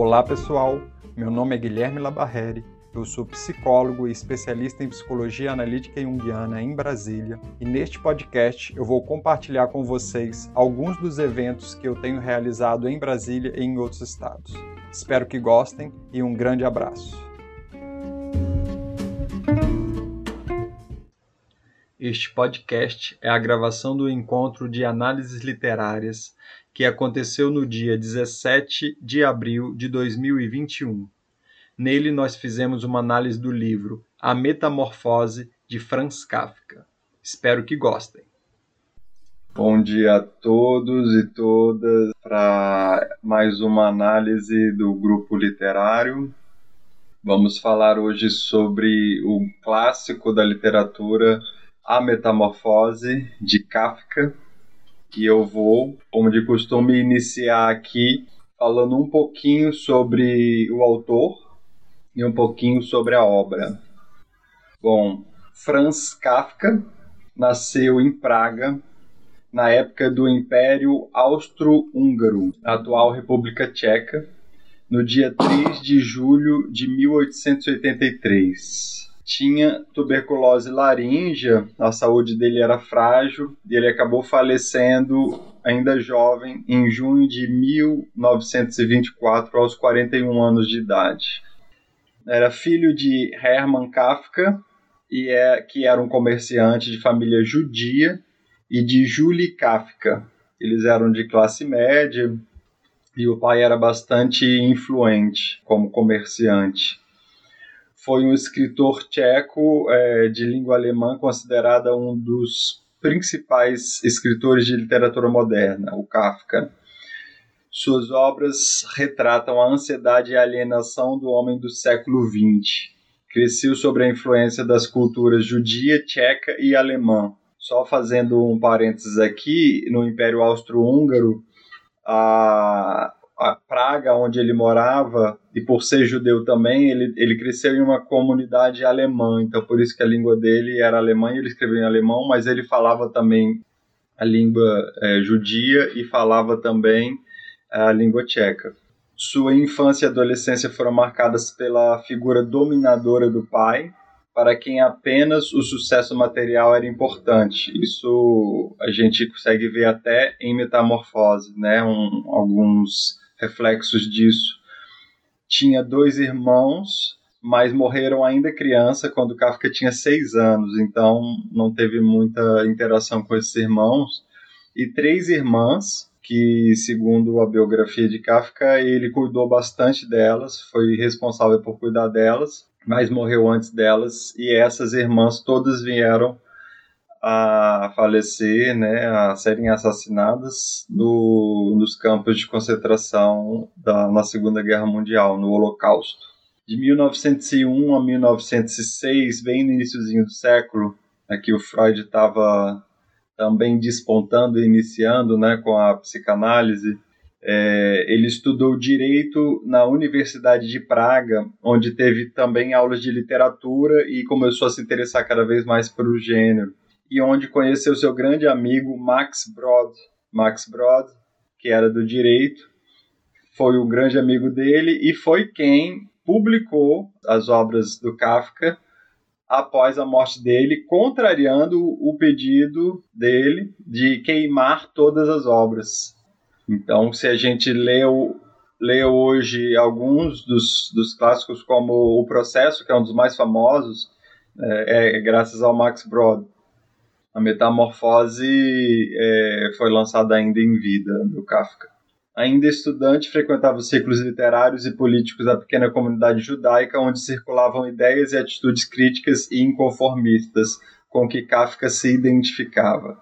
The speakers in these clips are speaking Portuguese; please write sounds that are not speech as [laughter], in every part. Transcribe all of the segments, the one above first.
Olá pessoal, meu nome é Guilherme Labarreri, eu sou psicólogo e especialista em psicologia analítica junguiana em Brasília e neste podcast eu vou compartilhar com vocês alguns dos eventos que eu tenho realizado em Brasília e em outros estados. Espero que gostem e um grande abraço. Este podcast é a gravação do encontro de análises literárias que aconteceu no dia 17 de abril de 2021. Nele, nós fizemos uma análise do livro A Metamorfose de Franz Kafka. Espero que gostem. Bom dia a todos e todas para mais uma análise do grupo literário. Vamos falar hoje sobre o clássico da literatura A Metamorfose de Kafka e eu vou, como de costume, iniciar aqui falando um pouquinho sobre o autor e um pouquinho sobre a obra. Bom, Franz Kafka nasceu em Praga na época do Império Austro-Húngaro, atual República Tcheca, no dia 3 de julho de 1883 tinha tuberculose laríngea, a saúde dele era frágil e ele acabou falecendo ainda jovem em junho de 1924 aos 41 anos de idade. Era filho de Hermann Kafka e é que era um comerciante de família judia e de Julie Kafka. Eles eram de classe média e o pai era bastante influente como comerciante foi um escritor tcheco é, de língua alemã, considerado um dos principais escritores de literatura moderna, o Kafka. Suas obras retratam a ansiedade e a alienação do homem do século XX. Cresceu sob a influência das culturas judia, tcheca e alemã. Só fazendo um parênteses aqui, no Império Austro-Húngaro, a, a Praga, onde ele morava, e por ser judeu também, ele, ele cresceu em uma comunidade alemã, então por isso que a língua dele era alemã e ele escreveu em alemão, mas ele falava também a língua é, judia e falava também a língua tcheca. Sua infância e adolescência foram marcadas pela figura dominadora do pai, para quem apenas o sucesso material era importante. Isso a gente consegue ver até em Metamorfose, né? Um, alguns reflexos disso. Tinha dois irmãos, mas morreram ainda criança, quando Kafka tinha seis anos, então não teve muita interação com esses irmãos. E três irmãs, que, segundo a biografia de Kafka, ele cuidou bastante delas, foi responsável por cuidar delas, mas morreu antes delas, e essas irmãs todas vieram a falecer, né, a serem assassinadas no, nos campos de concentração da, na Segunda Guerra Mundial, no Holocausto. De 1901 a 1906, bem no iníciozinho do século, aqui o Freud estava também despontando e iniciando né, com a psicanálise, é, ele estudou direito na Universidade de Praga, onde teve também aulas de literatura e começou a se interessar cada vez mais pelo gênero e onde conheceu seu grande amigo Max Brod. Max Brod, que era do direito, foi um grande amigo dele e foi quem publicou as obras do Kafka após a morte dele, contrariando o pedido dele de queimar todas as obras. Então, se a gente leu lê hoje alguns dos, dos clássicos, como O Processo, que é um dos mais famosos, é, é graças ao Max Brod. A Metamorfose é, foi lançada ainda em vida do Kafka. Ainda estudante, frequentava os ciclos literários e políticos da pequena comunidade judaica, onde circulavam ideias e atitudes críticas e inconformistas com que Kafka se identificava.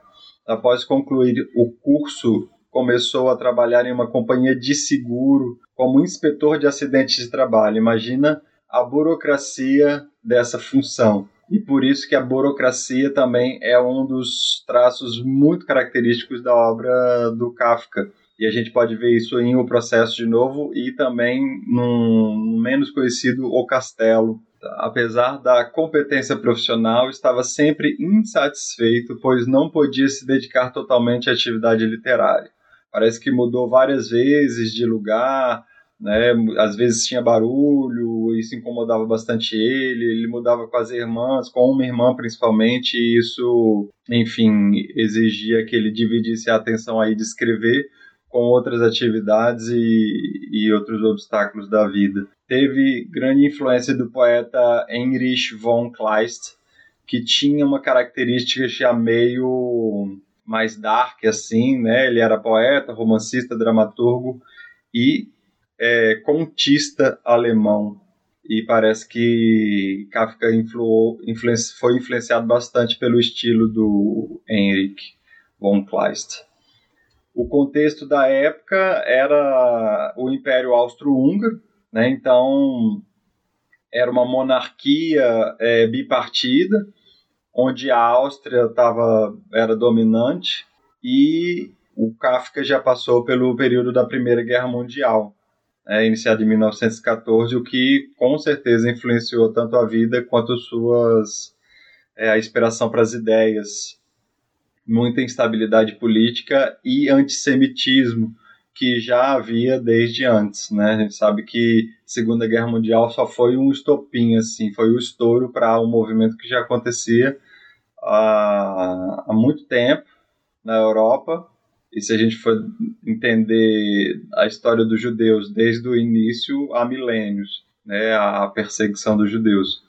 Após concluir o curso, começou a trabalhar em uma companhia de seguro como inspetor de acidentes de trabalho. Imagina a burocracia dessa função e por isso que a burocracia também é um dos traços muito característicos da obra do Kafka. E a gente pode ver isso em O Processo de novo e também no menos conhecido O Castelo. Apesar da competência profissional, estava sempre insatisfeito, pois não podia se dedicar totalmente à atividade literária. Parece que mudou várias vezes de lugar, né? Às vezes tinha barulho, isso incomodava bastante ele. Ele mudava com as irmãs, com uma irmã principalmente, e isso, enfim, exigia que ele dividisse a atenção aí de escrever com outras atividades e, e outros obstáculos da vida. Teve grande influência do poeta Heinrich von Kleist, que tinha uma característica já meio mais dark assim, né? Ele era poeta, romancista, dramaturgo e é, contista alemão e parece que Kafka influou, influenci, foi influenciado bastante pelo estilo do Henrik von Kleist. O contexto da época era o Império Austro-Húngaro, né? então era uma monarquia é, bipartida, onde a Áustria tava, era dominante e o Kafka já passou pelo período da Primeira Guerra Mundial é, iniciado em 1914, o que com certeza influenciou tanto a vida quanto suas é, a inspiração para as ideias, muita instabilidade política e antissemitismo que já havia desde antes, né? A gente sabe que a Segunda Guerra Mundial só foi um estopim, assim, foi o estouro para um movimento que já acontecia há, há muito tempo na Europa e se a gente for entender a história dos judeus desde o início há milênios, né, a perseguição dos judeus.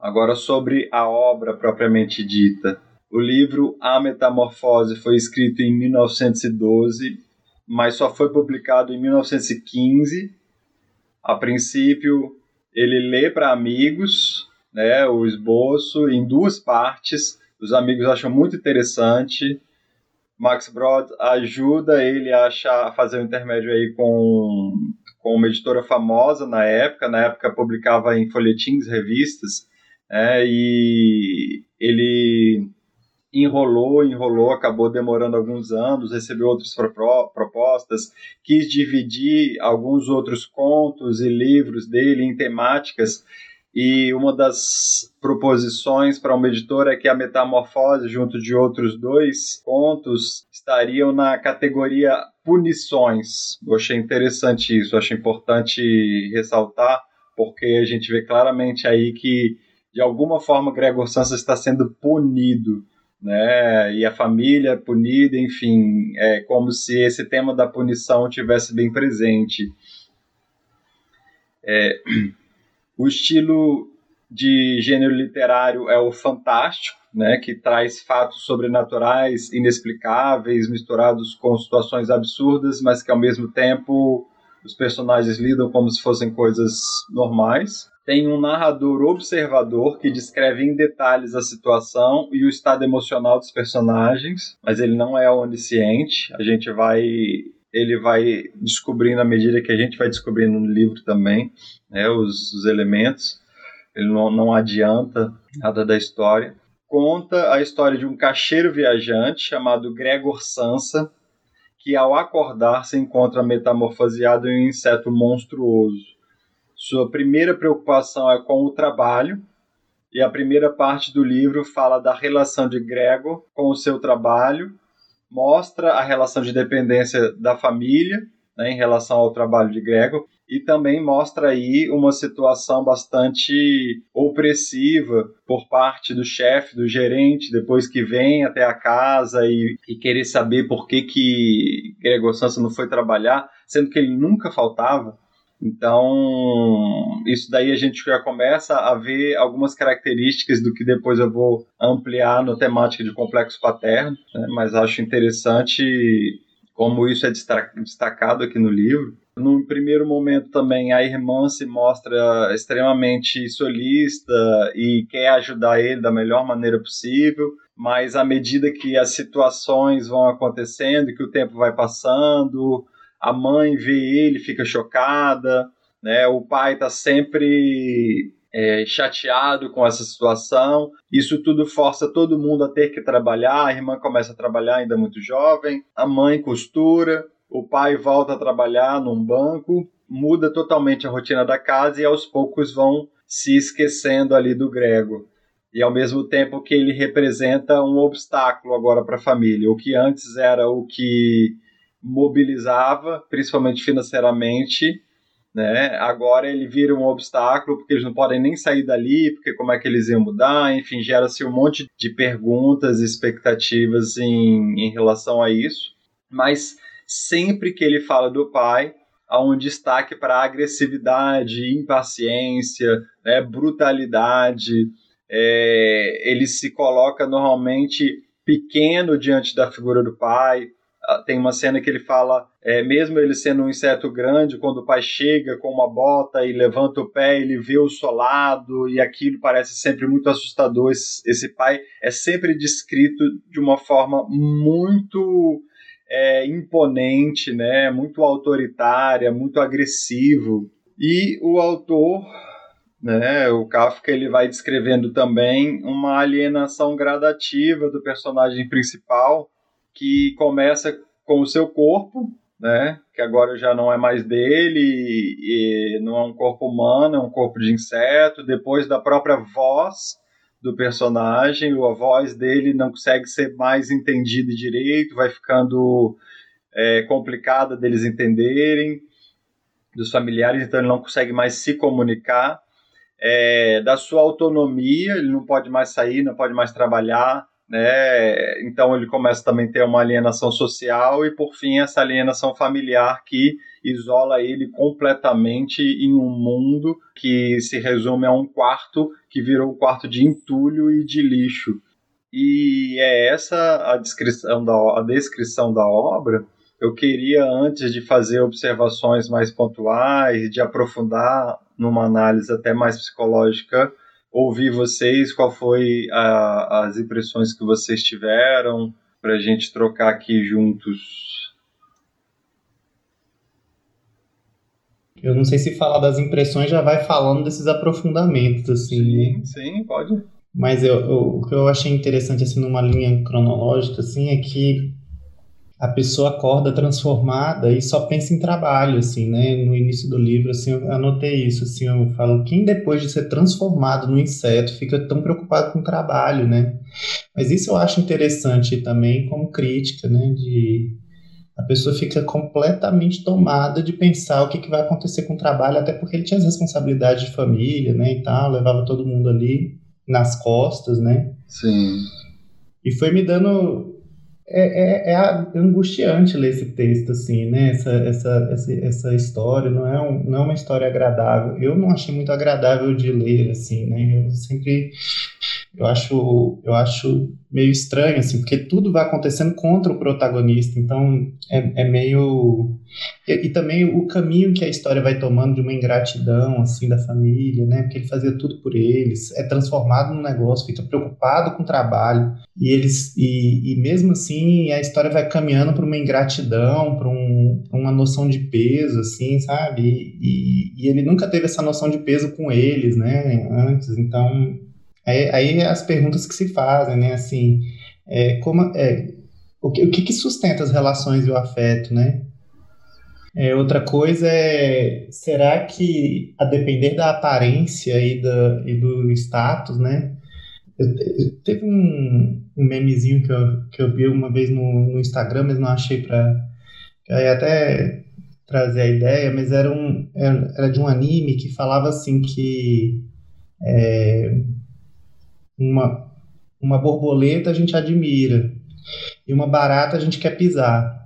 Agora sobre a obra propriamente dita. O livro A Metamorfose foi escrito em 1912, mas só foi publicado em 1915. A princípio, ele lê para amigos, né, o esboço em duas partes. Os amigos acham muito interessante Max Brod ajuda ele a, achar, a fazer um intermédio aí com, com uma editora famosa na época, na época publicava em folhetins, revistas, é, e ele enrolou, enrolou, acabou demorando alguns anos, recebeu outras propostas, quis dividir alguns outros contos e livros dele em temáticas e uma das proposições para uma editora é que a Metamorfose, junto de outros dois contos, estariam na categoria punições. Eu achei interessante isso, achei importante ressaltar, porque a gente vê claramente aí que, de alguma forma, Gregor Samsa está sendo punido. Né? E a família punida, enfim, é como se esse tema da punição tivesse bem presente. É, o estilo de gênero literário é o fantástico, né, que traz fatos sobrenaturais, inexplicáveis, misturados com situações absurdas, mas que ao mesmo tempo os personagens lidam como se fossem coisas normais. Tem um narrador observador que descreve em detalhes a situação e o estado emocional dos personagens, mas ele não é onisciente. A gente vai ele vai descobrindo à medida que a gente vai descobrindo no livro também né, os, os elementos. Ele não, não adianta nada da história. Conta a história de um cacheiro viajante chamado Gregor Sansa, que ao acordar se encontra metamorfoseado em um inseto monstruoso. Sua primeira preocupação é com o trabalho, e a primeira parte do livro fala da relação de Gregor com o seu trabalho mostra a relação de dependência da família né, em relação ao trabalho de Gregor e também mostra aí uma situação bastante opressiva por parte do chefe, do gerente, depois que vem até a casa e, e querer saber por que, que Gregor Sansa não foi trabalhar, sendo que ele nunca faltava. Então, isso daí a gente já começa a ver algumas características do que depois eu vou ampliar no temática de complexo paterno, né? mas acho interessante como isso é destacado aqui no livro. No primeiro momento também a irmã se mostra extremamente solista e quer ajudar ele da melhor maneira possível, mas à medida que as situações vão acontecendo, que o tempo vai passando, a mãe vê ele, fica chocada, né? O pai está sempre é, chateado com essa situação. Isso tudo força todo mundo a ter que trabalhar. A irmã começa a trabalhar ainda muito jovem, a mãe costura, o pai volta a trabalhar num banco, muda totalmente a rotina da casa e aos poucos vão se esquecendo ali do Grego. E ao mesmo tempo que ele representa um obstáculo agora para a família. O que antes era o que mobilizava, principalmente financeiramente, né? Agora ele vira um obstáculo porque eles não podem nem sair dali, porque como é que eles iam mudar? Enfim, gera-se um monte de perguntas expectativas em, em relação a isso. Mas sempre que ele fala do pai, há um destaque para agressividade, impaciência, né, brutalidade. É, ele se coloca normalmente pequeno diante da figura do pai, tem uma cena que ele fala, é, mesmo ele sendo um inseto grande, quando o pai chega com uma bota e levanta o pé, ele vê o solado e aquilo parece sempre muito assustador. Esse, esse pai é sempre descrito de uma forma muito é, imponente, né, muito autoritária, muito agressivo. E o autor, né, o Kafka, ele vai descrevendo também uma alienação gradativa do personagem principal que começa com o seu corpo, né, que agora já não é mais dele, e não é um corpo humano, é um corpo de inseto, depois da própria voz do personagem, a voz dele não consegue ser mais entendida direito, vai ficando é, complicada deles entenderem, dos familiares, então ele não consegue mais se comunicar, é, da sua autonomia, ele não pode mais sair, não pode mais trabalhar, né? Então ele começa também a ter uma alienação social e por fim essa alienação familiar que isola ele completamente em um mundo que se resume a um quarto que virou um quarto de entulho e de lixo. E é essa a descrição da, a descrição da obra. Eu queria, antes de fazer observações mais pontuais, de aprofundar numa análise até mais psicológica, ouvir vocês, qual foi a, as impressões que vocês tiveram, para a gente trocar aqui juntos. Eu não sei se falar das impressões já vai falando desses aprofundamentos, assim. Sim, sim, pode. Mas eu, eu, o que eu achei interessante, assim, numa linha cronológica, assim, é que a pessoa acorda transformada e só pensa em trabalho, assim, né? No início do livro, assim, eu anotei isso, assim, eu falo, quem depois de ser transformado no inseto fica tão preocupado com o trabalho, né? Mas isso eu acho interessante também como crítica, né? De a pessoa fica completamente tomada de pensar o que, que vai acontecer com o trabalho, até porque ele tinha as responsabilidades de família, né, e tal, levava todo mundo ali nas costas, né? Sim. E foi me dando é, é, é, angustiante ler esse texto, assim, né? Essa, essa, essa, essa história não é, um, não é uma história agradável. Eu não achei muito agradável de ler, assim, né? Eu sempre eu acho, eu acho meio estranho, assim, porque tudo vai acontecendo contra o protagonista, então é, é meio... E, e, também o caminho que a história vai tomando de uma ingratidão, assim, da família, né, porque ele fazia tudo por eles, é transformado num negócio, fica preocupado com o trabalho, e eles, e, e mesmo assim a história vai caminhando para uma ingratidão, para um, uma noção de peso, assim, sabe, e, e, e ele nunca teve essa noção de peso com eles, né, antes, então Aí, aí as perguntas que se fazem, né? Assim, é, como, é, o, que, o que, que sustenta as relações e o afeto, né? É, outra coisa é, será que, a depender da aparência e, da, e do status, né? teve um, um memezinho que eu, que eu vi uma vez no, no Instagram, mas não achei para até trazer a ideia, mas era, um, era, era de um anime que falava assim que é, uma, uma borboleta a gente admira e uma barata a gente quer pisar.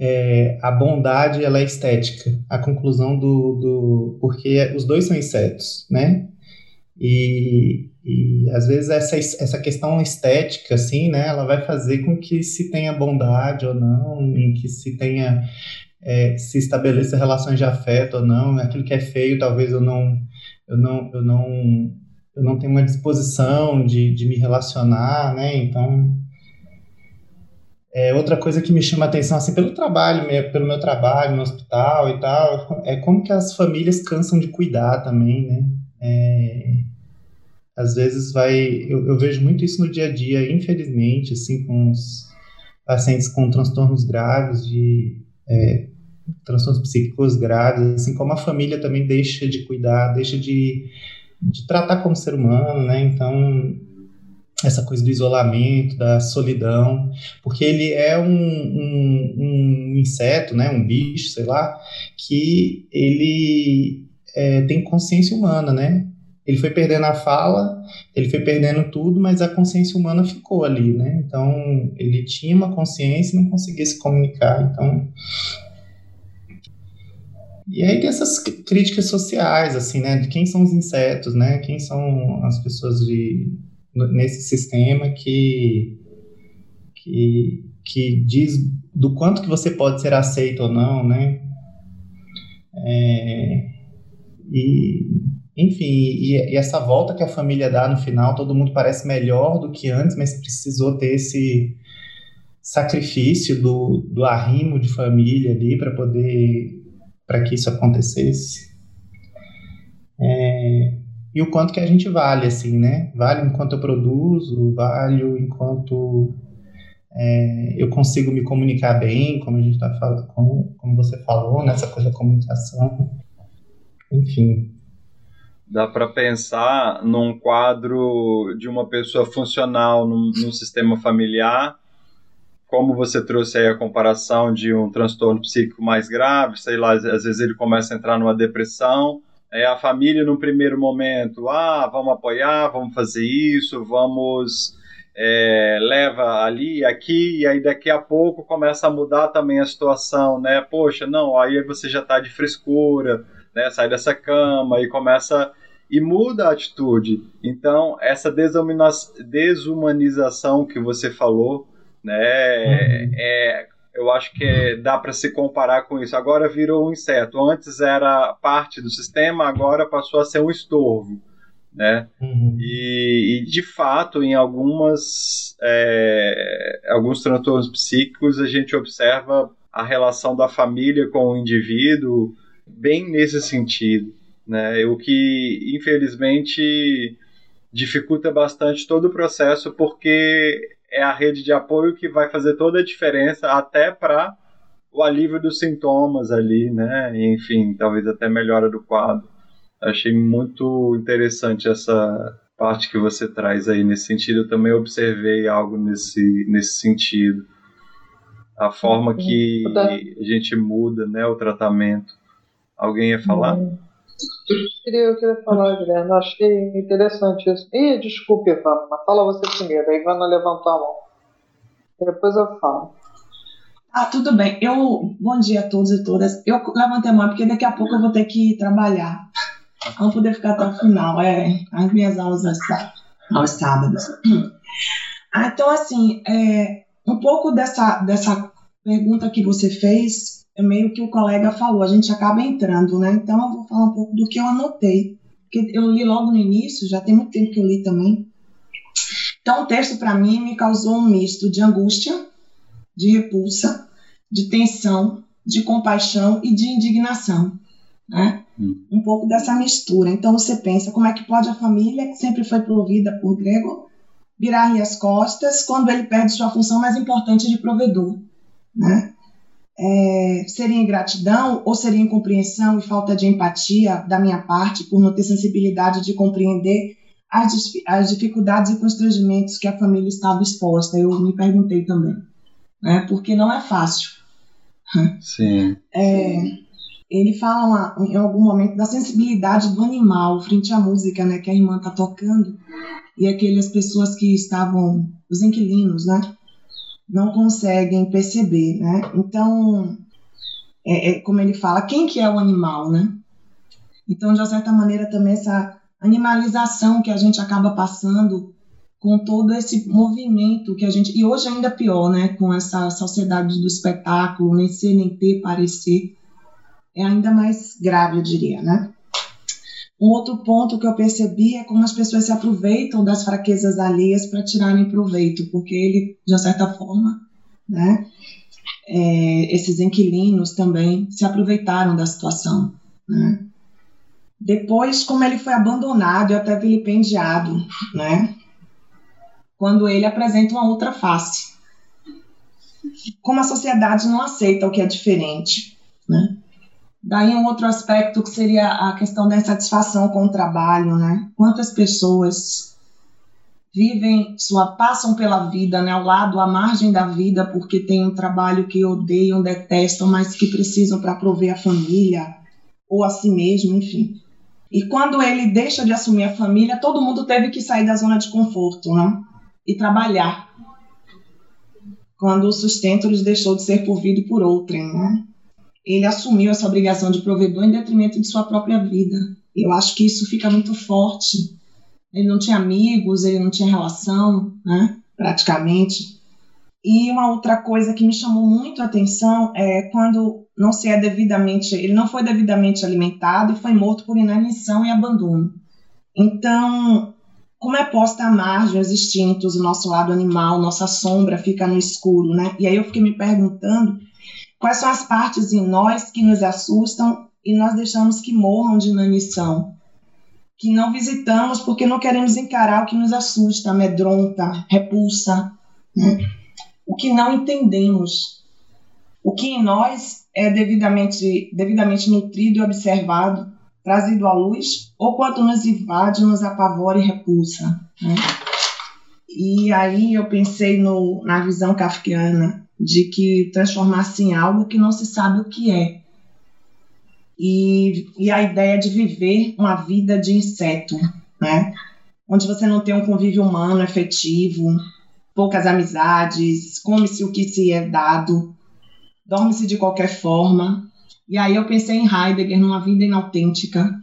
É, a bondade ela é estética. A conclusão do, do porque os dois são insetos, né? E, e às vezes essa, essa questão estética, assim, né? Ela vai fazer com que se tenha bondade ou não, em que se tenha é, se estabeleça relações de afeto ou não. Aquilo que é feio, talvez eu não eu não eu não eu não tenho uma disposição de, de me relacionar, né? Então, é outra coisa que me chama a atenção, assim, pelo trabalho, pelo meu trabalho no hospital e tal, é como que as famílias cansam de cuidar também, né? É, às vezes vai, eu, eu, vejo muito isso no dia a dia, infelizmente, assim, com os pacientes com transtornos graves de é, transtornos psíquicos graves, assim como a família também deixa de cuidar, deixa de de tratar como ser humano, né? Então, essa coisa do isolamento, da solidão, porque ele é um, um, um inseto, né, um bicho, sei lá, que ele é, tem consciência humana, né? Ele foi perdendo a fala, ele foi perdendo tudo, mas a consciência humana ficou ali, né? Então, ele tinha uma consciência e não conseguia se comunicar, então... E aí tem essas críticas sociais, assim, né? De quem são os insetos, né? Quem são as pessoas de, nesse sistema que, que, que diz do quanto que você pode ser aceito ou não, né? É, e, enfim, e, e, essa volta que a família dá no final, todo mundo parece melhor do que antes, mas precisou ter esse sacrifício do, do arrimo de família ali para poder, para que isso acontecesse. É, e o quanto que a gente vale, assim, né? Vale enquanto eu produzo, vale enquanto é, eu consigo me comunicar bem, como a gente está falando, como, como você falou, nessa coisa da comunicação. Enfim. Dá para pensar num quadro de uma pessoa funcional num, num sistema familiar, como você trouxe aí a comparação de um transtorno psíquico mais grave, sei lá, às vezes ele começa a entrar numa depressão, é a família no primeiro momento, ah, vamos apoiar, vamos fazer isso, vamos é, leva ali, aqui, e aí daqui a pouco começa a mudar também a situação, né? Poxa, não, aí você já está de frescura, né? Sai dessa cama e começa e muda a atitude. Então, essa desumanização que você falou, né, uhum. é, eu acho que é, dá para se comparar com isso. Agora virou um inseto. Antes era parte do sistema, agora passou a ser um estorvo. Né? Uhum. E, e, de fato, em algumas é, alguns transtornos psíquicos, a gente observa a relação da família com o indivíduo bem nesse sentido. Né? O que, infelizmente, dificulta bastante todo o processo, porque é a rede de apoio que vai fazer toda a diferença, até para o alívio dos sintomas ali, né? Enfim, talvez até melhora do quadro. Achei muito interessante essa parte que você traz aí nesse sentido. Eu também observei algo nesse, nesse sentido. A forma que a gente muda, né, o tratamento. Alguém ia falar? Hum. Eu queria, eu queria falar, Guilherme. Achei interessante isso. Ih, desculpe, Ivana, mas fala você primeiro. A Ivana levantou a mão. Depois eu falo. Ah, tudo bem. Eu, bom dia a todos e todas. Eu levantei a mão porque daqui a pouco eu vou ter que trabalhar. Não poder ficar até o final. É, as minhas aulas aos sábados. Ah, então, assim, é, um pouco dessa, dessa pergunta que você fez meio que o colega falou, a gente acaba entrando, né? Então eu vou falar um pouco do que eu anotei, porque eu li logo no início, já tem muito tempo que eu li também. Então o texto para mim me causou um misto de angústia, de repulsa, de tensão, de compaixão e de indignação, né? Hum. Um pouco dessa mistura. Então você pensa, como é que pode a família, que sempre foi provida por Grego, virar-lhe as costas quando ele perde sua função mais importante de provedor, né? É, seria ingratidão ou seria incompreensão e falta de empatia da minha parte por não ter sensibilidade de compreender as, as dificuldades e constrangimentos que a família estava exposta? Eu me perguntei também, né? porque não é fácil. Sim. É, ele fala uma, em algum momento da sensibilidade do animal frente à música né, que a irmã está tocando e aquelas pessoas que estavam, os inquilinos, né? Não conseguem perceber, né? Então, é, é, como ele fala, quem que é o animal, né? Então, de certa maneira, também essa animalização que a gente acaba passando com todo esse movimento que a gente e hoje ainda pior, né? Com essa sociedade do espetáculo, nem ser nem ter parecer, é ainda mais grave, eu diria, né? Um outro ponto que eu percebi é como as pessoas se aproveitam das fraquezas alheias para tirarem proveito, porque ele, de uma certa forma, né, é, esses inquilinos também se aproveitaram da situação. Né. Depois, como ele foi abandonado e até vilipendiado, né, quando ele apresenta uma outra face. Como a sociedade não aceita o que é diferente, né? Daí um outro aspecto que seria a questão da insatisfação com o trabalho, né? Quantas pessoas vivem, sua, passam pela vida, né, ao lado, à margem da vida, porque tem um trabalho que odeiam, detestam, mas que precisam para prover a família ou a si mesmo, enfim. E quando ele deixa de assumir a família, todo mundo teve que sair da zona de conforto, né? E trabalhar. Quando o sustento lhes deixou de ser provido por outrem, né? Ele assumiu essa obrigação de provedor em detrimento de sua própria vida. Eu acho que isso fica muito forte ele não tinha amigos, ele não tinha relação, né, praticamente. E uma outra coisa que me chamou muito a atenção é quando não se é devidamente, ele não foi devidamente alimentado e foi morto por inanição e abandono. Então, como é posta à margem os instintos, o nosso lado animal, nossa sombra fica no escuro, né? E aí eu fiquei me perguntando quais são as partes em nós que nos assustam e nós deixamos que morram de inanição que não visitamos porque não queremos encarar o que nos assusta, amedronta, repulsa, né? o que não entendemos, o que em nós é devidamente, devidamente nutrido e observado, trazido à luz, ou quando nos invade, nos apavora e repulsa. Né? E aí eu pensei no, na visão kafkiana de que transformar-se em algo que não se sabe o que é, e, e a ideia de viver uma vida de inseto, né? Onde você não tem um convívio humano efetivo, poucas amizades, come-se o que se é dado, dorme-se de qualquer forma. E aí eu pensei em Heidegger, numa vida inautêntica.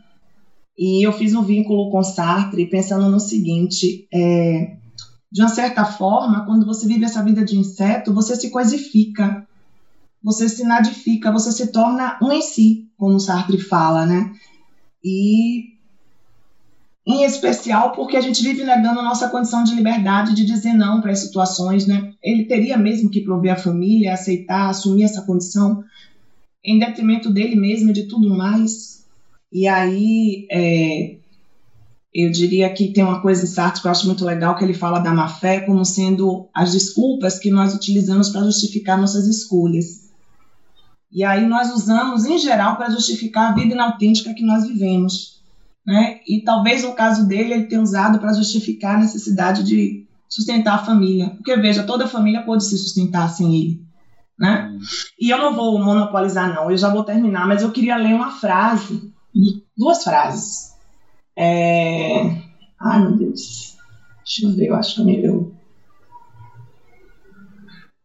E eu fiz um vínculo com Sartre, pensando no seguinte: é, de uma certa forma, quando você vive essa vida de inseto, você se coisifica você se nadifica, você se torna um em si, como Sartre fala, né? E em especial porque a gente vive negando a nossa condição de liberdade de dizer não para as situações, né? Ele teria mesmo que prover a família, aceitar, assumir essa condição em detrimento dele mesmo e de tudo mais. E aí, é, eu diria que tem uma coisa em Sartre que eu acho muito legal, que ele fala da má fé como sendo as desculpas que nós utilizamos para justificar nossas escolhas. E aí nós usamos, em geral, para justificar a vida inautêntica que nós vivemos. Né? E talvez no caso dele, ele tenha usado para justificar a necessidade de sustentar a família. Porque, veja, toda família pode se sustentar sem ele. Né? E eu não vou monopolizar, não, eu já vou terminar, mas eu queria ler uma frase, duas frases. É... Ai, meu Deus. Deixa eu ver, eu acho que eu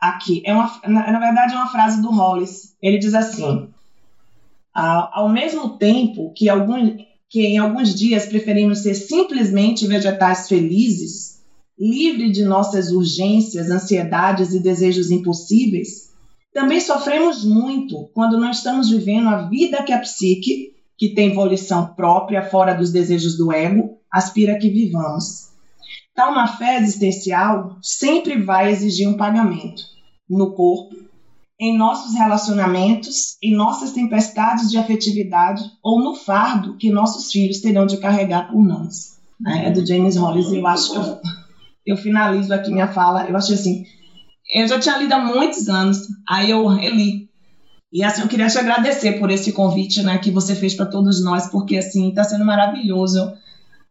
aqui. É uma, na, na verdade, é uma frase do Hollis. Ele diz assim: ao, mesmo tempo que, algum, que em alguns dias preferimos ser simplesmente vegetais felizes, livre de nossas urgências, ansiedades e desejos impossíveis, também sofremos muito quando não estamos vivendo a vida que a psique, que tem volição própria fora dos desejos do ego, aspira que vivamos. Tal má fé existencial sempre vai exigir um pagamento no corpo, em nossos relacionamentos, em nossas tempestades de afetividade ou no fardo que nossos filhos terão de carregar por nós. Né? É do James Hollis eu acho que eu, eu finalizo aqui minha fala. Eu achei assim, eu já tinha lido há muitos anos, aí eu reli. E assim, eu queria te agradecer por esse convite né, que você fez para todos nós, porque assim, está sendo maravilhoso.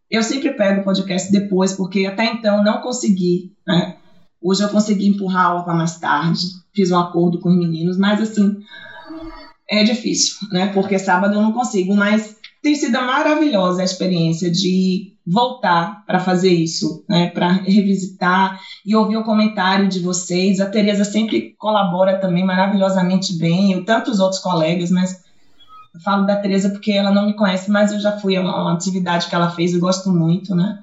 Eu sempre pego o podcast depois, porque até então não consegui. Né? Hoje eu consegui empurrar a aula para mais tarde, fiz um acordo com os meninos, mas assim, é difícil, né? Porque sábado eu não consigo, mas tem sido maravilhosa a experiência de voltar para fazer isso, né? Para revisitar e ouvir o comentário de vocês. A Tereza sempre colabora também maravilhosamente bem, e tantos outros colegas, mas eu falo da Tereza porque ela não me conhece, mas eu já fui a uma atividade que ela fez, eu gosto muito, né?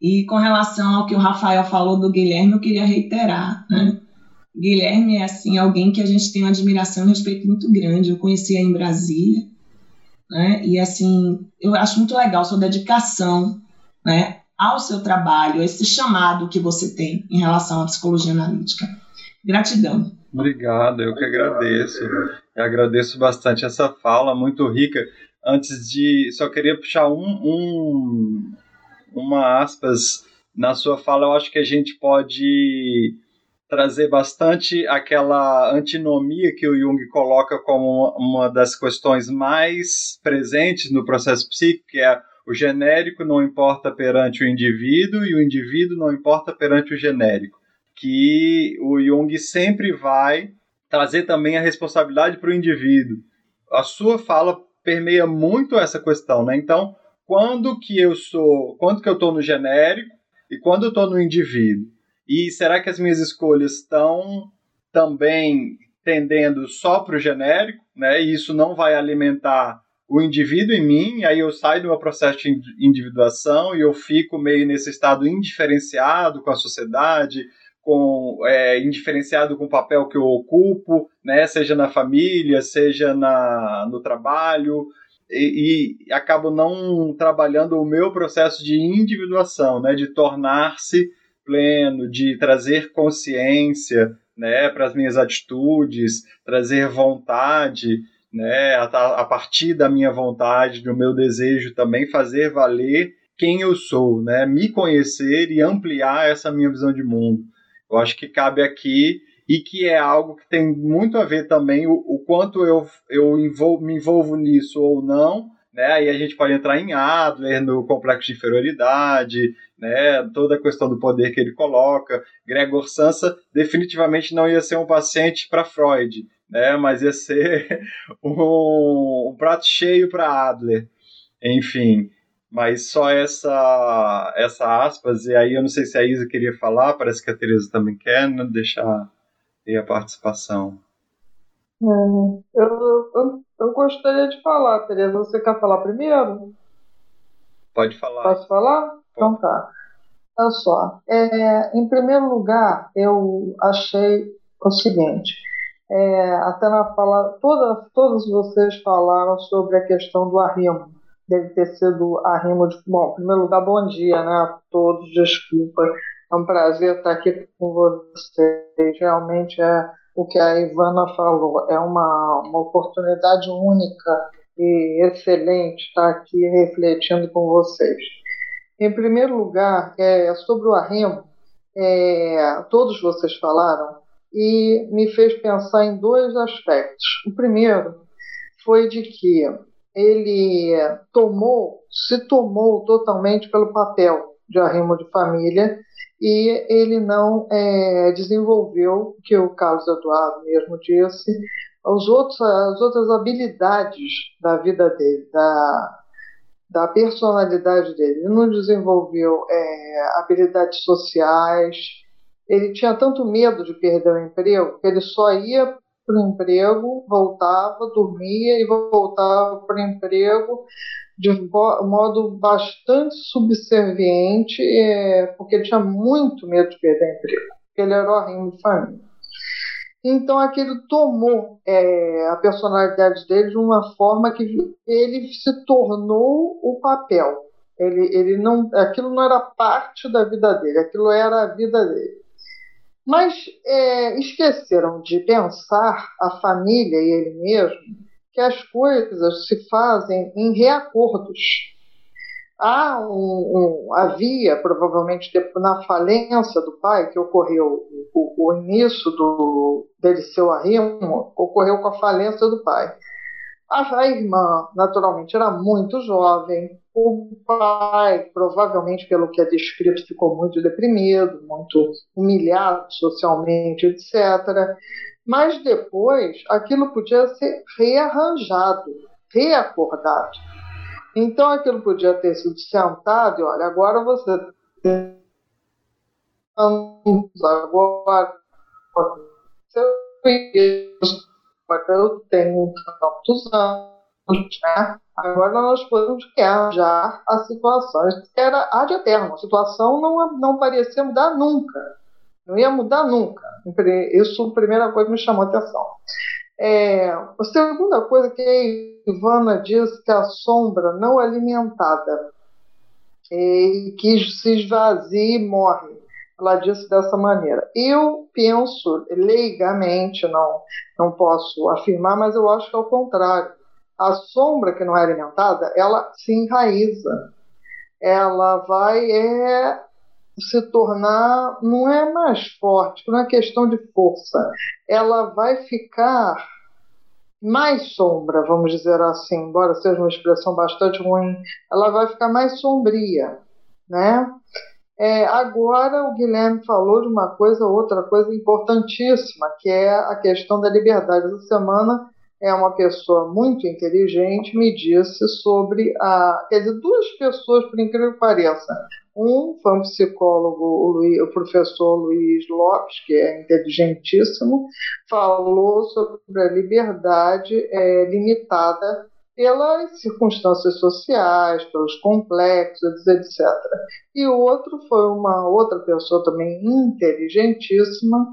E com relação ao que o Rafael falou do Guilherme, eu queria reiterar, né? Guilherme é assim alguém que a gente tem uma admiração e respeito muito grande. Eu conheci em Brasília, né? E assim, eu acho muito legal sua dedicação, né, ao seu trabalho, esse chamado que você tem em relação à psicologia analítica. Gratidão. Obrigado, eu que agradeço. Eu agradeço bastante essa fala muito rica. Antes de, só queria puxar um, um uma aspas na sua fala, eu acho que a gente pode trazer bastante aquela antinomia que o Jung coloca como uma das questões mais presentes no processo psíquico, que é o genérico não importa perante o indivíduo e o indivíduo não importa perante o genérico. Que o Jung sempre vai trazer também a responsabilidade para o indivíduo. A sua fala permeia muito essa questão, né? Então, quando que eu sou, quando que eu estou no genérico e quando eu estou no indivíduo? E será que as minhas escolhas estão também tendendo só para o genérico, né? E isso não vai alimentar o indivíduo em mim, aí eu saio do meu processo de individuação e eu fico meio nesse estado indiferenciado com a sociedade, com é, indiferenciado com o papel que eu ocupo, né? Seja na família, seja na, no trabalho, e, e acabo não trabalhando o meu processo de individuação, né? De tornar-se pleno, de trazer consciência, né, para as minhas atitudes, trazer vontade, né, a, a, partir da minha vontade, do meu desejo também fazer valer quem eu sou, né, me conhecer e ampliar essa minha visão de mundo. Eu acho que cabe aqui e que é algo que tem muito a ver também o, o quanto eu, eu envol, me envolvo nisso ou não, né? Aí a gente pode entrar em Adler, no complexo de inferioridade, né? toda a questão do poder que ele coloca. Gregor Sansa definitivamente não ia ser um paciente para Freud, né? mas ia ser [laughs] um, um prato cheio para Adler. Enfim, mas só essa essa aspas, e aí eu não sei se a Isa queria falar, parece que a Teresa também quer, né? deixar aí a participação. É, eu, eu, eu gostaria de falar, Tereza. Você quer falar primeiro? Pode falar. Posso falar? Então tá. Olha só. É, em primeiro lugar, eu achei o seguinte. É, até na fala, toda, todos vocês falaram sobre a questão do arrimo. Deve ter sido arrimo de. Bom, em primeiro lugar, bom dia né, a todos, desculpa. É um prazer estar aqui com vocês. Realmente é o que a Ivana falou. É uma, uma oportunidade única e excelente estar aqui refletindo com vocês. Em primeiro lugar, é, sobre o Arremo, é, todos vocês falaram, e me fez pensar em dois aspectos. O primeiro foi de que ele tomou, se tomou totalmente pelo papel de arrimo de família e ele não é, desenvolveu, que o Carlos Eduardo mesmo disse, os outros, as outras habilidades da vida dele, da, da personalidade dele. Ele não desenvolveu é, habilidades sociais, ele tinha tanto medo de perder o emprego que ele só ia para o emprego, voltava, dormia e voltava para o emprego de modo bastante subserviente, é, porque ele tinha muito medo de perder emprego, porque ele era o arrimo de família. Então aquilo tomou é, a personalidade dele de uma forma que ele se tornou o papel. Ele, ele não, aquilo não era parte da vida dele, aquilo era a vida dele. Mas é, esqueceram de pensar a família e ele mesmo que as coisas se fazem em reacordos. Há um, um, havia, provavelmente, na falência do pai, que ocorreu o, o início do, dele seu arrimo, ocorreu com a falência do pai. A, a irmã, naturalmente, era muito jovem. O pai, provavelmente, pelo que é descrito, ficou muito deprimido, muito humilhado socialmente, etc. Mas depois aquilo podia ser rearranjado, reacordado. Então aquilo podia ter sido sentado e olha, agora você agora eu tenho tantos anos, né? agora nós podemos rearranjar a situação. Era ad eterno, a situação não, não parecia mudar nunca. Não ia mudar nunca. Isso a primeira coisa que me chamou a atenção. É, a segunda coisa que a Ivana diz que a sombra não alimentada e que se esvazia e morre. Ela disse dessa maneira. Eu penso, leigamente, não, não posso afirmar, mas eu acho que é o contrário. A sombra que não é alimentada, ela se enraiza. Ela vai é, se tornar, não é mais forte, não é questão de força, ela vai ficar mais sombra, vamos dizer assim, embora seja uma expressão bastante ruim, ela vai ficar mais sombria, né? É, agora o Guilherme falou de uma coisa, outra coisa importantíssima, que é a questão da liberdade. Essa semana é uma pessoa muito inteligente, me disse sobre a. Quer dizer, duas pessoas, por incrível que pareça. Um foi um psicólogo, o, Luiz, o professor Luiz Lopes, que é inteligentíssimo, falou sobre a liberdade é, limitada pelas circunstâncias sociais, pelos complexos, etc. E o outro foi uma outra pessoa também inteligentíssima,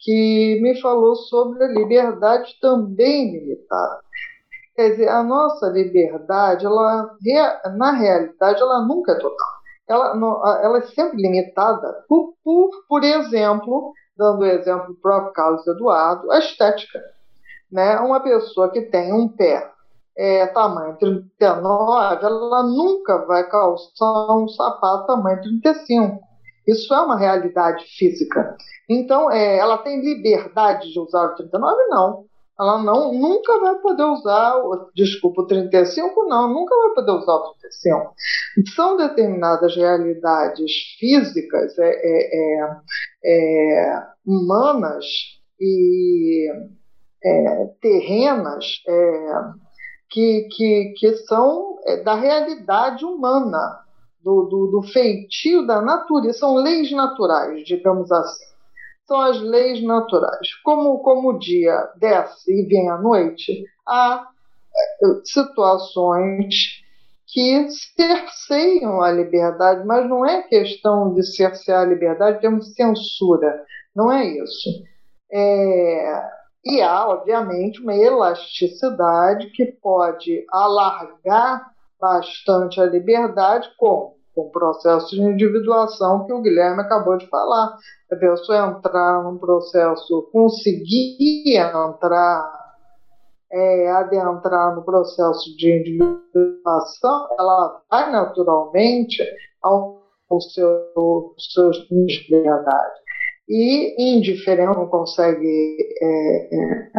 que me falou sobre a liberdade também limitada. Quer dizer, a nossa liberdade, ela, na realidade, ela nunca é total. Ela, ela é sempre limitada por, por, por exemplo, dando o exemplo do próprio Carlos Eduardo, a estética. Né? Uma pessoa que tem um pé é, tamanho 39, ela nunca vai calçar um sapato tamanho 35. Isso é uma realidade física. Então, é, ela tem liberdade de usar o 39? Não. Ela não, nunca vai poder usar, o, desculpa, o 35? Não, nunca vai poder usar o 35. São determinadas realidades físicas, é, é, é, é humanas e é, terrenas que, que, que são da realidade humana do, do, do feitio da natureza, são leis naturais, digamos assim. São as leis naturais. Como, como o dia desce e vem a noite, há eh, situações que cerceiam a liberdade, mas não é questão de cercear a liberdade, temos censura, não é isso. É, e há, obviamente, uma elasticidade que pode alargar bastante a liberdade com, com o processo de individuação que o Guilherme acabou de falar. A pessoa entrar num processo, conseguir entrar, é, adentrar no processo de individuação, ela vai naturalmente ao, seu, seus de liberdade. E indiferente não consegue é, é,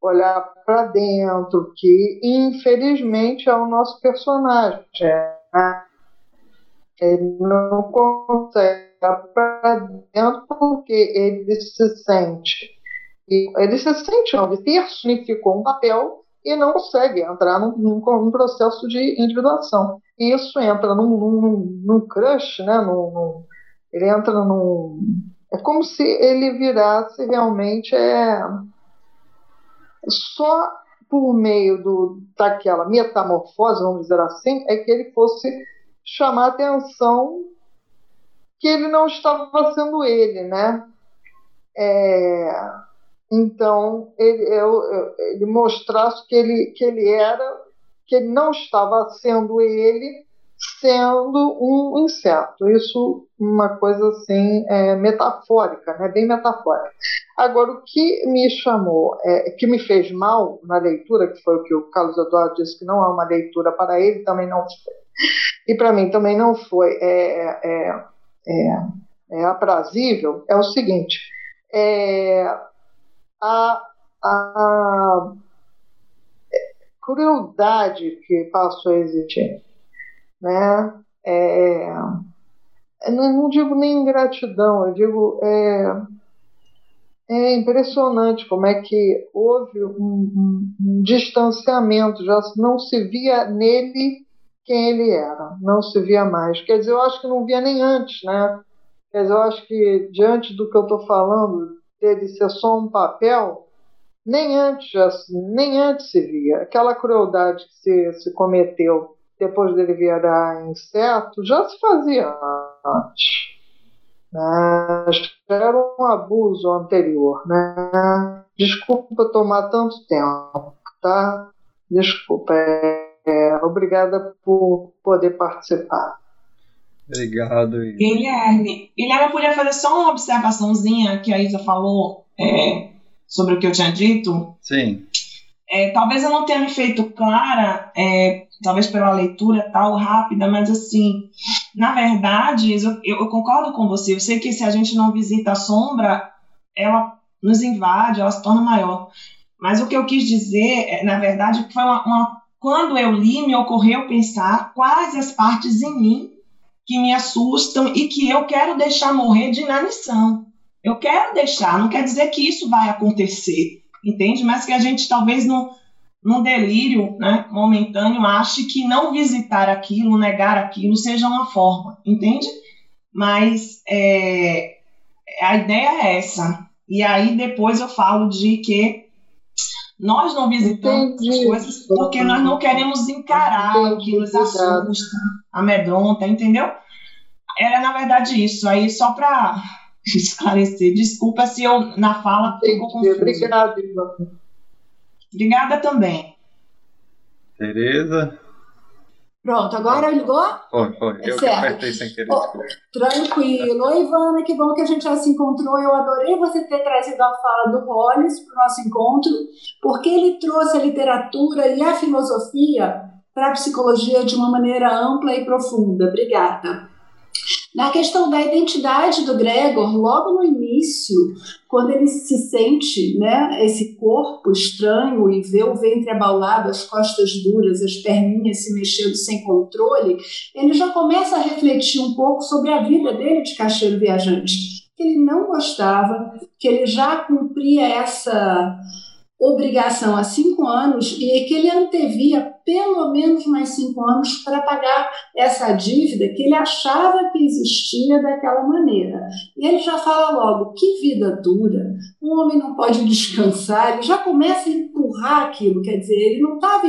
olhar para dentro, que infelizmente é o nosso personagem. Né? Ele não consegue olhar para dentro porque ele se sente. Ele se sente, não, ele personificou um papel e não consegue entrar num, num, num processo de individuação. E isso entra num, num, num crush, né? Num, num, ele entra num. É como se ele virasse realmente. É, só por meio do, daquela metamorfose, vamos dizer assim, é que ele fosse chamar a atenção que ele não estava sendo ele, né? É, então, ele, eu, ele mostrasse que ele, que ele era, que ele não estava sendo ele, sendo um inseto. Isso uma coisa assim é, metafórica, né? bem metafórica. Agora, o que me chamou, é, que me fez mal na leitura, que foi o que o Carlos Eduardo disse que não é uma leitura para ele, também não foi. E para mim também não foi é, é, é, é aprazível, é o seguinte, é, a, a crueldade que passou a existir né? É, é não digo nem ingratidão, eu digo é, é impressionante como é que houve um, um, um, distanciamento, já não se via nele quem ele era, não se via mais. Quer dizer, eu acho que não via nem antes, né? Quer dizer, eu acho que diante do que eu estou falando, dele ser só um papel, nem antes, nem antes se via. Aquela crueldade que se, se cometeu depois dele virar inseto, já se fazia antes. Né? Era um abuso anterior. Né? Desculpa tomar tanto tempo, tá? Desculpa. É, é, obrigada por poder participar. Obrigado. Guilherme, Guilherme, eu podia fazer só uma observaçãozinha que a Isa falou é, sobre o que eu tinha dito? Sim. É, talvez eu não tenha me feito clara, é, talvez pela leitura tal rápida, mas assim, na verdade, eu, eu, concordo com você. Eu sei que se a gente não visita a sombra, ela nos invade, ela se torna maior. Mas o que eu quis dizer, é, na verdade, foi uma, uma quando eu li, me ocorreu pensar quais as partes em mim que me assustam e que eu quero deixar morrer de inanição. Eu quero deixar, não quer dizer que isso vai acontecer, entende? Mas que a gente talvez no, num delírio né, momentâneo ache que não visitar aquilo, negar aquilo, seja uma forma, entende? Mas é, a ideia é essa. E aí depois eu falo de que nós não visitamos Entendi. as coisas porque nós não queremos encarar Entendi. o que nos assusta, amedronta, entendeu? Era, na verdade, isso. Aí, só para [laughs] esclarecer, desculpa se eu, na fala, ficou confuso. Obrigada, Obrigada também. Tereza? Pronto, agora ligou? Foi, foi. Eu é que apertei sem querer. Oh, tranquilo. Oi, Ivana, que bom que a gente já se encontrou. Eu adorei você ter trazido a fala do Hollis para o nosso encontro, porque ele trouxe a literatura e a filosofia para a psicologia de uma maneira ampla e profunda. Obrigada. Na questão da identidade do Gregor, logo no início, quando ele se sente né, esse corpo estranho e vê o ventre abaulado, as costas duras, as perninhas se mexendo sem controle, ele já começa a refletir um pouco sobre a vida dele de caixeiro viajante. Que ele não gostava, que ele já cumpria essa obrigação há cinco anos e que ele antevia pelo menos mais cinco anos para pagar essa dívida que ele achava que existia daquela maneira. E ele já fala logo: que vida dura, um homem não pode descansar, ele já começa a empurrar aquilo, quer dizer, ele não estava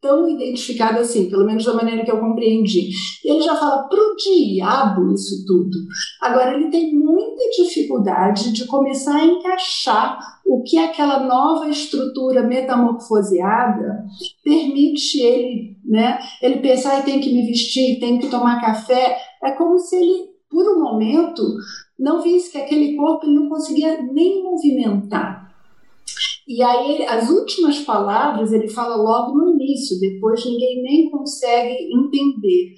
tão identificado assim, pelo menos da maneira que eu compreendi. E ele já fala para o diabo isso tudo. Agora, ele tem muita dificuldade de começar a encaixar o que aquela nova estrutura metamorfoseada permite ele, né? Ele pensar, ah, tem que me vestir, tem que tomar café. É como se ele, por um momento, não visse que aquele corpo ele não conseguia nem movimentar. E aí, as últimas palavras ele fala logo no início, depois ninguém nem consegue entender.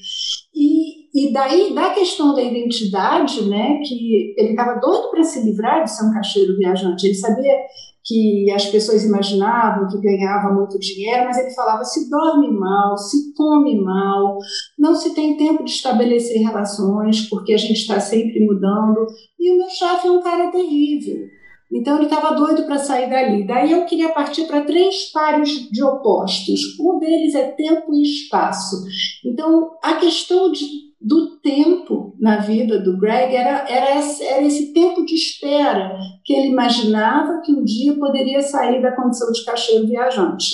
E, e daí, da questão da identidade, né, que ele estava doido para se livrar de ser um caixeiro viajante, ele sabia que as pessoas imaginavam que ganhava muito dinheiro, mas ele falava se dorme mal, se come mal, não se tem tempo de estabelecer relações, porque a gente está sempre mudando, e o meu chefe é um cara terrível. Então ele estava doido para sair dali. Daí eu queria partir para três pares de opostos. Um deles é tempo e espaço. Então a questão de, do tempo na vida do Greg era, era, esse, era esse tempo de espera que ele imaginava que um dia poderia sair da condição de caixeiro viajante.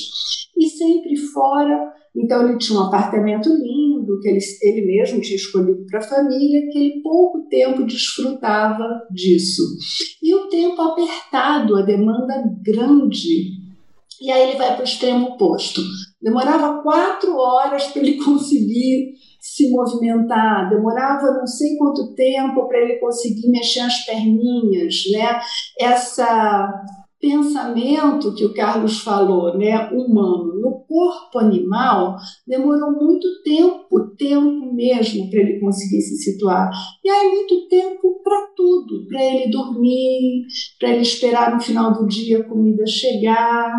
E sempre fora então ele tinha um apartamento lindo que ele, ele mesmo tinha escolhido para a família, que ele pouco tempo desfrutava disso. E o tempo apertado, a demanda grande. E aí ele vai para o extremo oposto. Demorava quatro horas para ele [laughs] conseguir se movimentar, demorava não sei quanto tempo para ele conseguir mexer as perninhas, né? Essa pensamento que o Carlos falou, né, humano, no corpo animal, demorou muito tempo, tempo mesmo, para ele conseguir se situar. E aí, muito tempo para tudo, para ele dormir, para ele esperar no final do dia a comida chegar.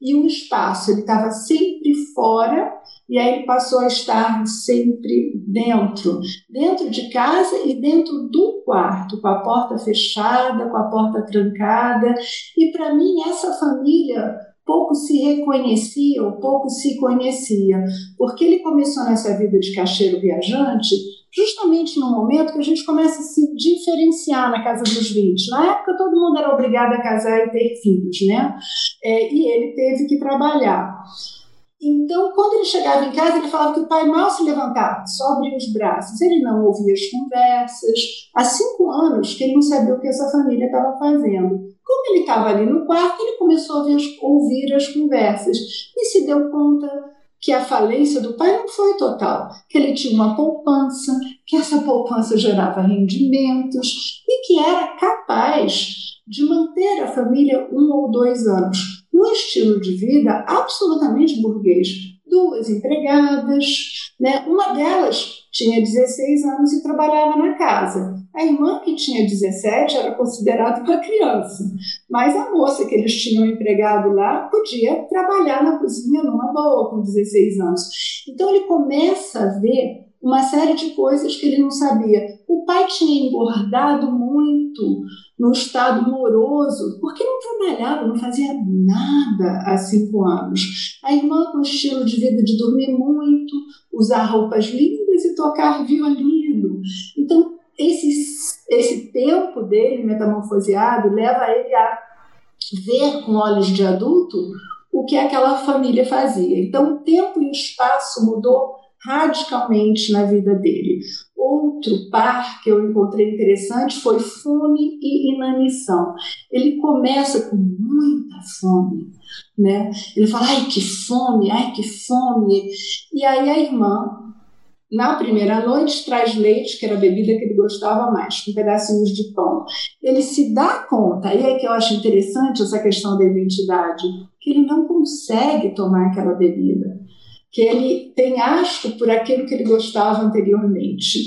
E o espaço, ele estava sempre fora e aí ele passou a estar sempre dentro, dentro de casa e dentro do quarto, com a porta fechada, com a porta trancada. E para mim, essa família pouco se reconhecia ou pouco se conhecia, porque ele começou nessa vida de caixeiro viajante justamente no momento que a gente começa a se diferenciar na casa dos 20. Na época, todo mundo era obrigado a casar e ter filhos, né? É, e ele teve que trabalhar. Então, quando ele chegava em casa, ele falava que o pai mal se levantava, só abria os braços. Ele não ouvia as conversas. Há cinco anos que ele não sabia o que essa família estava fazendo. Como ele estava ali no quarto, ele começou a ouvir as conversas e se deu conta que a falência do pai não foi total, que ele tinha uma poupança, que essa poupança gerava rendimentos e que era capaz de manter a família um ou dois anos um estilo de vida absolutamente burguês. Duas empregadas, né? uma delas tinha 16 anos e trabalhava na casa. A irmã, que tinha 17, era considerada uma criança. Mas a moça que eles tinham empregado lá podia trabalhar na cozinha numa boa, com 16 anos. Então ele começa a ver uma série de coisas que ele não sabia. O pai tinha engordado muito no estado moroso, porque não trabalhava, não fazia nada há cinco anos. A irmã com estilo de vida de dormir muito, usar roupas lindas e tocar violino. Então, esse, esse tempo dele metamorfoseado leva ele a ver com olhos de adulto o que aquela família fazia. Então, o tempo e o espaço mudou radicalmente na vida dele. Outro par que eu encontrei interessante foi fome e inanição. Ele começa com muita fome, né? Ele fala, ai que fome, ai que fome. E aí a irmã, na primeira noite, traz leite, que era a bebida que ele gostava mais, com pedacinhos de pão. Ele se dá conta, aí é que eu acho interessante essa questão da identidade, que ele não consegue tomar aquela bebida que ele tem asco por aquilo que ele gostava anteriormente.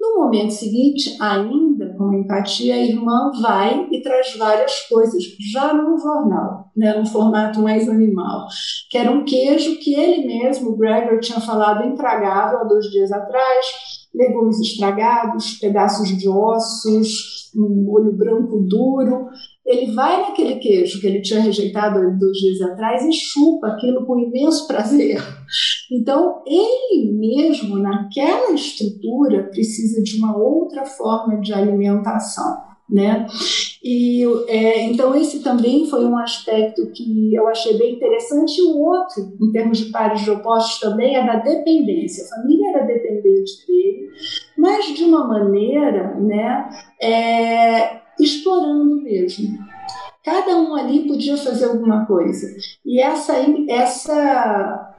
No momento seguinte, ainda com empatia, a irmã vai e traz várias coisas, já no jornal, né, no formato mais animal, que era um queijo que ele mesmo, o Gregor, tinha falado intragável há dois dias atrás, legumes estragados, pedaços de ossos, um molho branco duro, ele vai naquele queijo que ele tinha rejeitado dois dias atrás e chupa aquilo com imenso prazer. Então, ele mesmo, naquela estrutura, precisa de uma outra forma de alimentação. Né? E é, então esse também foi um aspecto que eu achei bem interessante. E o outro, em termos de pares de opostos, também é da dependência. A família era dependente dele, mas de uma maneira, né, é, explorando mesmo. Cada um ali podia fazer alguma coisa. E essa, essa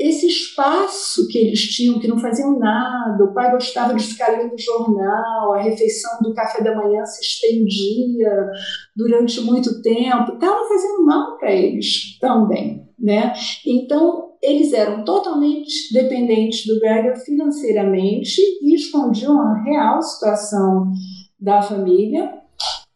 esse espaço que eles tinham, que não faziam nada, o pai gostava de ficar lendo jornal, a refeição do café da manhã se estendia durante muito tempo, estava fazendo mal para eles também. Né? Então, eles eram totalmente dependentes do Gregor financeiramente e escondiam a real situação da família.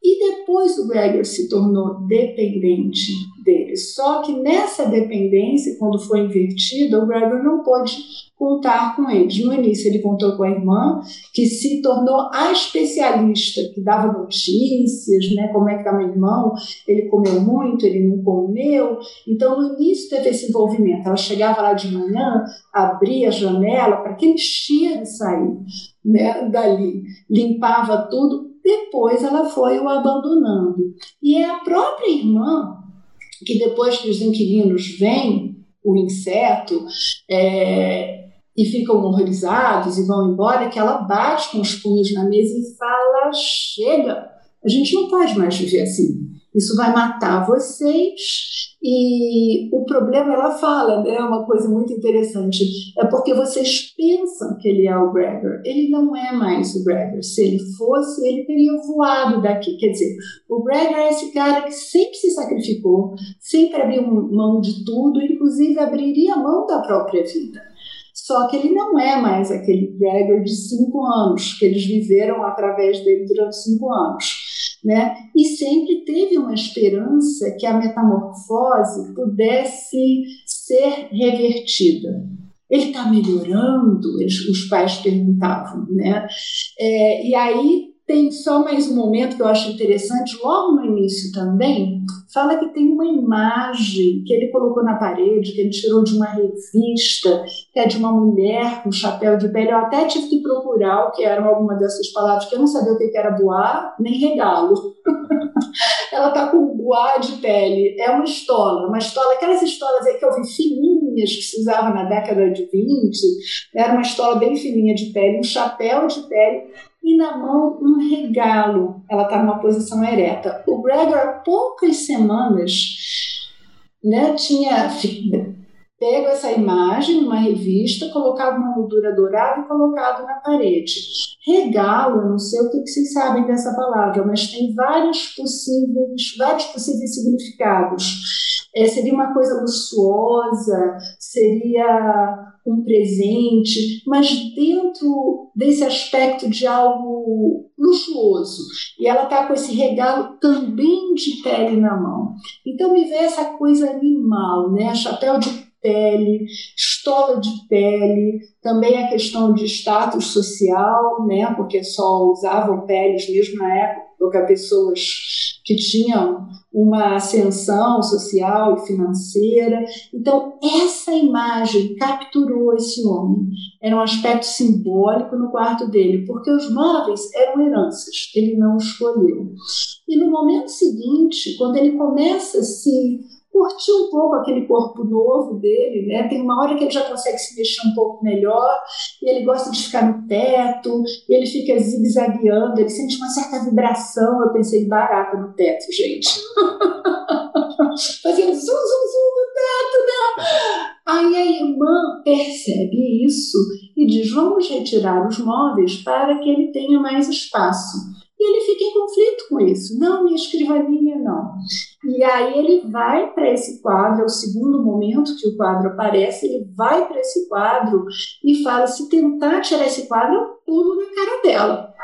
E depois o Gregor se tornou dependente dele. Só que nessa dependência, quando foi invertida, o Gregor não pôde contar com eles. No início, ele contou com a irmã, que se tornou a especialista, que dava notícias, né? Como é que está meu irmão? Ele comeu muito, ele não comeu. Então, no início, teve esse envolvimento. Ela chegava lá de manhã, abria a janela para aquele cheiro sair né, dali, limpava tudo. Depois ela foi o abandonando. E é a própria irmã que depois que os inquilinos vêm, o inseto, é, e ficam horrorizados e vão embora, que ela bate com os punhos na mesa e fala: chega, a gente não pode mais viver assim. Isso vai matar vocês. E o problema, ela fala, né, uma coisa muito interessante, é porque vocês pensam que ele é o Gregor. Ele não é mais o Gregor. Se ele fosse, ele teria voado daqui. Quer dizer, o Gregor é esse cara que sempre se sacrificou, sempre abriu mão de tudo, inclusive abriria mão da própria vida. Só que ele não é mais aquele Gregor de cinco anos, que eles viveram através dele durante cinco anos né? E sempre teve uma esperança que a metamorfose pudesse ser revertida. Ele está melhorando? Os pais perguntavam, né? É, e aí tem só mais um momento que eu acho interessante, logo no início também, fala que tem uma imagem que ele colocou na parede, que ele tirou de uma revista, que é de uma mulher com chapéu de pele. Eu até tive que procurar o que eram alguma dessas palavras, que eu não sabia o que era boar nem regalo. [laughs] Ela tá com boar de pele. É uma estola, uma estola, aquelas estolas aí que eu vi fininhas que se usava na década de 20, era uma estola bem fininha de pele, um chapéu de pele e na mão um regalo. Ela está numa posição ereta. O Gregor, há poucas semanas, né, tinha pego essa imagem numa revista, colocado numa moldura dourada e colocado na parede. Regalo, eu não sei o que, vocês sabem dessa palavra, mas tem vários possíveis, vários possíveis significados. É, seria uma coisa luxuosa, seria um presente, mas dentro desse aspecto de algo luxuoso. E ela está com esse regalo também de pele na mão. Então me vê essa coisa animal, né? Chapéu de pele, estola de pele, também a questão de status social, né? Porque só usavam peles mesmo na época pessoas que tinham uma ascensão social e financeira. Então, essa imagem capturou esse homem. Era um aspecto simbólico no quarto dele, porque os móveis eram heranças, ele não escolheu. E no momento seguinte, quando ele começa a se curtir um pouco aquele corpo novo dele, né? Tem uma hora que ele já consegue se mexer um pouco melhor, e ele gosta de ficar no teto, ele fica zigue-zagueando, ele sente uma certa vibração, eu pensei, barata no teto, gente. [laughs] Fazendo zum, zum, zum no teto, né? Aí a irmã percebe isso e diz, vamos retirar os móveis para que ele tenha mais espaço. E ele fica em conflito com isso. Não, minha escrivaninha, não. E aí ele vai para esse quadro, é o segundo momento que o quadro aparece, ele vai para esse quadro e fala: se tentar tirar esse quadro, eu pulo na cara dela.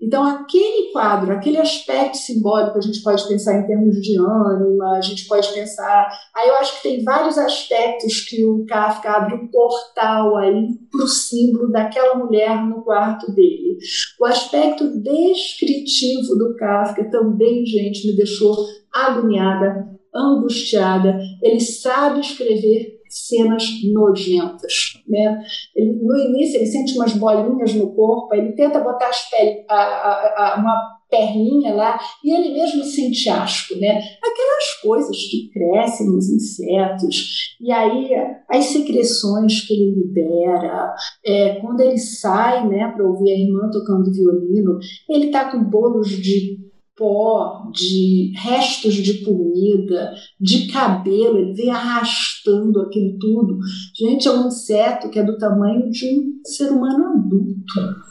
Então, aquele quadro, aquele aspecto simbólico, a gente pode pensar em termos de ânima, a gente pode pensar. Aí eu acho que tem vários aspectos que o Kafka abre um portal aí para o símbolo daquela mulher no quarto dele. O aspecto descritivo do Kafka também, gente, me deixou agoniada, angustiada. Ele sabe escrever cenas nojentas. Né? Ele, no início, ele sente umas bolinhas no corpo, ele tenta botar as pele, a, a, a, uma perninha lá e ele mesmo sente asco. Né? Aquelas coisas que crescem nos insetos, e aí as secreções que ele libera. É, quando ele sai né, para ouvir a irmã tocando violino, ele está com bolos de pó, de restos de comida, de cabelo, ele vem arrastando aquilo tudo. Gente, é um inseto que é do tamanho de um ser humano adulto.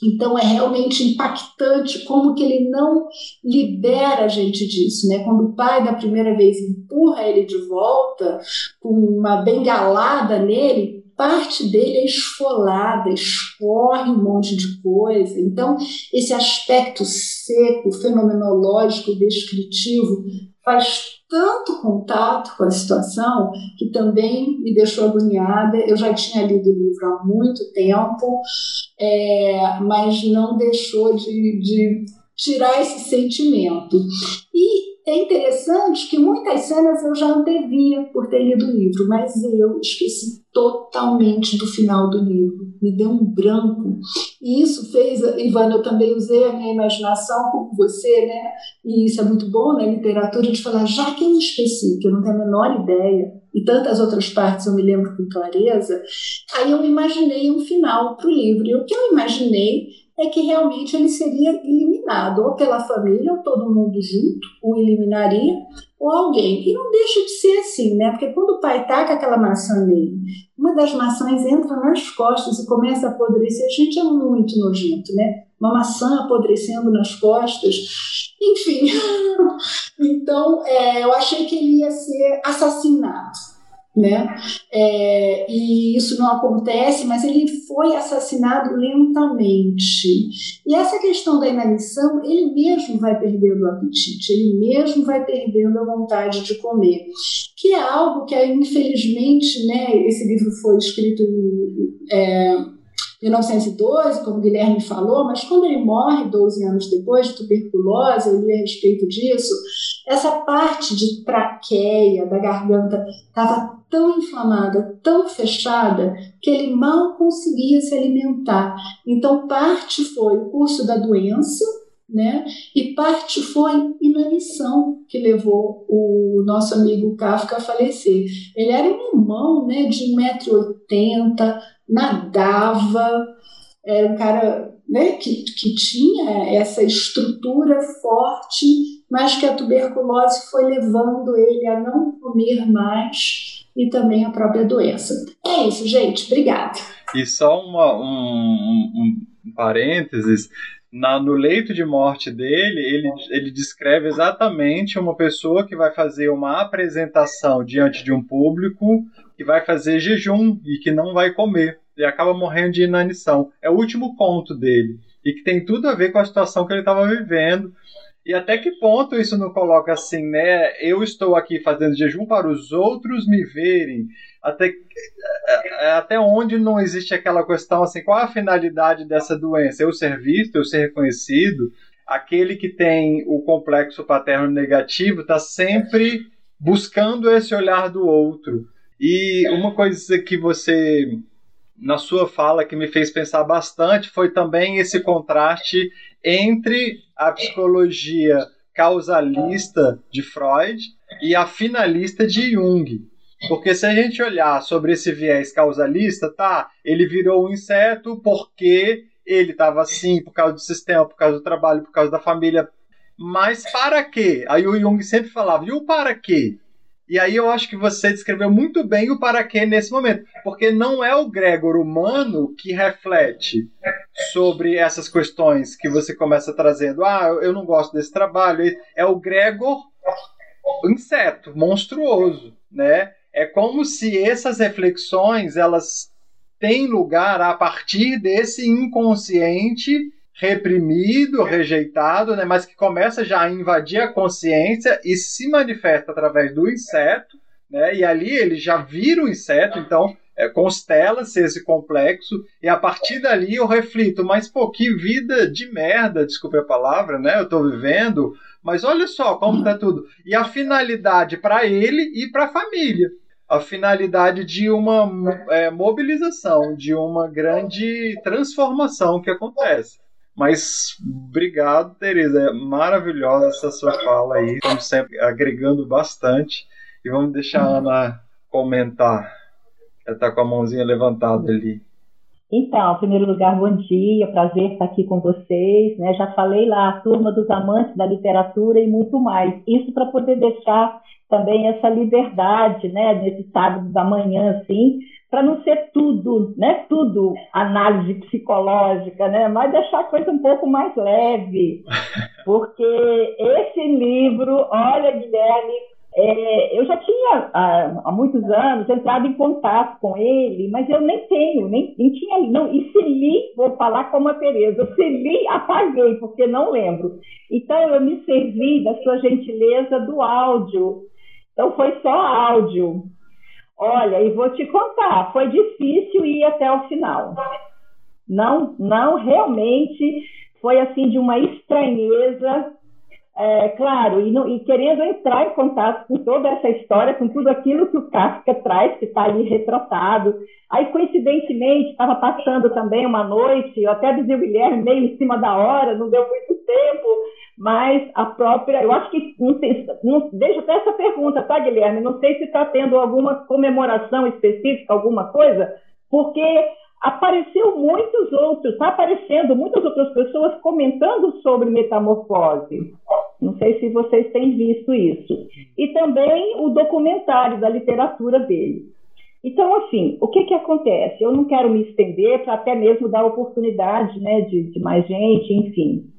Então é realmente impactante como que ele não libera a gente disso, né? Quando o pai da primeira vez empurra ele de volta com uma bengalada nele, parte dele é esfolada, escorre um monte de coisa. Então, esse aspecto seco, fenomenológico, descritivo, faz tanto contato com a situação que também me deixou agoniada. Eu já tinha lido o livro há muito tempo, é, mas não deixou de, de tirar esse sentimento. E é interessante que muitas cenas eu já antevia por ter lido o livro, mas eu esqueci totalmente do final do livro. Me deu um branco. E isso fez, Ivana, eu também usei a minha imaginação como você, né? E isso é muito bom na literatura de falar, já que eu esqueci, que eu não tenho a menor ideia, e tantas outras partes eu me lembro com clareza, aí eu imaginei um final para o livro. E o que eu imaginei é que realmente ele seria eliminado, ou pela família, ou todo mundo junto, o eliminaria, ou alguém. E não deixa de ser assim, né? Porque quando o pai taca aquela maçã nele, uma das maçãs entra nas costas e começa a apodrecer. A gente é muito nojento, né? Uma maçã apodrecendo nas costas. Enfim. [laughs] então, é, eu achei que ele ia ser assassinado né? É, e isso não acontece, mas ele foi assassinado lentamente. E essa questão da inanição, ele mesmo vai perdendo o apetite, ele mesmo vai perdendo a vontade de comer, que é algo que, infelizmente, né, esse livro foi escrito em é, 1912, como o Guilherme falou, mas quando ele morre 12 anos depois de tuberculose, eu li a respeito disso, essa parte de traqueia da garganta estava tão inflamada, tão fechada, que ele mal conseguia se alimentar. Então, parte foi o curso da doença, né? E parte foi inanição que levou o nosso amigo Kafka a falecer. Ele era um irmão, né, de 1,80m, nadava, era um cara né, que, que tinha essa estrutura forte, mas que a tuberculose foi levando ele a não comer mais e também a própria doença. É isso, gente. Obrigada. E só uma, um, um, parênteses. Na, no leito de morte dele, ele, ele descreve exatamente uma pessoa que vai fazer uma apresentação diante de um público que vai fazer jejum e que não vai comer e acaba morrendo de inanição. É o último conto dele e que tem tudo a ver com a situação que ele estava vivendo. E até que ponto isso não coloca assim, né? Eu estou aqui fazendo jejum para os outros me verem. Até, é, é, até onde não existe aquela questão assim, qual a finalidade dessa doença? Eu ser visto, eu ser reconhecido? Aquele que tem o complexo paterno negativo está sempre buscando esse olhar do outro. E uma coisa que você, na sua fala, que me fez pensar bastante foi também esse contraste entre a psicologia causalista de Freud e a finalista de Jung. Porque se a gente olhar sobre esse viés causalista, tá, ele virou um inseto porque ele estava assim por causa do sistema, por causa do trabalho, por causa da família. Mas para quê? Aí o Jung sempre falava, e o para quê? E aí eu acho que você descreveu muito bem o para quê nesse momento. Porque não é o Gregor humano que reflete sobre essas questões que você começa trazendo. Ah, eu não gosto desse trabalho. É o Gregor inseto, monstruoso, né? É como se essas reflexões elas têm lugar a partir desse inconsciente reprimido, rejeitado, né, mas que começa já a invadir a consciência e se manifesta através do inseto, né, e ali ele já vira o inseto, então é, constela-se esse complexo, e a partir dali eu reflito, mas pô, que vida de merda, desculpe a palavra, né, eu estou vivendo, mas olha só como está tudo. E a finalidade para ele e para a família a finalidade de uma é, mobilização, de uma grande transformação que acontece. Mas obrigado, Tereza. É maravilhosa essa sua fala aí. Estamos sempre agregando bastante. E vamos deixar a Ana comentar. Ela está com a mãozinha levantada ali. Então, em primeiro lugar, bom dia, prazer estar aqui com vocês. Né? Já falei lá, a turma dos amantes da literatura e muito mais. Isso para poder deixar também essa liberdade, né, nesse sábado da manhã, assim, para não ser tudo, né, tudo análise psicológica, né, mas deixar a coisa um pouco mais leve, [laughs] porque esse livro, olha, Guilherme, é, eu já tinha há, há, muitos anos entrado em contato com ele, mas eu nem tenho, nem, nem tinha, não, e se li, vou falar como a Tereza, se li, apaguei, porque não lembro. Então eu me servi da sua gentileza do áudio, então foi só áudio. Olha, e vou te contar, foi difícil ir até o final. Não, não realmente foi assim de uma estranheza, é, claro, e, e, querendo entrar em contato com toda essa história, com tudo aquilo que o Kafka traz, que está ali retratado. Aí, coincidentemente, estava passando também uma noite, eu até dizia o Guilherme meio em cima da hora, não deu muito tempo, mas a própria, eu acho que, não sei, não, deixa até essa pergunta, tá, Guilherme? Não sei se está tendo alguma comemoração específica, alguma coisa, porque apareceu muitos outros, está aparecendo muitas outras pessoas comentando sobre metamorfose. Não sei se vocês têm visto isso. E também o documentário da literatura dele. Então, assim, o que, que acontece? Eu não quero me estender para até mesmo dar oportunidade né, de, de mais gente, enfim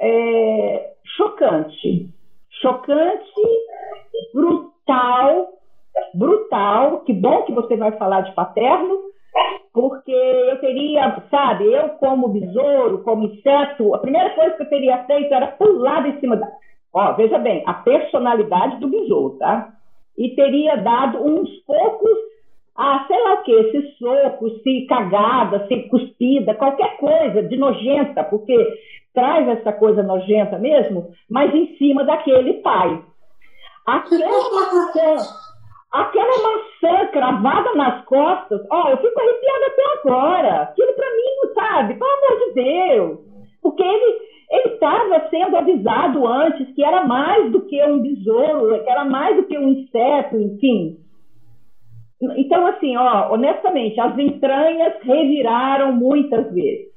é, chocante. Chocante, brutal, brutal. Que bom que você vai falar de paterno, porque eu teria, sabe, eu como besouro, como inseto, a primeira coisa que eu teria feito era pular em cima da. Ó, veja bem, a personalidade do besouro, tá? E teria dado uns poucos ah, sei lá o quê, se soco, se cagada, se cuspida, qualquer coisa de nojenta, porque traz essa coisa nojenta mesmo, mas em cima daquele pai. Aquela [laughs] maçã, aquela maçã cravada nas costas, ó, eu fico arrepiada até agora. Aquilo para mim, não sabe, pelo amor de Deus. Porque ele ele estava sendo avisado antes que era mais do que um besouro, que era mais do que um inseto, enfim. Então, assim, ó, honestamente, as entranhas reviraram muitas vezes.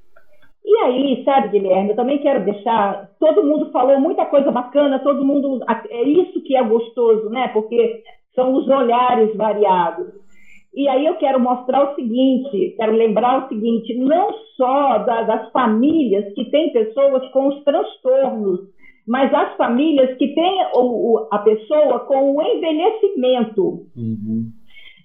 E aí, sabe, Guilherme, eu também quero deixar. Todo mundo falou muita coisa bacana, todo mundo. É isso que é gostoso, né? Porque são os olhares variados. E aí eu quero mostrar o seguinte, quero lembrar o seguinte, não só da, das famílias que têm pessoas com os transtornos, mas as famílias que têm o, o, a pessoa com o envelhecimento. Uhum.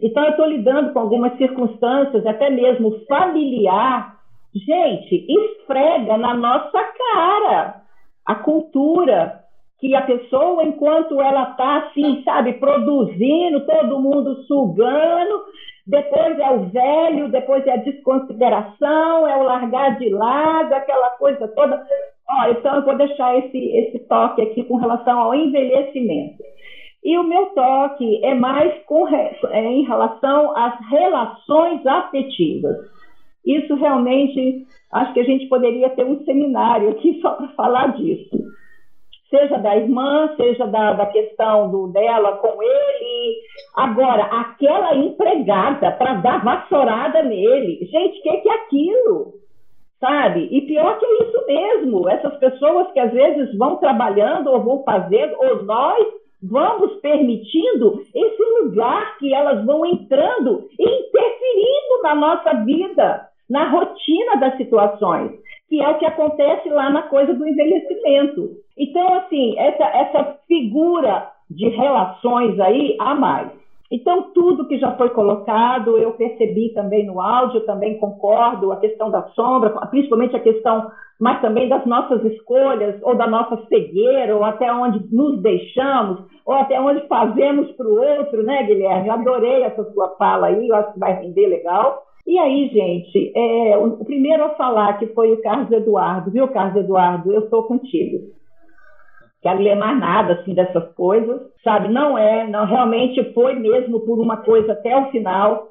Então, eu estou lidando com algumas circunstâncias, até mesmo familiar. Gente, esfrega na nossa cara a cultura que a pessoa, enquanto ela está assim, sabe, produzindo, todo mundo sugando, depois é o velho, depois é a desconsideração, é o largar de lado, aquela coisa toda. Ó, então eu vou deixar esse, esse toque aqui com relação ao envelhecimento. E o meu toque é mais com, é, em relação às relações afetivas. Isso realmente, acho que a gente poderia ter um seminário aqui só para falar disso seja da irmã, seja da, da questão do, dela com ele. Agora, aquela empregada para dar vassourada nele, gente, o que, que é aquilo? Sabe? E pior que é isso mesmo, essas pessoas que às vezes vão trabalhando ou vão fazendo, ou nós vamos permitindo esse lugar que elas vão entrando e interferindo na nossa vida, na rotina das situações que é o que acontece lá na coisa do envelhecimento. Então, assim, essa, essa figura de relações aí há mais. Então, tudo que já foi colocado, eu percebi também no áudio, também concordo, a questão da sombra, principalmente a questão, mas também das nossas escolhas, ou da nossa cegueira, ou até onde nos deixamos, ou até onde fazemos para o outro, né, Guilherme? Adorei essa sua fala aí, eu acho que vai render legal. E aí, gente, é, o primeiro a falar que foi o Carlos Eduardo, viu, Carlos Eduardo? Eu estou contigo. Quero ler mais nada assim dessas coisas, sabe? Não é, não realmente foi mesmo por uma coisa até o final,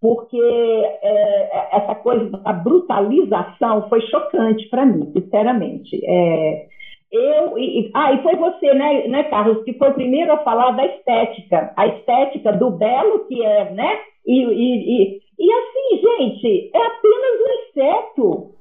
porque é, essa coisa da brutalização foi chocante para mim, sinceramente. É, eu e, ah, e foi você, né, né, Carlos, que foi o primeiro a falar da estética, a estética do belo que é, né? E, e, e, e assim, gente, é apenas um inseto.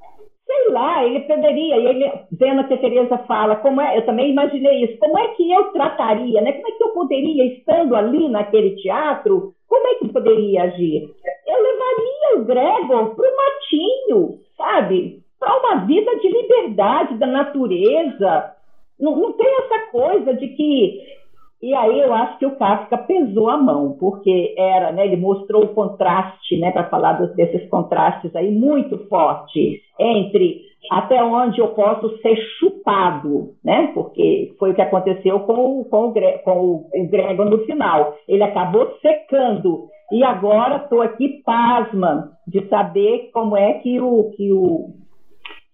Sei lá, ele poderia, e ele, vendo que a Tereza fala, como é, eu também imaginei isso, como é que eu trataria, né? Como é que eu poderia, estando ali naquele teatro, como é que poderia agir? Eu levaria o Gregor para o matinho, sabe? Para uma vida de liberdade da natureza. Não, não tem essa coisa de que e aí eu acho que o Kafka pesou a mão, porque era, né, ele mostrou o contraste, né, para falar desses contrastes aí muito forte entre até onde eu posso ser chupado, né? Porque foi o que aconteceu com, o, com, o, com o, o Gregor no final. Ele acabou secando. E agora estou aqui pasma de saber como é que o, que o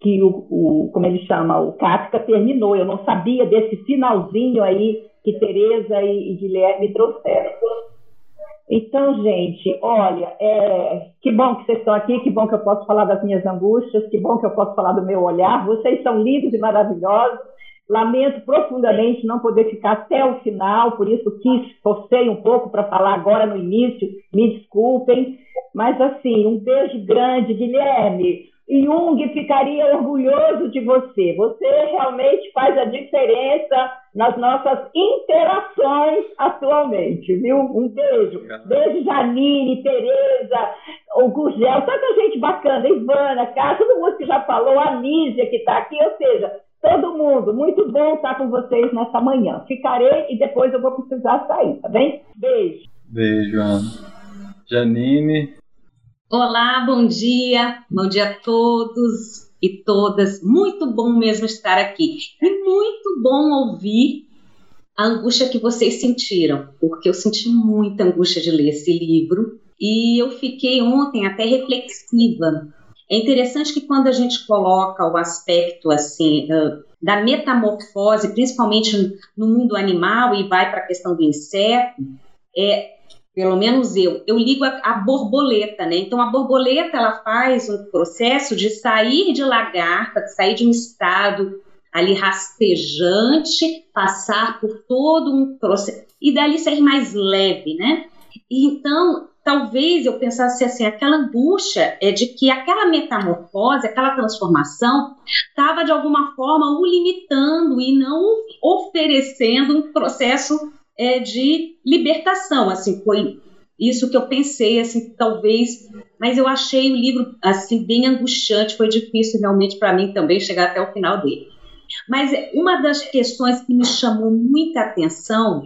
que o, o, como ele chama, o Kafka terminou. Eu não sabia desse finalzinho aí que Tereza e, e Guilherme trouxeram. Então, gente, olha, é, que bom que vocês estão aqui, que bom que eu posso falar das minhas angústias, que bom que eu posso falar do meu olhar. Vocês são lindos e maravilhosos. Lamento profundamente não poder ficar até o final, por isso quis, forcei um pouco para falar agora no início, me desculpem. Mas, assim, um beijo grande, Guilherme. Jung ficaria orgulhoso de você. Você realmente faz a diferença nas nossas interações atualmente, viu? Um beijo. Beijo, Janine, Tereza, o Gugel, tanta gente bacana, Ivana, Cá, todo mundo que já falou, a Nízia que está aqui, ou seja, todo mundo. Muito bom estar com vocês nessa manhã. Ficarei e depois eu vou precisar sair, tá bem? Beijo. Beijo, Ana. Janine, Olá, bom dia, bom dia a todos e todas. Muito bom mesmo estar aqui e muito bom ouvir a angústia que vocês sentiram, porque eu senti muita angústia de ler esse livro e eu fiquei ontem até reflexiva. É interessante que quando a gente coloca o aspecto assim da metamorfose, principalmente no mundo animal e vai para a questão do inseto, é pelo menos eu, eu ligo a, a, borboleta, né? Então a borboleta ela faz um processo de sair de lagarta, de sair de um estado ali rastejante, passar por todo um processo e dali sair mais leve, né? Então talvez eu pensasse assim, aquela angústia é de que aquela metamorfose, aquela transformação estava de alguma forma o limitando e não oferecendo um processo é, de libertação, assim, foi isso que eu pensei, assim, talvez, mas eu achei o livro, assim, bem angustiante, foi difícil realmente para mim também chegar até o final dele. Mas uma das questões que me chamou muita atenção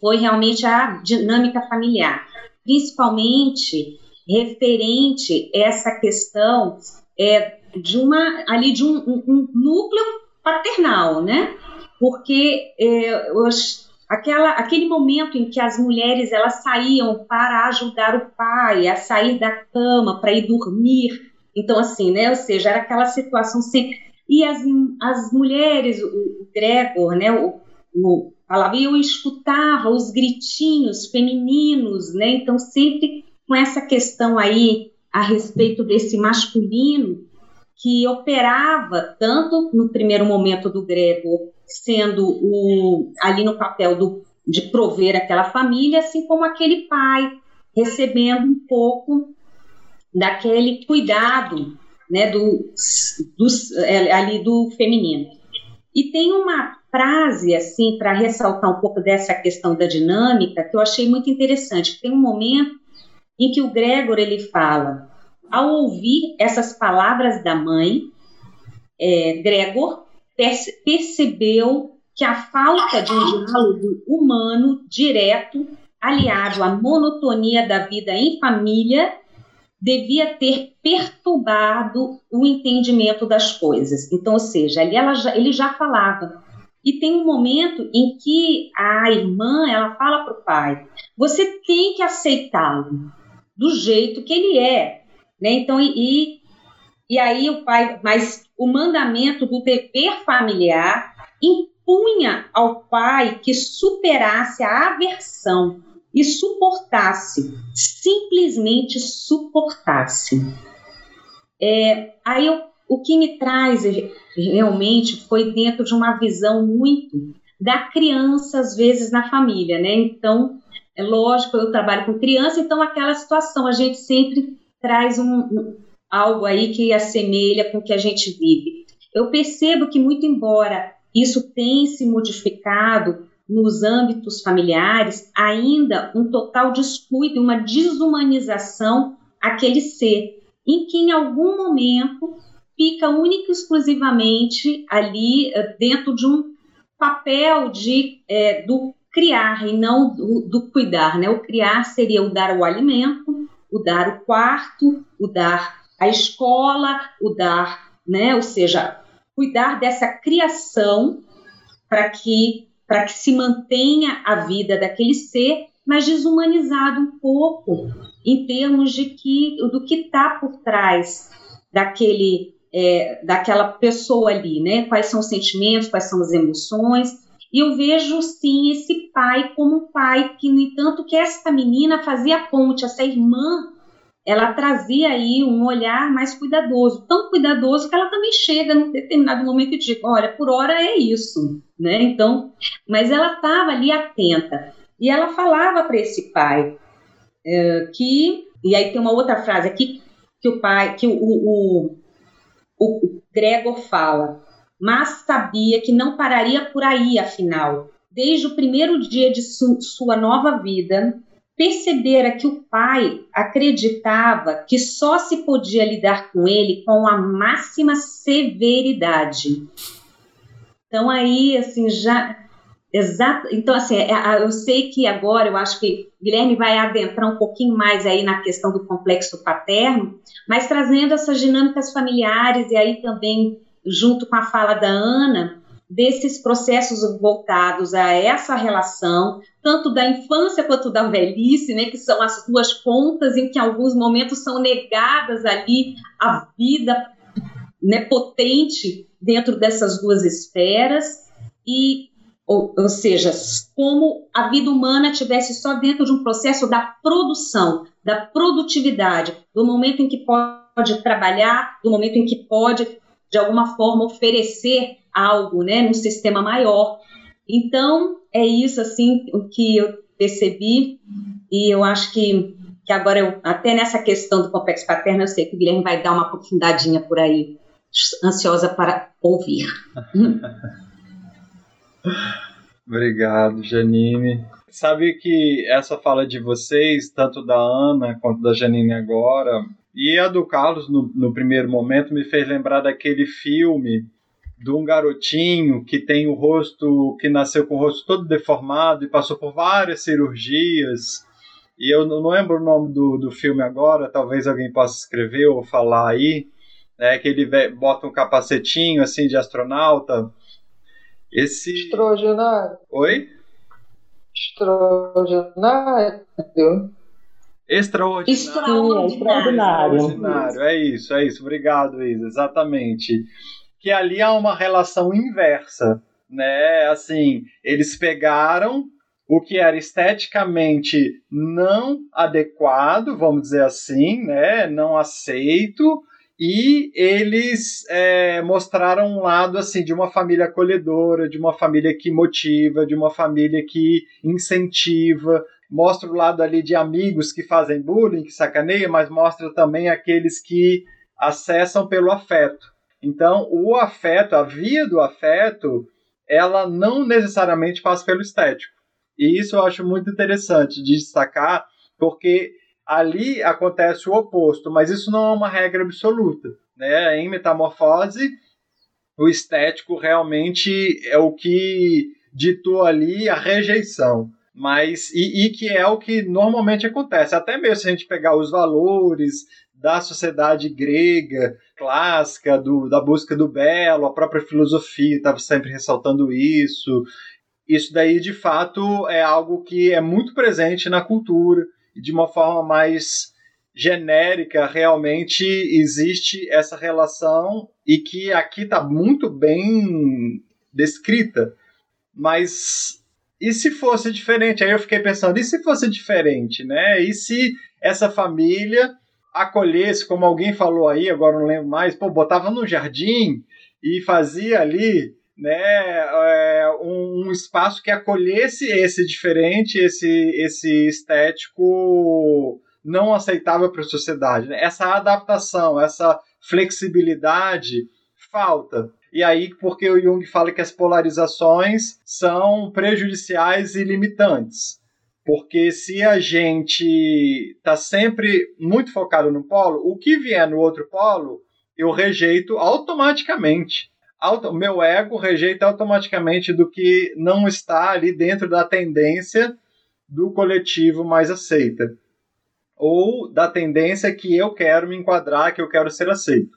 foi realmente a dinâmica familiar. principalmente referente a essa questão é, de uma ali de um, um, um núcleo paternal, né? Porque é, os, aquela, aquele momento em que as mulheres elas saíam para ajudar o pai a sair da cama para ir dormir, então assim, né? Ou seja, era aquela situação sempre e as, as mulheres, o, Gregor, né? O, o, eu escutava os gritinhos femininos, né? Então sempre com essa questão aí a respeito desse masculino que operava tanto no primeiro momento do Grego sendo o ali no papel do, de prover aquela família, assim como aquele pai recebendo um pouco daquele cuidado, né, do, dos, é, ali do feminino. E tem uma frase assim para ressaltar um pouco dessa questão da dinâmica que eu achei muito interessante. Tem um momento em que o Gregor ele fala, ao ouvir essas palavras da mãe, é, Gregor percebeu que a falta de um diálogo humano direto, aliado à monotonia da vida em família, devia ter perturbado o entendimento das coisas. Então, ou seja, ali já, ele já falava. E tem um momento em que a irmã ela fala para o pai: você tem que aceitá-lo do jeito que ele é. Né? Então, e, e aí o pai, mas o mandamento do dever familiar impunha ao pai que superasse a aversão e suportasse, simplesmente suportasse. É, aí eu, o que me traz realmente foi dentro de uma visão muito da criança, às vezes, na família, né? Então, é lógico, eu trabalho com criança, então aquela situação a gente sempre traz um, algo aí que assemelha com o que a gente vive. Eu percebo que, muito embora isso tenha se modificado nos âmbitos familiares, ainda um total descuido, uma desumanização aquele ser, em que em algum momento fica única e exclusivamente ali eh, dentro de um papel de, é, do criar e não do, do, cuidar, né? O criar seria o dar o alimento, o dar o quarto, o dar a escola, o dar, né? Ou seja, cuidar dessa criação para que para que se mantenha a vida daquele ser, mas desumanizado um pouco em termos de que do que está por trás daquele é, daquela pessoa ali, né? Quais são os sentimentos, quais são as emoções e eu vejo sim esse pai como um pai que, no entanto, que esta menina fazia ponte, essa irmã, ela trazia aí um olhar mais cuidadoso, tão cuidadoso que ela também chega num determinado momento e diz, olha, por hora é isso, né? Então, mas ela estava ali atenta e ela falava para esse pai é, que, e aí tem uma outra frase aqui que o pai, que o, o, o, o Gregor fala, mas sabia que não pararia por aí, afinal. Desde o primeiro dia de su sua nova vida, percebera que o pai acreditava que só se podia lidar com ele com a máxima severidade. Então aí, assim, já exato. Então assim, é, eu sei que agora eu acho que Guilherme vai adentrar um pouquinho mais aí na questão do complexo paterno, mas trazendo essas dinâmicas familiares e aí também junto com a fala da Ana, desses processos voltados a essa relação, tanto da infância quanto da velhice, né, que são as duas pontas em que em alguns momentos são negadas ali a vida né, potente dentro dessas duas esferas. E ou, ou seja, como a vida humana tivesse só dentro de um processo da produção, da produtividade, do momento em que pode trabalhar, do momento em que pode de alguma forma oferecer algo, né, num sistema maior. Então, é isso assim o que eu percebi e eu acho que, que agora eu, até nessa questão do complexo paterno, eu sei que o Guilherme vai dar uma aprofundadinha por aí, ansiosa para ouvir. [laughs] Obrigado, Janine. Sabe que essa fala de vocês, tanto da Ana quanto da Janine agora, e a do Carlos, no, no primeiro momento, me fez lembrar daquele filme de um garotinho que tem o rosto, que nasceu com o rosto todo deformado e passou por várias cirurgias e eu não lembro o nome do, do filme agora, talvez alguém possa escrever ou falar aí, né, que ele bota um capacetinho assim de astronauta. Esse. Extraordinário. Oi? Extraordinário. Extraordinário. Extraordinário. Extraordinário. É isso, é isso. Obrigado, Isa. Exatamente. Que ali há uma relação inversa, né? Assim, eles pegaram o que era esteticamente não adequado, vamos dizer assim, né? Não aceito, e eles é, mostraram um lado assim de uma família acolhedora, de uma família que motiva, de uma família que incentiva, mostra o lado ali de amigos que fazem bullying, que sacaneiam, mas mostra também aqueles que acessam pelo afeto. Então, o afeto, a via do afeto, ela não necessariamente passa pelo estético. E isso eu acho muito interessante de destacar, porque ali acontece o oposto, mas isso não é uma regra absoluta. Né? Em metamorfose, o estético realmente é o que ditou ali a rejeição. Mas, e, e que é o que normalmente acontece. Até mesmo se a gente pegar os valores da sociedade grega clássica, do, da busca do belo, a própria filosofia estava sempre ressaltando isso. Isso daí, de fato, é algo que é muito presente na cultura de uma forma mais genérica, realmente existe essa relação e que aqui está muito bem descrita. Mas e se fosse diferente? Aí eu fiquei pensando, e se fosse diferente, né? E se essa família acolhesse, como alguém falou aí, agora não lembro mais, pô, botava no jardim e fazia ali né, é, um, espaço que acolhesse esse diferente, esse, esse estético não aceitável para a sociedade. Né? Essa adaptação, essa flexibilidade falta. E aí, porque o Jung fala que as polarizações são prejudiciais e limitantes. Porque se a gente está sempre muito focado no polo, o que vier no outro polo, eu rejeito automaticamente auto, meu ego rejeita automaticamente do que não está ali dentro da tendência do coletivo mais aceita. Ou da tendência que eu quero me enquadrar, que eu quero ser aceito.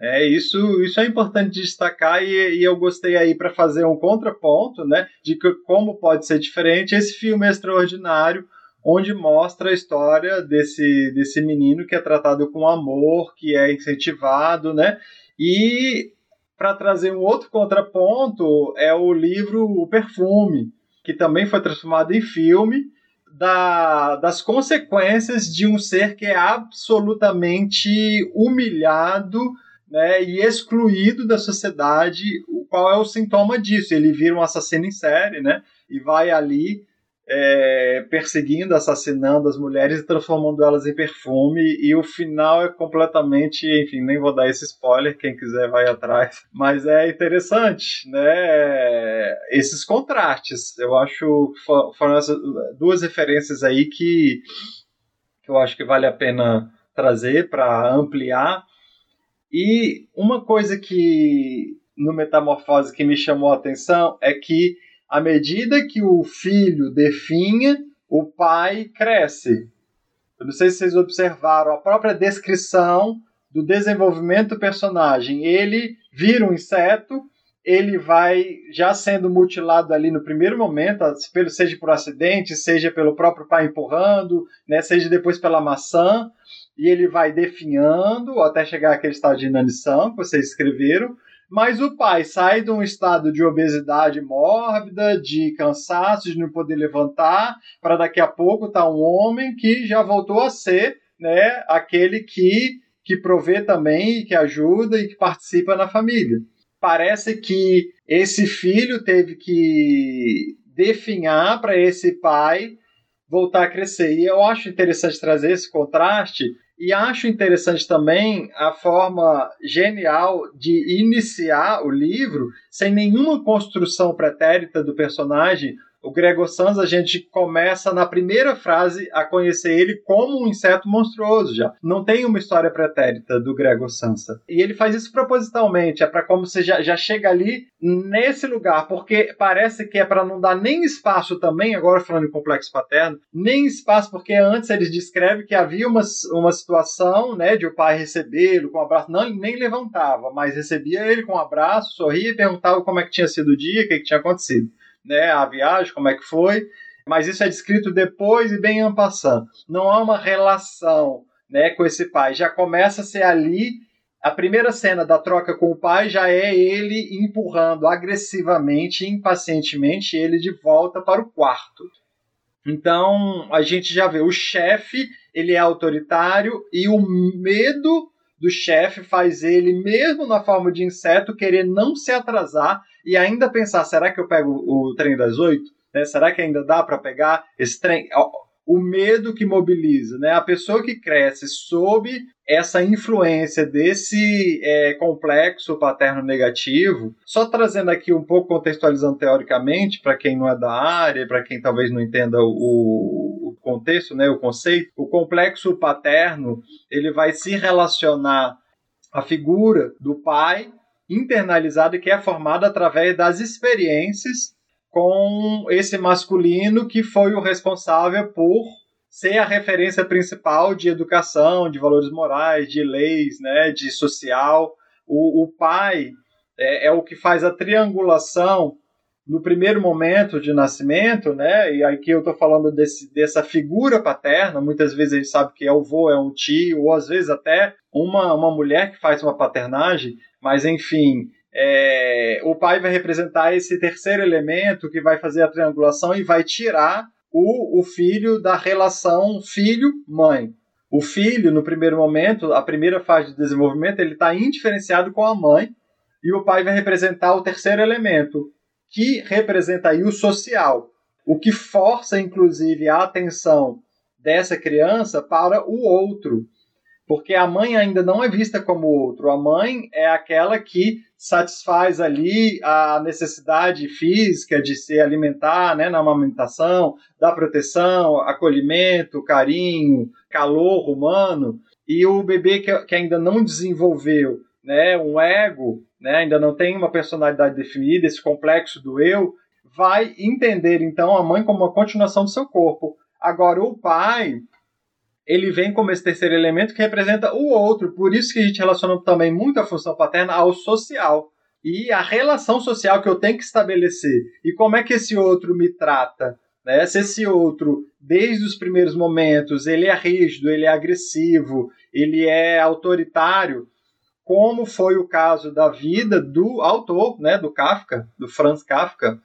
É, isso, isso é importante destacar e, e eu gostei aí para fazer um contraponto, né, de que, como pode ser diferente. Esse filme é extraordinário, onde mostra a história desse, desse menino que é tratado com amor, que é incentivado, né, e para trazer um outro contraponto, é o livro O Perfume, que também foi transformado em filme, da, das consequências de um ser que é absolutamente humilhado né, e excluído da sociedade. Qual é o sintoma disso? Ele vira um assassino em série né, e vai ali é, perseguindo, assassinando as mulheres e transformando elas em perfume. E o final é completamente, enfim, nem vou dar esse spoiler, quem quiser vai atrás. [laughs] Mas é interessante, né? Esses contrastes. Eu acho que foram essas duas referências aí que, que eu acho que vale a pena trazer para ampliar. E uma coisa que no Metamorfose que me chamou a atenção é que à medida que o filho definha, o pai cresce. Eu não sei se vocês observaram a própria descrição do desenvolvimento do personagem. Ele vira um inseto, ele vai já sendo mutilado ali no primeiro momento, seja por acidente, seja pelo próprio pai empurrando, né, seja depois pela maçã, e ele vai definhando até chegar àquele estado de inanição que vocês escreveram. Mas o pai sai de um estado de obesidade mórbida, de cansaço, de não poder levantar, para daqui a pouco estar tá um homem que já voltou a ser né, aquele que, que provê também, que ajuda e que participa na família. Parece que esse filho teve que definhar para esse pai voltar a crescer. E eu acho interessante trazer esse contraste e acho interessante também a forma genial de iniciar o livro sem nenhuma construção pretérita do personagem, o Gregor Sans, a gente começa na primeira frase a conhecer ele como um inseto monstruoso já. Não tem uma história pretérita do Gregor Sansa. E ele faz isso propositalmente, é para como você já, já chega ali nesse lugar, porque parece que é para não dar nem espaço também, agora falando em complexo paterno, nem espaço, porque antes eles descrevem que havia uma, uma situação né, de o pai recebê-lo com um abraço, não, ele nem levantava, mas recebia ele com um abraço, sorria e perguntava como é que tinha sido o dia, o que, que tinha acontecido né, a viagem, como é que foi, mas isso é descrito depois e bem en passant. Não há uma relação né, com esse pai. Já começa a ser ali, a primeira cena da troca com o pai já é ele empurrando agressivamente, impacientemente, ele de volta para o quarto. Então, a gente já vê o chefe, ele é autoritário e o medo do chefe faz ele, mesmo na forma de inseto, querer não se atrasar e ainda pensar: será que eu pego o trem das oito? Né? Será que ainda dá para pegar esse trem? O medo que mobiliza, né? A pessoa que cresce sob essa influência desse é, complexo paterno negativo, só trazendo aqui um pouco contextualizando teoricamente para quem não é da área, para quem talvez não entenda o, o contexto, né, o conceito, o complexo paterno ele vai se relacionar à figura do pai internalizado que é formado através das experiências com esse masculino que foi o responsável por ser a referência principal de educação, de valores morais, de leis, né, de social. O, o pai é, é o que faz a triangulação no primeiro momento de nascimento, né? E aqui eu estou falando desse, dessa figura paterna. Muitas vezes a gente sabe que é o avô, é um tio, ou às vezes até uma, uma mulher que faz uma paternagem. Mas enfim, é, o pai vai representar esse terceiro elemento que vai fazer a triangulação e vai tirar o, o filho da relação filho-mãe. O filho, no primeiro momento, a primeira fase de desenvolvimento, ele está indiferenciado com a mãe, e o pai vai representar o terceiro elemento, que representa aí o social, o que força inclusive a atenção dessa criança para o outro, porque a mãe ainda não é vista como outro. A mãe é aquela que satisfaz ali a necessidade física de se alimentar, né, na amamentação, da proteção, acolhimento, carinho, calor humano, e o bebê que, que ainda não desenvolveu, né, um ego né, ainda não tem uma personalidade definida, esse complexo do eu, vai entender então a mãe como uma continuação do seu corpo. Agora, o pai, ele vem como esse terceiro elemento que representa o outro, por isso que a gente relaciona também muito a função paterna ao social. E a relação social que eu tenho que estabelecer. E como é que esse outro me trata? Né? Se esse outro, desde os primeiros momentos, ele é rígido, ele é agressivo, ele é autoritário, como foi o caso da vida do autor, né, do Kafka, do Franz Kafka.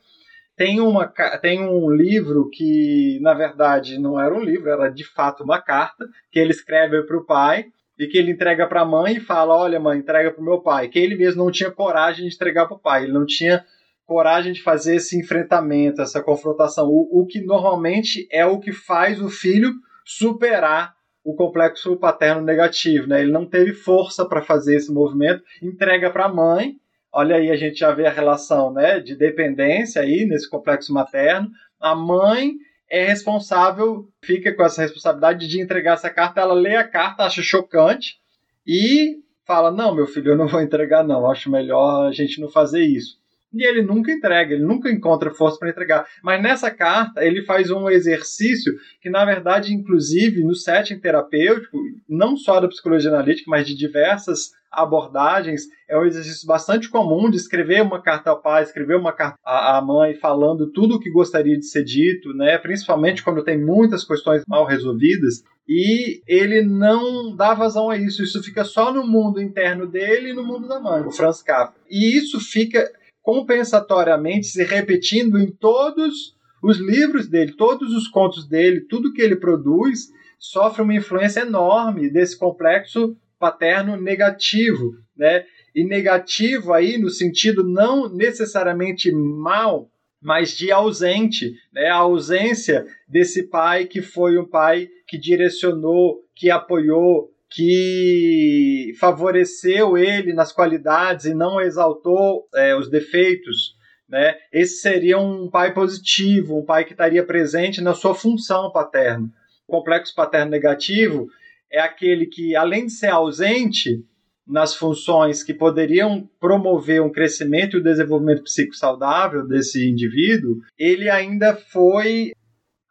Tem, uma, tem um livro que, na verdade, não era um livro, era de fato uma carta, que ele escreve para o pai e que ele entrega para a mãe e fala: Olha, mãe, entrega para o meu pai. Que ele mesmo não tinha coragem de entregar para o pai, ele não tinha coragem de fazer esse enfrentamento, essa confrontação. O, o que normalmente é o que faz o filho superar o complexo paterno negativo, né? Ele não teve força para fazer esse movimento, entrega para a mãe. Olha aí, a gente já vê a relação, né, de dependência aí nesse complexo materno. A mãe é responsável, fica com essa responsabilidade de entregar essa carta. Ela lê a carta, acha chocante e fala: Não, meu filho, eu não vou entregar, não. Acho melhor a gente não fazer isso e ele nunca entrega, ele nunca encontra força para entregar. Mas nessa carta ele faz um exercício que, na verdade, inclusive no setting terapêutico, não só da psicologia analítica, mas de diversas abordagens, é um exercício bastante comum de escrever uma carta ao pai, escrever uma carta à mãe, falando tudo o que gostaria de ser dito, né? principalmente quando tem muitas questões mal resolvidas. E ele não dá vazão a isso, isso fica só no mundo interno dele e no mundo da mãe, o Franz Kafka. E isso fica compensatoriamente se repetindo em todos os livros dele, todos os contos dele, tudo que ele produz sofre uma influência enorme desse complexo paterno negativo, né? E negativo aí no sentido não necessariamente mal, mas de ausente, né? A ausência desse pai que foi um pai que direcionou, que apoiou, que favoreceu ele nas qualidades e não exaltou é, os defeitos. Né? Esse seria um pai positivo, um pai que estaria presente na sua função paterna. O complexo paterno negativo é aquele que, além de ser ausente nas funções que poderiam promover um crescimento e o desenvolvimento psicossaudável desse indivíduo, ele ainda foi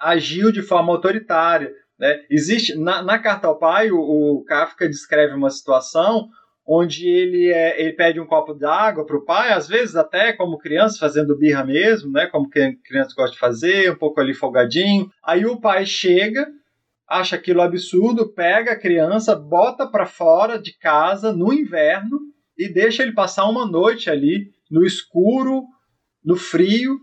agiu de forma autoritária. Né? Existe na, na carta ao pai, o, o Kafka descreve uma situação onde ele, é, ele pede um copo d'água para o pai, às vezes até como criança, fazendo birra mesmo, né? como criança gosta de fazer, um pouco ali folgadinho. Aí o pai chega, acha aquilo absurdo, pega a criança, bota para fora de casa no inverno e deixa ele passar uma noite ali no escuro, no frio.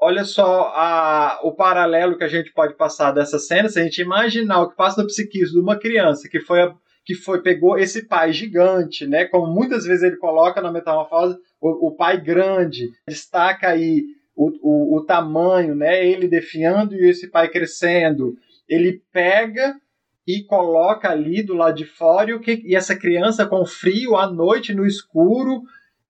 Olha só a, o paralelo que a gente pode passar dessa cena, se a gente imaginar o que passa no psiquismo de uma criança que foi que foi pegou esse pai gigante, né? Como muitas vezes ele coloca na metamorfose, o, o pai grande destaca aí o, o, o, tamanho, né? Ele defiando e esse pai crescendo. Ele pega e coloca ali do lado de fora e, o que, e essa criança com frio à noite no escuro,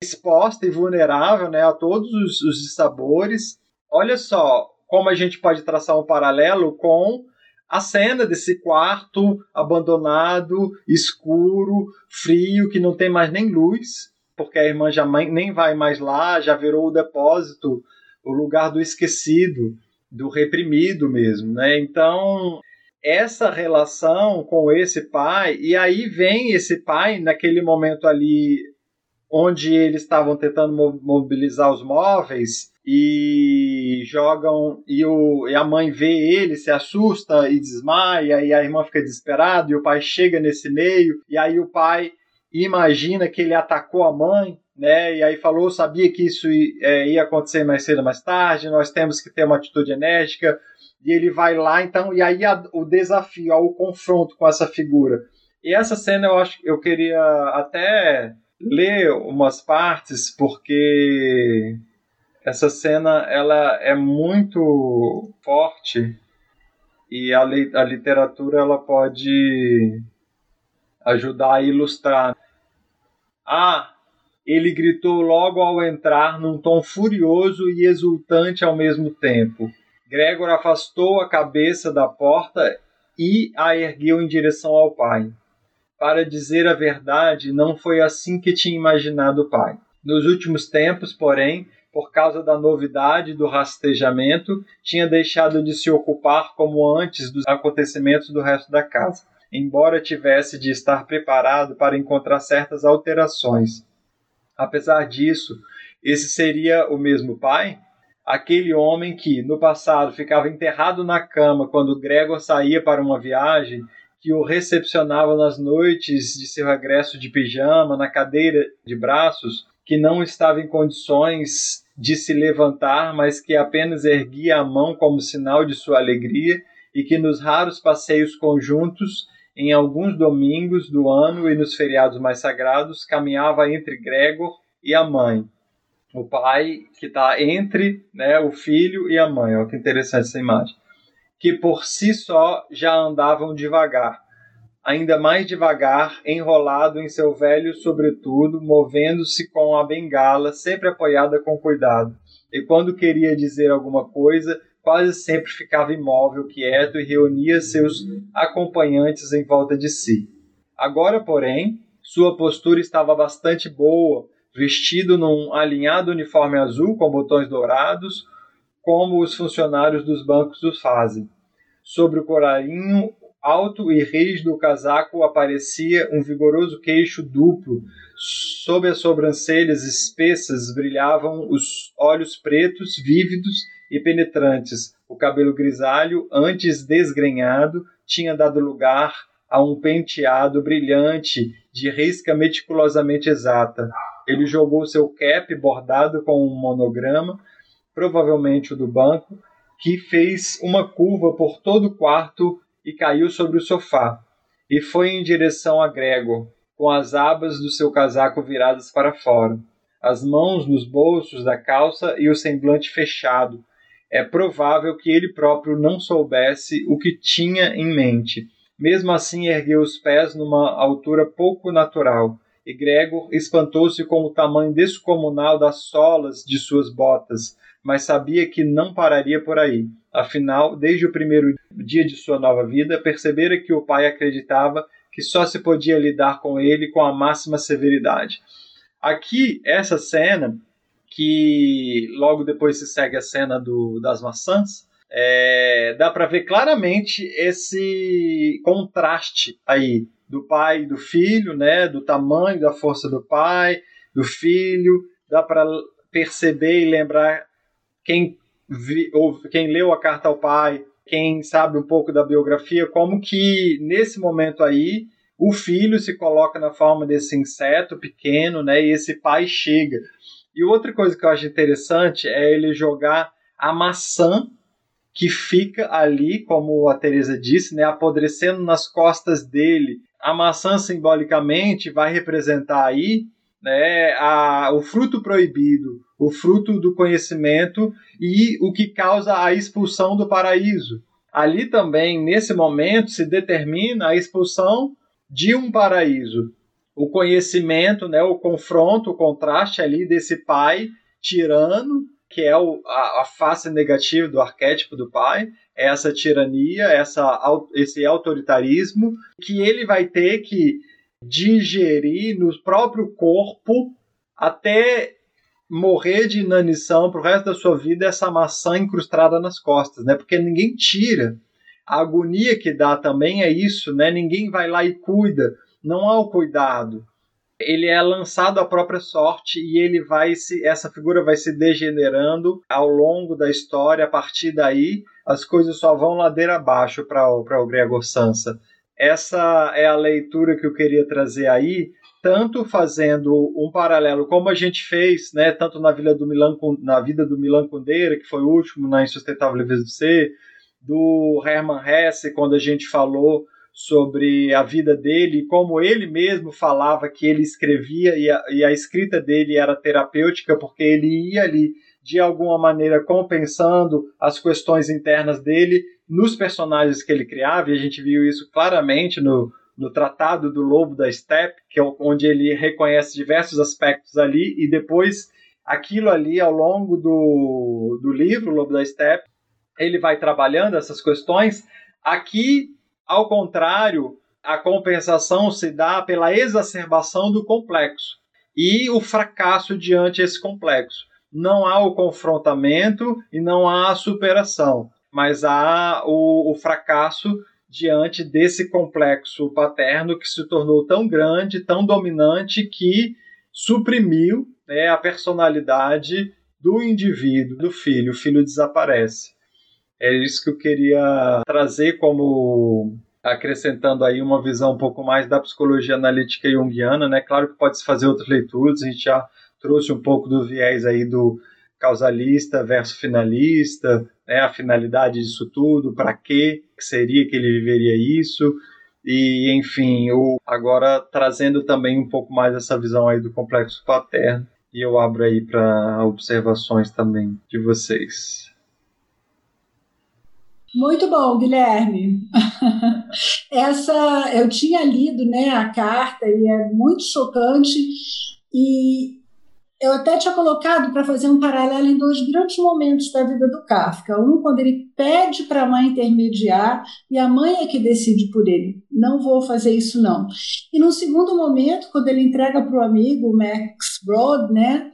exposta e vulnerável, né? A todos os, os sabores. Olha só como a gente pode traçar um paralelo com a cena desse quarto abandonado, escuro, frio, que não tem mais nem luz, porque a irmã já nem vai mais lá, já virou o depósito, o lugar do esquecido, do reprimido mesmo, né? Então, essa relação com esse pai, e aí vem esse pai naquele momento ali onde eles estavam tentando mobilizar os móveis e jogam e, o, e a mãe vê ele, se assusta e desmaia, e a irmã fica desesperada, e o pai chega nesse meio, e aí o pai imagina que ele atacou a mãe, né? E aí falou, sabia que isso é, ia acontecer mais cedo ou mais tarde, nós temos que ter uma atitude enérgica, e ele vai lá, então, e aí a, o desafio, o confronto com essa figura. E essa cena eu acho eu queria até ler umas partes, porque essa cena ela é muito forte e a, li a literatura ela pode ajudar a ilustrar. Ah, ele gritou logo ao entrar num tom furioso e exultante ao mesmo tempo. Gregor afastou a cabeça da porta e a ergueu em direção ao pai. Para dizer a verdade, não foi assim que tinha imaginado o pai. Nos últimos tempos, porém, por causa da novidade do rastejamento, tinha deixado de se ocupar como antes dos acontecimentos do resto da casa, embora tivesse de estar preparado para encontrar certas alterações. Apesar disso, esse seria o mesmo pai? Aquele homem que, no passado, ficava enterrado na cama quando Gregor saía para uma viagem que o recepcionava nas noites de seu regresso de pijama, na cadeira de braços, que não estava em condições de se levantar, mas que apenas erguia a mão como sinal de sua alegria, e que nos raros passeios conjuntos, em alguns domingos do ano e nos feriados mais sagrados, caminhava entre Gregor e a mãe. O pai que está entre né, o filho e a mãe. Olha que interessante essa imagem que por si só já andavam devagar, ainda mais devagar, enrolado em seu velho sobretudo, movendo-se com a bengala, sempre apoiada com cuidado. E quando queria dizer alguma coisa, quase sempre ficava imóvel, quieto e reunia seus acompanhantes em volta de si. Agora, porém, sua postura estava bastante boa, vestido num alinhado uniforme azul com botões dourados, como os funcionários dos bancos o fazem. Sobre o coralinho alto e rígido do casaco aparecia um vigoroso queixo duplo. Sob as sobrancelhas espessas brilhavam os olhos pretos, vívidos e penetrantes. O cabelo grisalho, antes desgrenhado, tinha dado lugar a um penteado brilhante de risca meticulosamente exata. Ele jogou seu cap bordado com um monograma provavelmente o do banco, que fez uma curva por todo o quarto e caiu sobre o sofá, e foi em direção a Gregor, com as abas do seu casaco viradas para fora, as mãos nos bolsos da calça e o semblante fechado. É provável que ele próprio não soubesse o que tinha em mente. Mesmo assim, ergueu os pés numa altura pouco natural e Gregor espantou-se com o tamanho descomunal das solas de suas botas, mas sabia que não pararia por aí. Afinal, desde o primeiro dia de sua nova vida, percebera que o pai acreditava que só se podia lidar com ele com a máxima severidade. Aqui, essa cena, que logo depois se segue a cena do, das maçãs, é, dá para ver claramente esse contraste aí do pai e do filho, né, do tamanho da força do pai, do filho, dá para perceber e lembrar quem vi, ou quem leu a carta ao pai, quem sabe um pouco da biografia, como que nesse momento aí o filho se coloca na forma desse inseto pequeno, né, e esse pai chega. E outra coisa que eu acho interessante é ele jogar a maçã que fica ali, como a Teresa disse, né, apodrecendo nas costas dele. A maçã simbolicamente vai representar aí né, a, o fruto proibido, o fruto do conhecimento e o que causa a expulsão do paraíso. Ali também, nesse momento, se determina a expulsão de um paraíso. O conhecimento, né, o confronto, o contraste ali desse pai tirano que é o, a, a, face negativa do arquétipo do pai, é essa tirania, essa, esse autoritarismo, que ele vai ter que digerir no próprio corpo até morrer de inanição pro resto da sua vida essa maçã incrustada nas costas, né? Porque ninguém tira. A agonia que dá também é isso, né? Ninguém vai lá e cuida. Não há o cuidado ele é lançado à própria sorte e ele vai se essa figura vai se degenerando ao longo da história. A partir daí, as coisas só vão ladeira abaixo para o Gregor Sansa. Essa é a leitura que eu queria trazer aí, tanto fazendo um paralelo como a gente fez, né, tanto na, Vila do Milan, na vida do Milan Kundera, que foi o último na Insustentável Leveza do Ser, do Hermann Hesse, quando a gente falou sobre a vida dele como ele mesmo falava que ele escrevia e a, e a escrita dele era terapêutica porque ele ia ali de alguma maneira compensando as questões internas dele nos personagens que ele criava, e a gente viu isso claramente no, no Tratado do Lobo da Steppe, que é onde ele reconhece diversos aspectos ali, e depois aquilo ali ao longo do, do livro Lobo da Steppe, ele vai trabalhando essas questões. Aqui ao contrário, a compensação se dá pela exacerbação do complexo e o fracasso diante esse complexo. Não há o confrontamento e não há a superação, mas há o, o fracasso diante desse complexo paterno que se tornou tão grande, tão dominante que suprimiu né, a personalidade do indivíduo, do filho. O filho desaparece. É isso que eu queria trazer como acrescentando aí uma visão um pouco mais da psicologia analítica junguiana, né? Claro que pode se fazer outras leituras, a gente já trouxe um pouco do viés aí do causalista versus finalista, né? A finalidade disso tudo, para que seria que ele viveria isso? E, enfim, o, agora trazendo também um pouco mais essa visão aí do complexo paterno, e eu abro aí para observações também de vocês. Muito bom, Guilherme. [laughs] Essa eu tinha lido, né, a carta e é muito chocante e eu até tinha colocado para fazer um paralelo em dois grandes momentos da vida do Kafka. Um, quando ele pede para a mãe intermediar e a mãe é que decide por ele. Não vou fazer isso, não. E no segundo momento, quando ele entrega para o amigo Max Brod, né?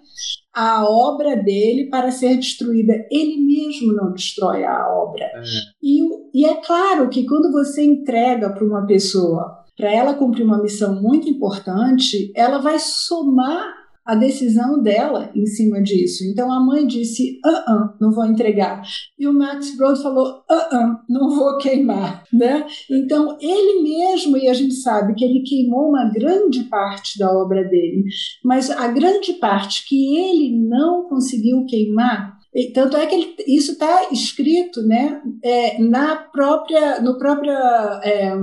a obra dele para ser destruída. Ele mesmo não destrói a obra. É. E, e é claro que quando você entrega para uma pessoa, para ela cumprir uma missão muito importante, ela vai somar a decisão dela em cima disso. Então a mãe disse: ah, ah não vou entregar. E o Max Brod falou: ah, ah, não vou queimar. Né? Então ele mesmo, e a gente sabe que ele queimou uma grande parte da obra dele, mas a grande parte que ele não conseguiu queimar tanto é que ele, isso está escrito né, é, na própria, no próprio é,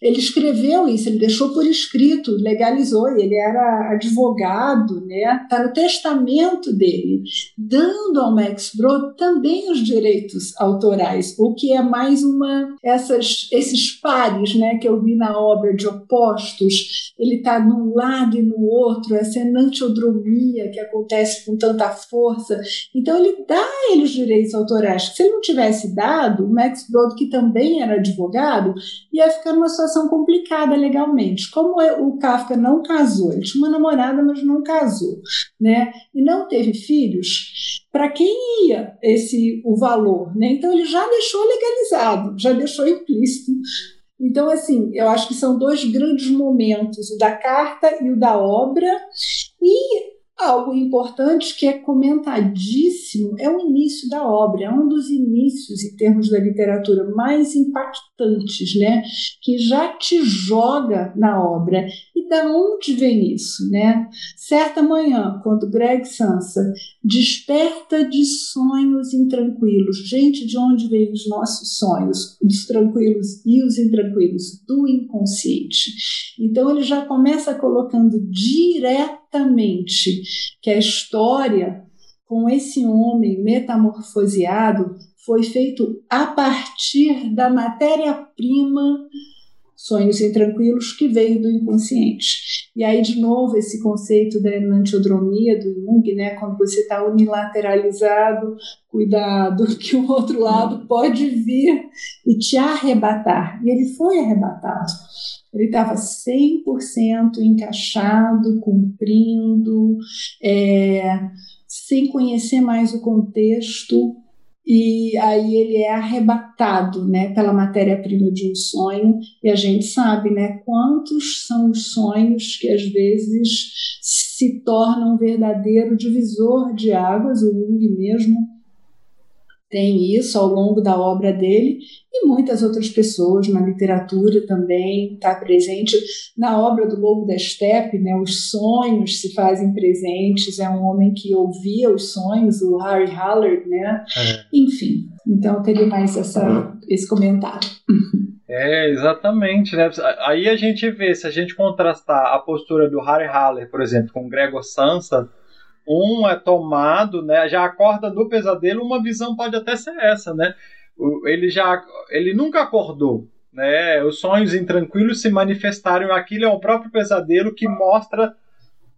ele escreveu isso, ele deixou por escrito, legalizou, ele era advogado, né? Está no testamento dele, dando ao Max Brod também os direitos autorais, o que é mais uma essas esses pares, né, que eu vi na obra de opostos, ele está num lado e no outro, essa enantiodromia que acontece com tanta força. Então, ele dá ele os direitos autorais. Se ele não tivesse dado, o Max Brod, que também era advogado, ia ficar numa situação complicada legalmente. Como é, o Kafka não casou, ele tinha uma namorada, mas não casou, né? e não teve filhos, para quem ia esse o valor? Né? Então, ele já deixou legalizado, já deixou implícito então, assim, eu acho que são dois grandes momentos, o da carta e o da obra. E algo importante que é comentadíssimo é o início da obra, é um dos inícios, em termos da literatura, mais impactantes, né? que já te joga na obra. E da onde vem isso? Né? Certa manhã, quando Greg Sansa desperta de sonhos intranquilos, gente, de onde vêm os nossos sonhos, os tranquilos e os intranquilos? Do inconsciente. Então ele já começa colocando diretamente que a história com esse homem metamorfoseado foi feito a partir da matéria-prima sonhos intranquilos que veio do inconsciente. E aí, de novo, esse conceito da enantiodromia do Jung, né, quando você está unilateralizado, cuidado, [laughs] que o outro lado pode vir e te arrebatar. E ele foi arrebatado. Ele estava 100% encaixado, cumprindo, é, sem conhecer mais o contexto, e aí ele é arrebatado né, pela matéria-prima de um sonho, e a gente sabe né, quantos são os sonhos que às vezes se tornam um verdadeiro divisor de águas, o Jung mesmo tem isso ao longo da obra dele e muitas outras pessoas na literatura também está presente na obra do Lobo da Steppe, né? Os sonhos se fazem presentes. É um homem que ouvia os sonhos, o Harry Haller, né? É. Enfim, então teria mais essa, esse comentário. [laughs] É, exatamente, né? Aí a gente vê, se a gente contrastar a postura do Harry Haller, por exemplo, com Gregor Sansa, um é tomado, né? Já acorda do pesadelo, uma visão pode até ser essa, né? Ele já ele nunca acordou, né? Os sonhos intranquilos se manifestaram, aquilo é o próprio pesadelo que mostra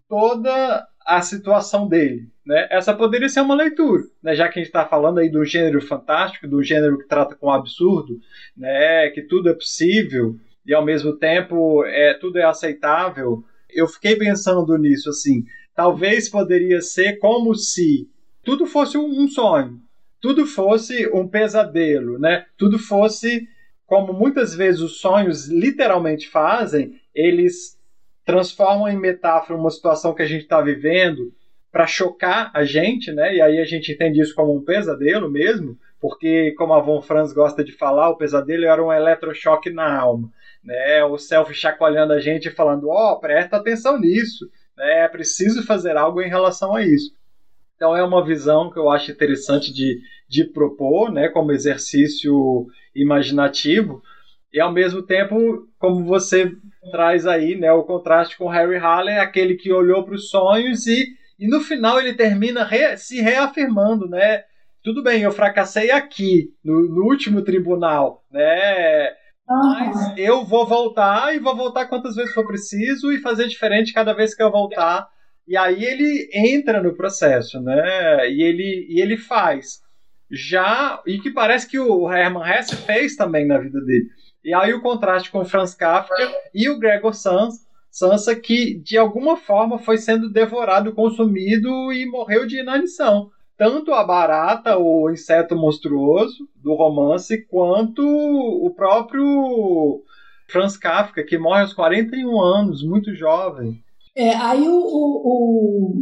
toda a situação dele, né? Essa poderia ser uma leitura, né? Já que a gente está falando aí do gênero fantástico, do gênero que trata com o absurdo, né? Que tudo é possível e ao mesmo tempo é tudo é aceitável. Eu fiquei pensando nisso assim talvez poderia ser como se tudo fosse um sonho, tudo fosse um pesadelo, né? Tudo fosse como muitas vezes os sonhos literalmente fazem, eles transformam em metáfora uma situação que a gente está vivendo para chocar a gente, né? E aí a gente entende isso como um pesadelo mesmo, porque como a Von Franz gosta de falar, o pesadelo era um eletrochoque na alma, né? O self chacoalhando a gente e falando: "Ó, oh, presta atenção nisso" é preciso fazer algo em relação a isso. Então é uma visão que eu acho interessante de, de propor, né, como exercício imaginativo, e ao mesmo tempo, como você traz aí, né, o contraste com Harry Haller, aquele que olhou para os sonhos e, e no final ele termina re, se reafirmando, né? Tudo bem, eu fracassei aqui, no, no último tribunal, né? Mas eu vou voltar e vou voltar quantas vezes for preciso e fazer diferente cada vez que eu voltar. E aí ele entra no processo, né? E ele, e ele faz. Já, e que parece que o Herman Hesse fez também na vida dele. E aí o contraste com o Franz Kafka e o Gregor Sans, Sansa, que de alguma forma foi sendo devorado, consumido e morreu de inanição tanto a barata, o inseto monstruoso do romance, quanto o próprio Franz Kafka, que morre aos 41 anos, muito jovem. É, aí o, o, o,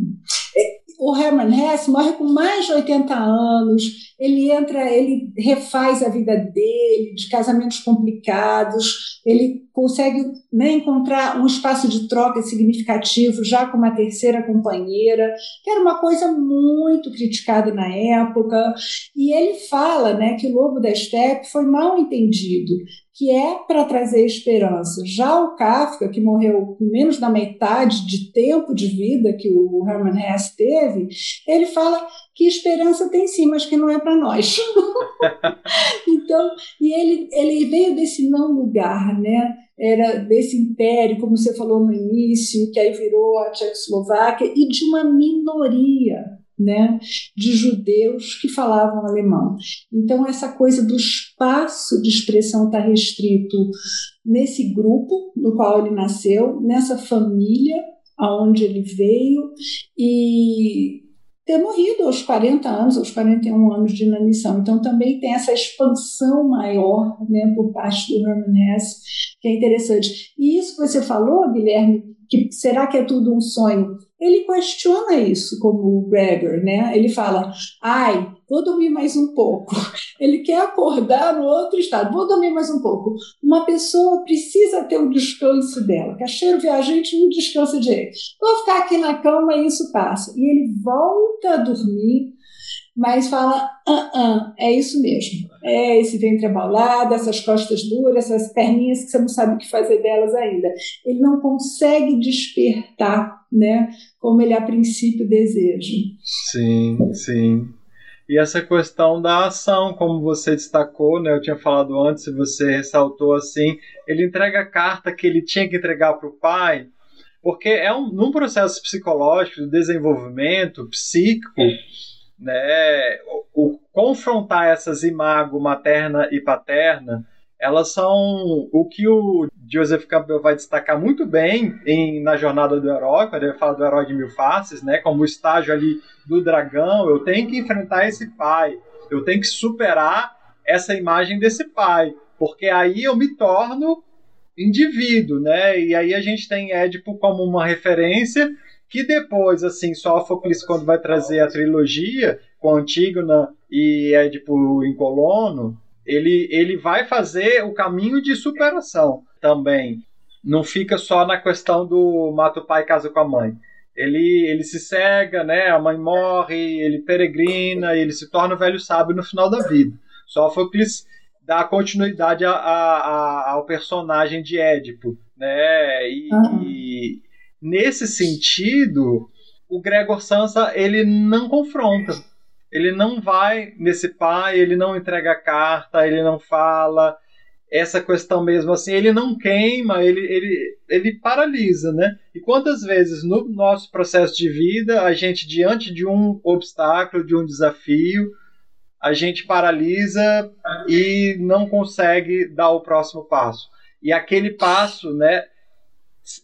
o Hermann Hesse morre com mais de 80 anos, ele entra, ele refaz a vida dele, de casamentos complicados, ele consegue né, encontrar um espaço de troca significativo já com uma terceira companheira, que era uma coisa muito criticada na época, e ele fala né, que o Lobo da Steppe foi mal entendido, que é para trazer esperança. Já o Kafka, que morreu com menos da metade de tempo de vida que o Herman Hesse teve, ele fala que esperança tem sim, mas que não é para nós. [laughs] então, e ele, ele veio desse não lugar, né? Era desse império, como você falou no início, que aí virou a Tchecoslováquia, e de uma minoria né, de judeus que falavam alemão. Então, essa coisa do espaço de expressão está restrito nesse grupo no qual ele nasceu, nessa família aonde ele veio, e ter morrido aos 40 anos, aos 41 anos de inanição. Então, também tem essa expansão maior né, por parte do Herman Hesse, que é interessante. E isso que você falou, Guilherme, que será que é tudo um sonho? Ele questiona isso, como o Gregor, né? Ele fala, ai, vou dormir mais um pouco. [laughs] Ele quer acordar no outro estado, vou dormir mais um pouco. Uma pessoa precisa ter o um descanso dela. Cacheiro viajante não descansa direito. Vou ficar aqui na cama e isso passa. E ele volta a dormir mas fala, ah, ah, é isso mesmo. É esse ventre abaulado, essas costas duras, essas perninhas que você não sabe o que fazer delas ainda. Ele não consegue despertar, né, como ele a princípio deseja. Sim, sim. E essa questão da ação, como você destacou, né, eu tinha falado antes, você ressaltou assim, ele entrega a carta que ele tinha que entregar para o pai, porque é um, num processo psicológico, de desenvolvimento psíquico, né, o, o, confrontar essas imago materna e paterna, elas são o que o Joseph Campbell vai destacar muito bem em, na jornada do herói, quando ele fala do herói de mil faces, né, como o estágio ali do dragão, eu tenho que enfrentar esse pai, eu tenho que superar essa imagem desse pai, porque aí eu me torno indivíduo, né? E aí a gente tem Édipo como uma referência que depois, assim, Sófocles, quando vai trazer a trilogia com Antígona e Édipo em Colono, ele, ele vai fazer o caminho de superação também. Não fica só na questão do mata o pai e casa com a mãe. Ele, ele se cega, né? a mãe morre, ele peregrina, ele se torna o velho sábio no final da vida. Sófocles dá continuidade a, a, a, ao personagem de Édipo. Né? E, uhum. e nesse sentido, o Gregor Sansa ele não confronta. Ele não vai nesse pai, ele não entrega carta, ele não fala essa questão mesmo assim, ele não queima, ele, ele, ele paralisa, né? E quantas vezes no nosso processo de vida, a gente diante de um obstáculo, de um desafio, a gente paralisa e não consegue dar o próximo passo. E aquele passo, né,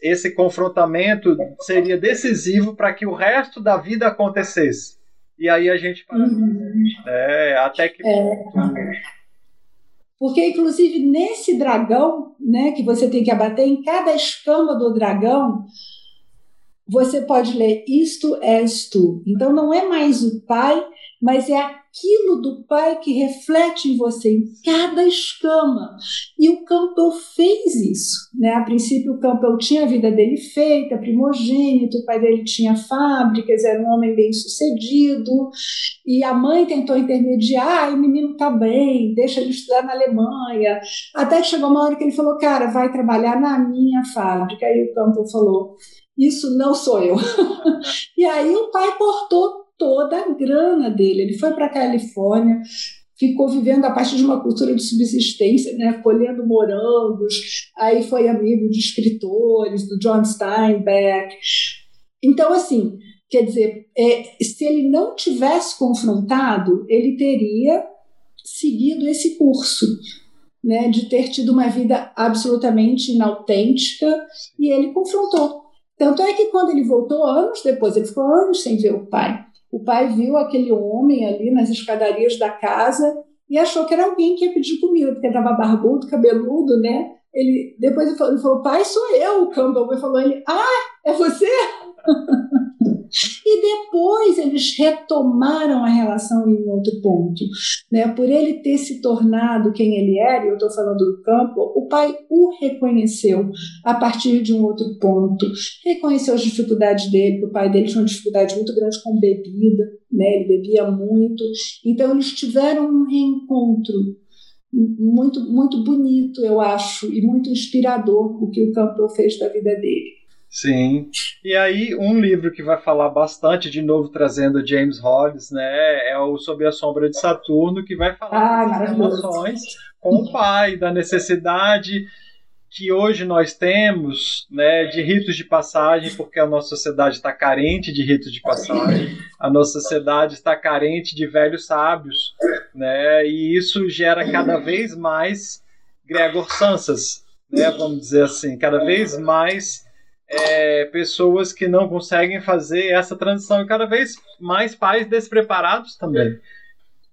esse confrontamento seria decisivo para que o resto da vida acontecesse. E aí a gente uhum. é, até que é. porque inclusive nesse dragão, né, que você tem que abater em cada escama do dragão, você pode ler isto és tu. Então não é mais o pai, mas é aquilo do pai que reflete em você, em cada escama. E o Campbell fez isso. Né? A princípio, o Campbell tinha a vida dele feita, primogênito, o pai dele tinha fábricas, era um homem bem sucedido, e a mãe tentou intermediar, ah, o menino está bem, deixa ele estudar na Alemanha. Até que chegou uma hora que ele falou, cara, vai trabalhar na minha fábrica. Aí o Campbell falou, isso não sou eu. [laughs] e aí o pai cortou toda a grana dele. Ele foi para a Califórnia, ficou vivendo a partir de uma cultura de subsistência, né, colhendo morangos, aí foi amigo de escritores, do John Steinbeck. Então, assim, quer dizer, é, se ele não tivesse confrontado, ele teria seguido esse curso. Né, de ter tido uma vida absolutamente inautêntica, e ele confrontou. Tanto é que quando ele voltou, anos depois, ele ficou anos sem ver o pai. O pai viu aquele homem ali nas escadarias da casa e achou que era alguém que ia pedir comida, porque estava barbudo, cabeludo, né? Ele, depois ele falou, ele falou, pai, sou eu, o Campbell. Ele falou, ele, ah, é você? [laughs] E depois eles retomaram a relação em outro ponto. Né? Por ele ter se tornado quem ele era, e eu estou falando do campo, o pai o reconheceu a partir de um outro ponto. Reconheceu as dificuldades dele, que o pai dele tinha uma dificuldade muito grande com bebida, né? ele bebia muito. Então eles tiveram um reencontro muito, muito bonito, eu acho, e muito inspirador o que o Campbell fez da vida dele. Sim. E aí, um livro que vai falar bastante, de novo trazendo James Hollis, né, é o Sob a Sombra de Saturno, que vai falar ah, das emoções com o pai, da necessidade que hoje nós temos né, de ritos de passagem, porque a nossa sociedade está carente de ritos de passagem, a nossa sociedade está carente de velhos sábios, né, e isso gera cada vez mais Gregor Sansas, né, vamos dizer assim, cada vez mais é, pessoas que não conseguem fazer essa transição e cada vez mais pais despreparados também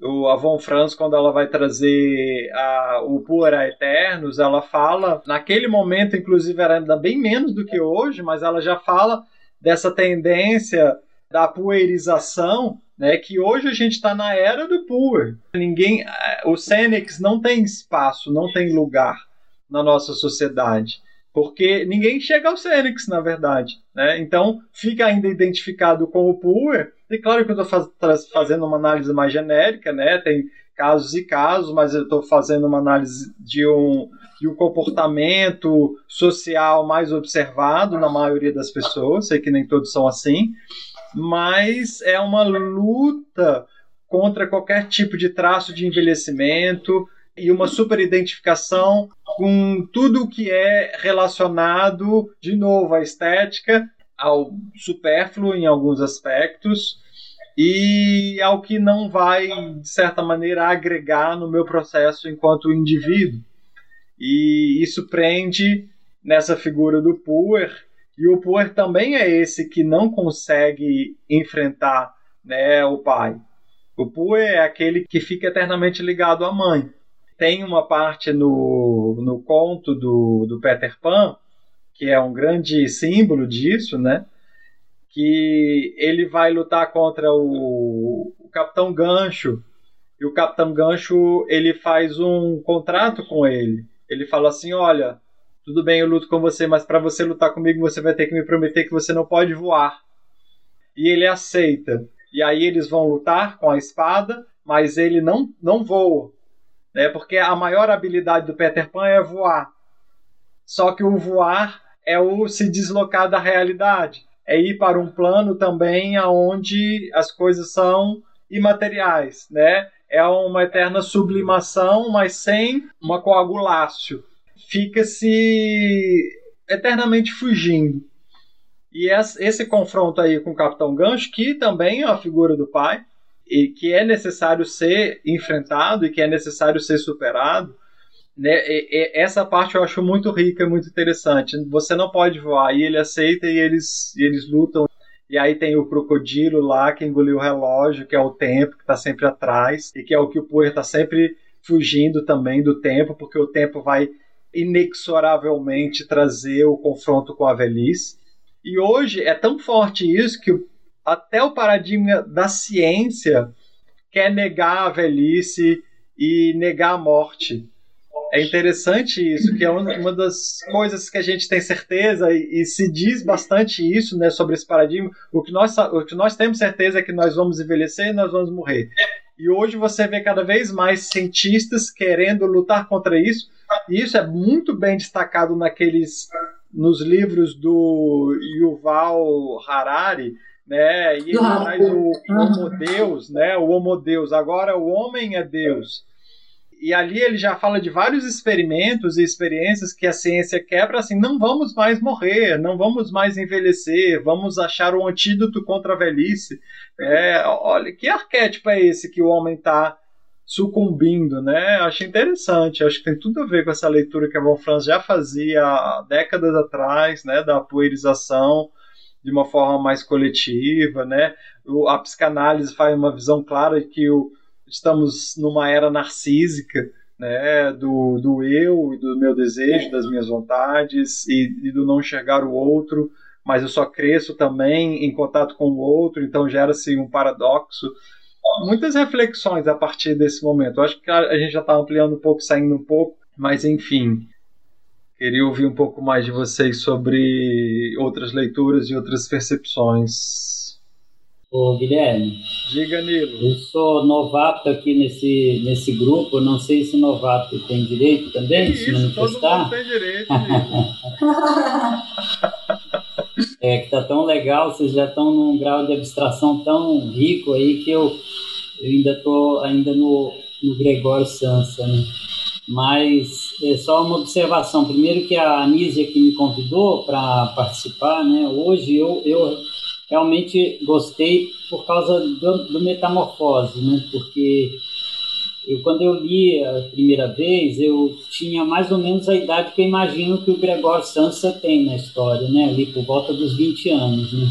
o Avon France, quando ela vai trazer a, o Pura Eternos, ela fala, naquele momento, inclusive, era ainda bem menos do que hoje, mas ela já fala dessa tendência da puerização, né, que hoje a gente está na era do puer. Ninguém, eh, o Senex não tem espaço, não tem lugar na nossa sociedade porque ninguém chega ao Senex, na verdade. Né? Então, fica ainda identificado com o Puer. E claro que eu estou faz, fazendo uma análise mais genérica, né? tem casos e casos, mas eu estou fazendo uma análise de um, de um comportamento social mais observado na maioria das pessoas. Sei que nem todos são assim, mas é uma luta contra qualquer tipo de traço de envelhecimento e uma super identificação com tudo o que é relacionado, de novo, à estética, ao supérfluo em alguns aspectos e ao que não vai, de certa maneira, agregar no meu processo enquanto indivíduo. E isso prende nessa figura do Puer, e o Puer também é esse que não consegue enfrentar né, o pai. O Puer é aquele que fica eternamente ligado à mãe tem uma parte no, no conto do, do Peter Pan, que é um grande símbolo disso, né? Que ele vai lutar contra o, o Capitão Gancho. E o Capitão Gancho ele faz um contrato com ele. Ele fala assim: Olha, tudo bem, eu luto com você, mas para você lutar comigo você vai ter que me prometer que você não pode voar. E ele aceita. E aí eles vão lutar com a espada, mas ele não, não voa né? Porque a maior habilidade do Peter Pan é voar. Só que o voar é o se deslocar da realidade, é ir para um plano também aonde as coisas são imateriais, né? É uma eterna sublimação, mas sem uma coagulácio. Fica-se eternamente fugindo. E esse confronto aí com o Capitão Gancho, que também é a figura do pai, e que é necessário ser enfrentado e que é necessário ser superado, né? E, e, essa parte eu acho muito rica, muito interessante. Você não pode voar e ele aceita e eles, e eles lutam. E aí tem o crocodilo lá que engoliu o relógio, que é o tempo que está sempre atrás e que é o que o Poer está sempre fugindo também do tempo, porque o tempo vai inexoravelmente trazer o confronto com a velhice. E hoje é tão forte isso que até o paradigma da ciência quer negar a velhice e negar a morte. É interessante isso, que é uma das coisas que a gente tem certeza e, e, se diz bastante isso, né, sobre esse paradigma. O que, nós, o que nós temos certeza é que nós vamos envelhecer e nós vamos morrer. E hoje você vê cada vez mais cientistas querendo lutar contra isso. E isso é muito bem destacado naqueles nos livros do Yuval Harari, né? E ele traz o Homo Deus, né? O Homo Deus. Agora o homem é Deus. E ali ele já fala de vários experimentos e experiências que a ciência quebra assim, não vamos mais morrer, não vamos mais envelhecer, vamos achar um antídoto contra a velhice. É, olha, que arquétipo é esse que o homem está sucumbindo, né? Acho interessante, acho que tem tudo a ver com essa leitura que a Von Franz já fazia há décadas atrás, né, da poerização, de uma forma mais coletiva, né? O, a psicanálise faz uma visão clara de que o, estamos numa era narcísica, né? Do, do eu do meu desejo, das minhas vontades e, e do não enxergar o outro, mas eu só cresço também em contato com o outro, então gera-se um paradoxo. Muitas reflexões a partir desse momento. Eu acho que a gente já está ampliando um pouco, saindo um pouco, mas enfim, Queria ouvir um pouco mais de vocês sobre outras leituras e outras percepções. Ô, Guilherme. Diga, Nilo. Eu sou novato aqui nesse, nesse grupo, não sei se novato tem direito também de se manifestar. todo mundo tem direito, [laughs] é que tá tão legal, vocês já estão num grau de abstração tão rico aí que eu, eu ainda estou ainda no, no Gregório Sansa, né? Mas é só uma observação. Primeiro que a Anísia que me convidou para participar, né? Hoje eu, eu realmente gostei por causa do, do Metamorfose, né? Porque eu, quando eu li a primeira vez, eu tinha mais ou menos a idade que eu imagino que o Gregório Sansa tem na história, né? Ali por volta dos 20 anos, né?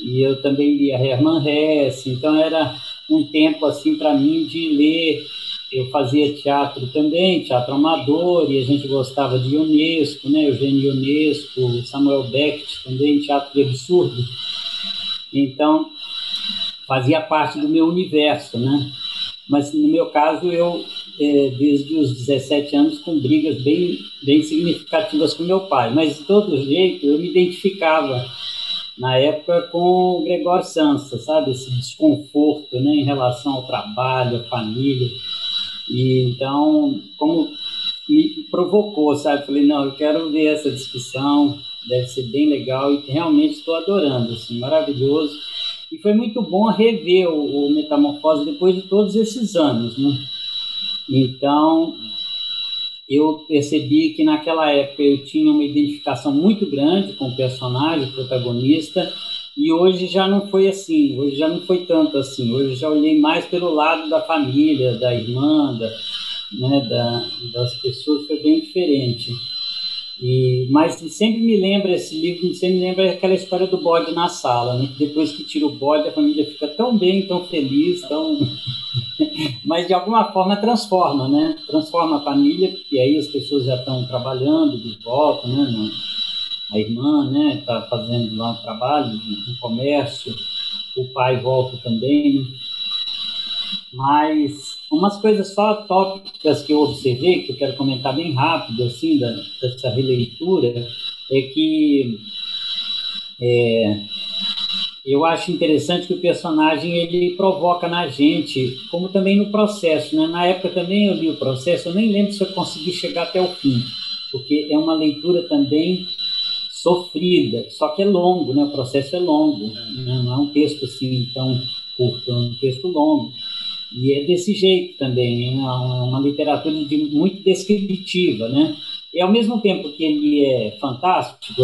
E eu também li a Hermann Hesse, então era um tempo assim para mim de ler. Eu fazia teatro também, teatro amador, e a gente gostava de Ionesco, né? Eugênio Ionesco, Samuel Beckett também, teatro de absurdo. Então, fazia parte do meu universo, né? Mas no meu caso, eu, é, desde os 17 anos, com brigas bem, bem significativas com meu pai. Mas, de todo jeito, eu me identificava na época com o Gregório Sansa, sabe? Esse desconforto né, em relação ao trabalho, à família. E então, como me provocou, sabe? Falei, não, eu quero ver essa discussão, deve ser bem legal e realmente estou adorando, assim, maravilhoso. E foi muito bom rever o, o Metamorfose depois de todos esses anos, né? Então, eu percebi que naquela época eu tinha uma identificação muito grande com o personagem, o protagonista, e hoje já não foi assim, hoje já não foi tanto assim. Hoje já olhei mais pelo lado da família, da irmã, da, né, da, das pessoas, foi bem diferente. E, mas sempre me lembra esse livro, sempre me lembra aquela história do bode na sala, né? Depois que tira o bode, a família fica tão bem, tão feliz, tão [laughs] mas de alguma forma transforma, né? Transforma a família, e aí as pessoas já estão trabalhando de volta, né? A irmã, né? Está fazendo lá um trabalho, um comércio, o pai volta também. Mas umas coisas só tópicas que eu observei, que eu quero comentar bem rápido, assim, da, dessa releitura, é que é, eu acho interessante que o personagem ele provoca na gente, como também no processo. Né? Na época também eu li o processo, eu nem lembro se eu consegui chegar até o fim, porque é uma leitura também sofrida, só que é longo, né? o processo é longo, né? não é um texto assim tão curto, é um texto longo. E é desse jeito também, é uma literatura de, muito descritiva, né? E ao mesmo tempo que ele é fantástico,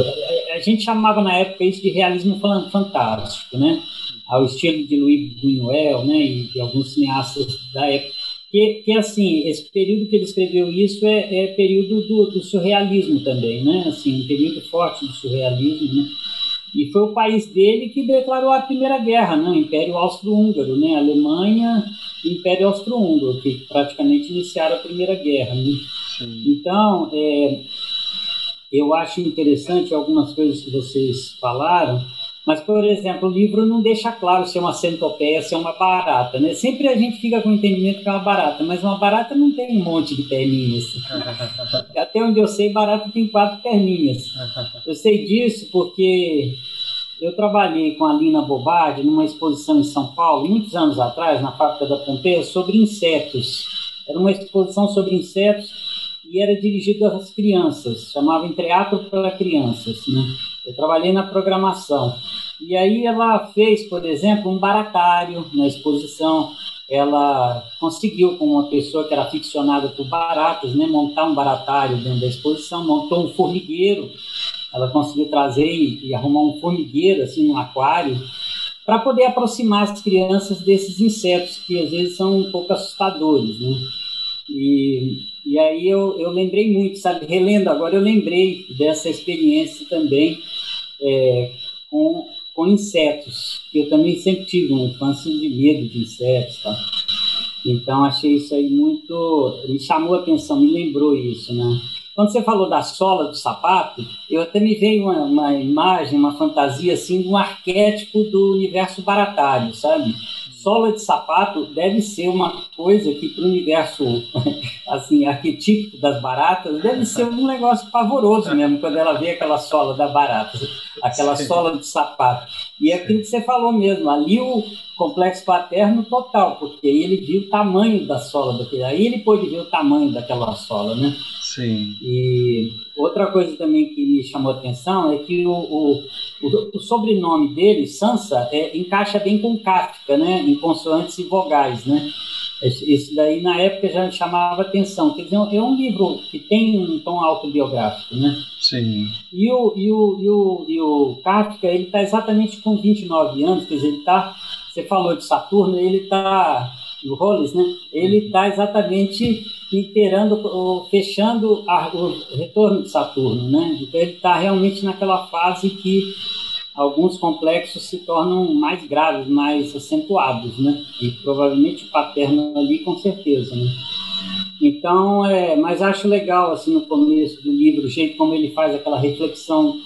a gente chamava na época isso de realismo fantástico, né? Ao estilo de Louis Buñuel, né? E de alguns cineastas da época. Que, que assim, esse período que ele escreveu isso é, é período do, do surrealismo também, né? Assim, um período forte do surrealismo, né? E foi o país dele que declarou a Primeira Guerra, né? o Império Austro-Húngaro, né? Alemanha e Império Austro-Húngaro, que praticamente iniciaram a Primeira Guerra. Né? Então, é, eu acho interessante algumas coisas que vocês falaram, mas, por exemplo, o livro não deixa claro se é uma centopeia, se é uma barata, né? Sempre a gente fica com o entendimento que é uma barata, mas uma barata não tem um monte de perninhas. [laughs] Até onde eu sei, barata tem quatro perninhas. Eu sei disso porque eu trabalhei com a Lina Bobardi numa exposição em São Paulo, muitos anos atrás, na fábrica da Pompeia, sobre insetos. Era uma exposição sobre insetos e era dirigida às crianças, chamava Entreato para Crianças, né? Eu trabalhei na programação. E aí ela fez, por exemplo, um baratário na exposição. Ela conseguiu, com uma pessoa que era aficionada por baratas, né, montar um baratário dentro da exposição, montou um formigueiro. Ela conseguiu trazer e, e arrumar um formigueiro, assim, um aquário, para poder aproximar as crianças desses insetos que às vezes são um pouco assustadores, né? E, e aí eu, eu lembrei muito, sabe? Relendo agora, eu lembrei dessa experiência também é, com, com insetos. Eu também sempre tive uma infância de medo de insetos, tá? Então achei isso aí muito. me chamou a atenção, me lembrou isso, né? Quando você falou da sola do sapato, eu até me veio uma, uma imagem, uma fantasia assim, de um arquétipo do universo baratário, sabe? Sola de sapato deve ser uma coisa que para o universo [laughs] assim arquetípico das baratas deve ser um negócio pavoroso mesmo quando ela vê aquela sola da barata, aquela Sim. sola de sapato. E é aquilo que você falou mesmo, ali o complexo paterno total, porque aí ele viu o tamanho da sola daquele, aí ele pôde ver o tamanho daquela sola, né? Sim. E outra coisa também que me chamou a atenção é que o, o, o, sobrenome dele, Sansa, é, encaixa bem com Kafka, né? Em consoantes e vogais, né? Isso daí na época já me chamava atenção. Quer dizer, é um livro que tem um tom autobiográfico, né? Sim. E o, e o, e o, e o Kafka, ele está exatamente com 29 anos, quer dizer, ele está. Você falou de Saturno, ele está. O Hollis, né? Ele está exatamente inteirando, fechando a, o retorno de Saturno, né? Então ele está realmente naquela fase que alguns complexos se tornam mais graves, mais acentuados, né? E provavelmente o paterno ali, com certeza, né? Então, é, mas acho legal assim no começo do livro o jeito como ele faz aquela reflexão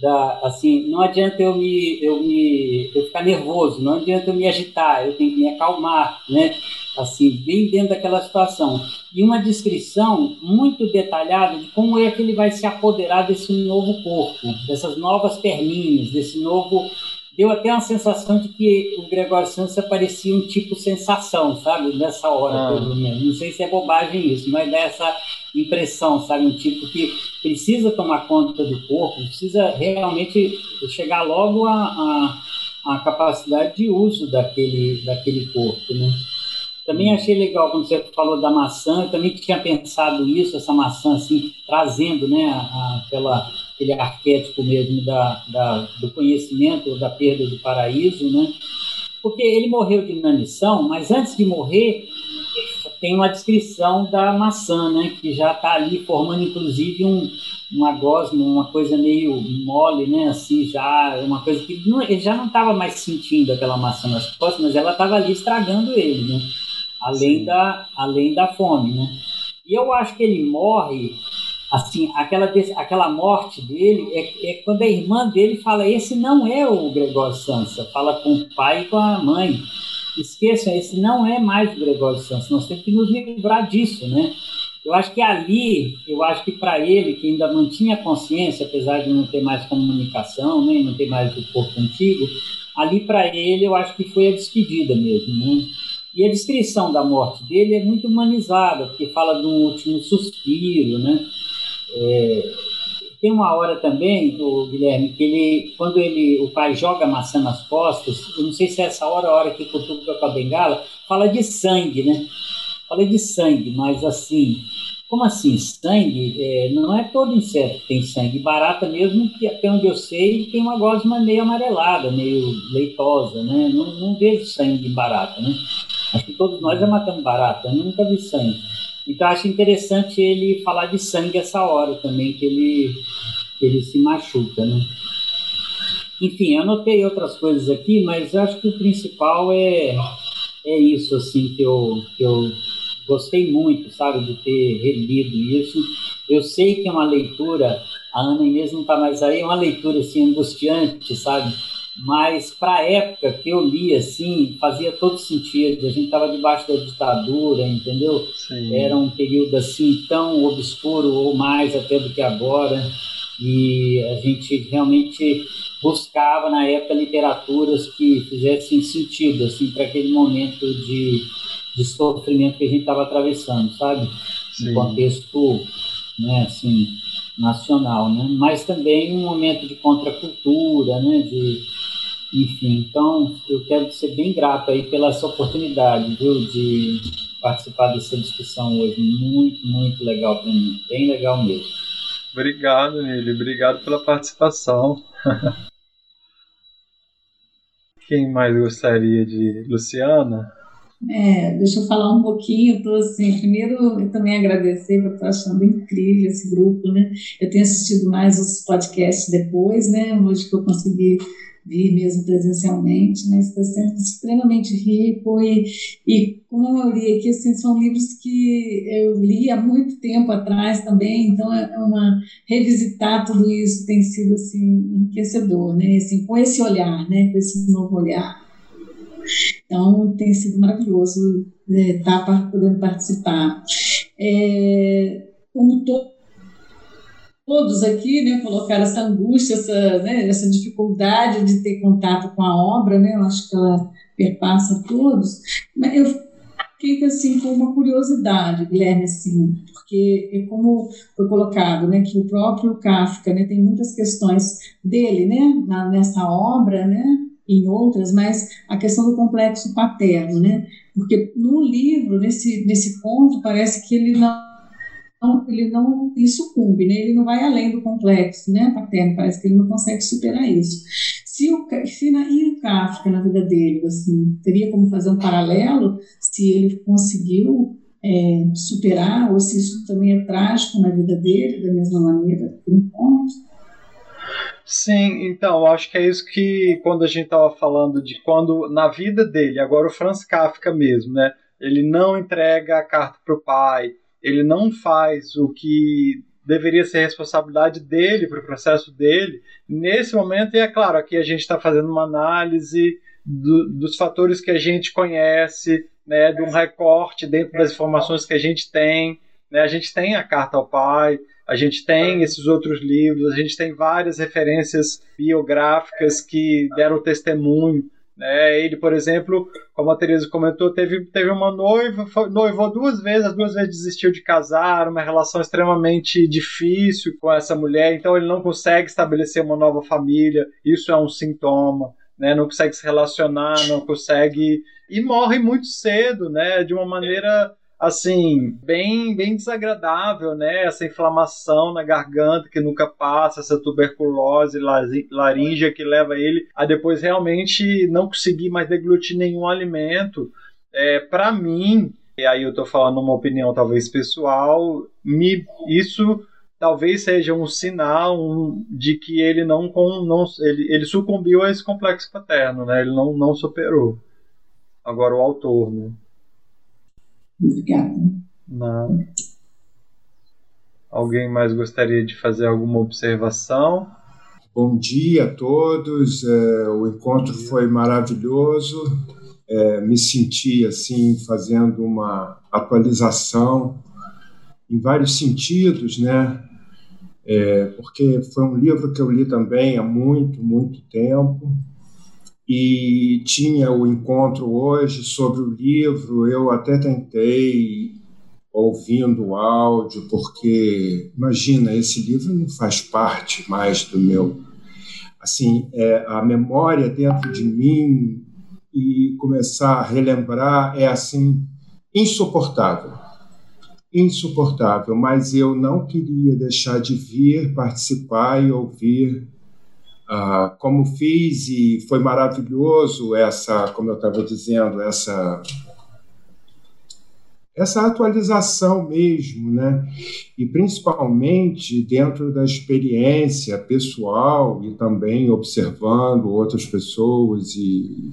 da, assim, não adianta eu me, eu me, eu ficar nervoso, não adianta eu me agitar, eu tenho que me acalmar, né? assim, bem dentro daquela situação. E uma descrição muito detalhada de como é que ele vai se apoderar desse novo corpo, dessas novas perninhas, desse novo. Deu até uma sensação de que o Gregório Santos parecia um tipo sensação, sabe? Nessa hora, ah. pelo menos. Não sei se é bobagem isso, mas dessa impressão, sabe? Um tipo que precisa tomar conta do corpo, precisa realmente chegar logo à, à, à capacidade de uso daquele, daquele corpo, né? Também achei legal quando você falou da maçã, eu também tinha pensado isso, essa maçã assim, trazendo né, a, aquela, aquele arquétipo mesmo da, da, do conhecimento, da perda do paraíso, né? Porque ele morreu de inanição, mas antes de morrer, tem uma descrição da maçã, né? Que já está ali formando, inclusive, um, uma gosma, uma coisa meio mole, né? Assim, já, uma coisa que não, ele já não estava mais sentindo aquela maçã nas costas, mas ela estava ali estragando ele, né? além da, além da fome, né? E eu acho que ele morre, assim, aquela, aquela morte dele é, é quando a irmã dele fala, esse não é o Gregório Sansa, fala com o pai e com a mãe. Esqueçam, esse não é mais o Gregório Sansa, nós temos que nos livrar disso, né? Eu acho que ali, eu acho que para ele, que ainda mantinha consciência, apesar de não ter mais comunicação, né, não ter mais o corpo antigo, ali para ele eu acho que foi a despedida mesmo, né? E a descrição da morte dele é muito humanizada, porque fala um último suspiro, né? É, tem uma hora também, o Guilherme, que ele, quando ele, o pai joga maçã nas costas, eu não sei se é essa hora, a hora que cutuca com a bengala, fala de sangue, né? Fala de sangue, mas assim, como assim? Sangue? É, não é todo inseto que tem sangue. Barata mesmo, que até onde eu sei, tem uma gosma meio amarelada, meio leitosa, né? Não, não vejo sangue em barata, né? Acho que todos nós já matamos barata, eu nunca vi sangue. Então acho interessante ele falar de sangue essa hora também, que ele, que ele se machuca, né? Enfim, anotei outras coisas aqui, mas acho que o principal é, é isso, assim, que eu, que eu gostei muito, sabe, de ter relido isso. Eu sei que é uma leitura, a Ana Inês não está mais aí, é uma leitura, assim, angustiante, sabe? Mas para a época que eu li assim fazia todo sentido. A gente estava debaixo da ditadura entendeu? Sim. era um período assim tão obscuro ou mais até do que agora. E a gente realmente buscava na época literaturas que fizessem sentido assim para aquele momento de, de sofrimento que a gente estava atravessando sabe? Sim. no contexto né assim nacional né? Mas também um momento de contracultura né? De enfim, então eu quero ser bem grato aí pela essa oportunidade, viu, de participar dessa discussão hoje. Muito, muito legal para mim. Bem legal mesmo. Obrigado, Nili. Obrigado pela participação. [laughs] Quem mais gostaria de. Luciana? É, deixa eu falar um pouquinho. Tô assim, primeiro, eu também agradecer, porque estou achando incrível esse grupo, né? Eu tenho assistido mais os podcasts depois, né? Hoje que eu consegui vir mesmo presencialmente, mas está sendo extremamente rico e, e como eu li aqui, assim, são livros que eu li há muito tempo atrás também, então é, é uma revisitar tudo isso tem sido assim enriquecedor, né? Assim, com esse olhar, né? Com esse novo olhar. Então, tem sido maravilhoso estar né, tá podendo participar. É, como to todos aqui né, colocaram essa angústia, essa, né, essa dificuldade de ter contato com a obra, né, eu acho que ela perpassa todos, mas eu fico assim com uma curiosidade, Guilherme, assim, porque é como foi colocado, né, que o próprio Kafka, né, tem muitas questões dele, né, na, nessa obra, né, em outras, mas a questão do complexo paterno, né, porque no livro, nesse nesse conto, parece que ele não ele não ele sucumbe, né? ele não vai além do complexo né, paterno, parece que ele não consegue superar isso. Se o, se na, e o Kafka na vida dele, assim, teria como fazer um paralelo se ele conseguiu é, superar ou se isso também é trágico na vida dele, da mesma maneira que um ponto? Sim, então, acho que é isso que quando a gente estava falando de quando na vida dele, agora o Franz Kafka mesmo, né? Ele não entrega a carta para o pai, ele não faz o que deveria ser responsabilidade dele para o processo dele nesse momento. E é claro, aqui a gente está fazendo uma análise do, dos fatores que a gente conhece, né, de um recorte dentro das informações que a gente tem. Né, a gente tem a carta ao pai, a gente tem esses outros livros, a gente tem várias referências biográficas que deram testemunho né? Ele, por exemplo, como a Teresa comentou, teve, teve uma noiva, foi, noivou duas vezes, as duas vezes desistiu de casar, uma relação extremamente difícil com essa mulher, então ele não consegue estabelecer uma nova família, isso é um sintoma. Né, não consegue se relacionar, não consegue e morre muito cedo, né, de uma maneira assim, bem, bem desagradável, né? Essa inflamação na garganta que nunca passa, essa tuberculose laríngea que leva ele a depois realmente não conseguir mais deglutir nenhum alimento. É, para mim, e aí eu estou falando uma opinião talvez pessoal, me, isso talvez seja um sinal de que ele não, não ele, ele sucumbiu a esse complexo paterno, né? Ele não, não superou. Agora o autor, né? Obrigada. Não. Alguém mais gostaria de fazer alguma observação? Bom dia a todos. É, o encontro foi maravilhoso. É, me senti assim fazendo uma atualização em vários sentidos, né? É, porque foi um livro que eu li também há muito, muito tempo e tinha o encontro hoje sobre o livro. Eu até tentei ouvindo o áudio, porque imagina, esse livro não faz parte mais do meu. Assim, é, a memória dentro de mim e começar a relembrar é assim insuportável. Insuportável, mas eu não queria deixar de vir participar e ouvir ah, como fiz e foi maravilhoso essa, como eu estava dizendo, essa essa atualização mesmo, né? E principalmente dentro da experiência pessoal e também observando outras pessoas e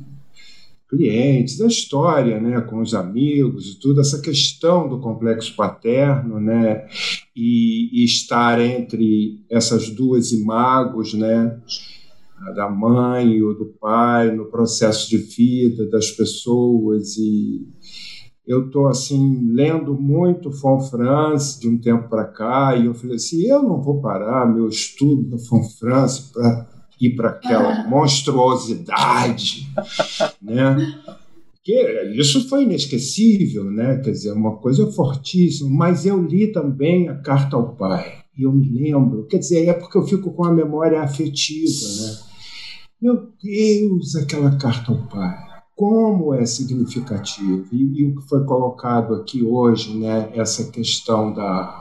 clientes, a história, né, com os amigos e tudo, essa questão do complexo paterno, né, e, e estar entre essas duas imagos, né, da mãe ou do pai no processo de vida das pessoas e eu estou assim lendo muito Von France de um tempo para cá e eu falei assim eu não vou parar meu estudo da Von France para para aquela monstruosidade, né? Porque isso foi inesquecível, né? Quer dizer, uma coisa fortíssima. Mas eu li também a Carta ao Pai e eu me lembro. Quer dizer, é porque eu fico com a memória afetiva, né? Meu Deus, aquela Carta ao Pai como é significativo e, e, o que foi colocado aqui hoje, né, essa questão da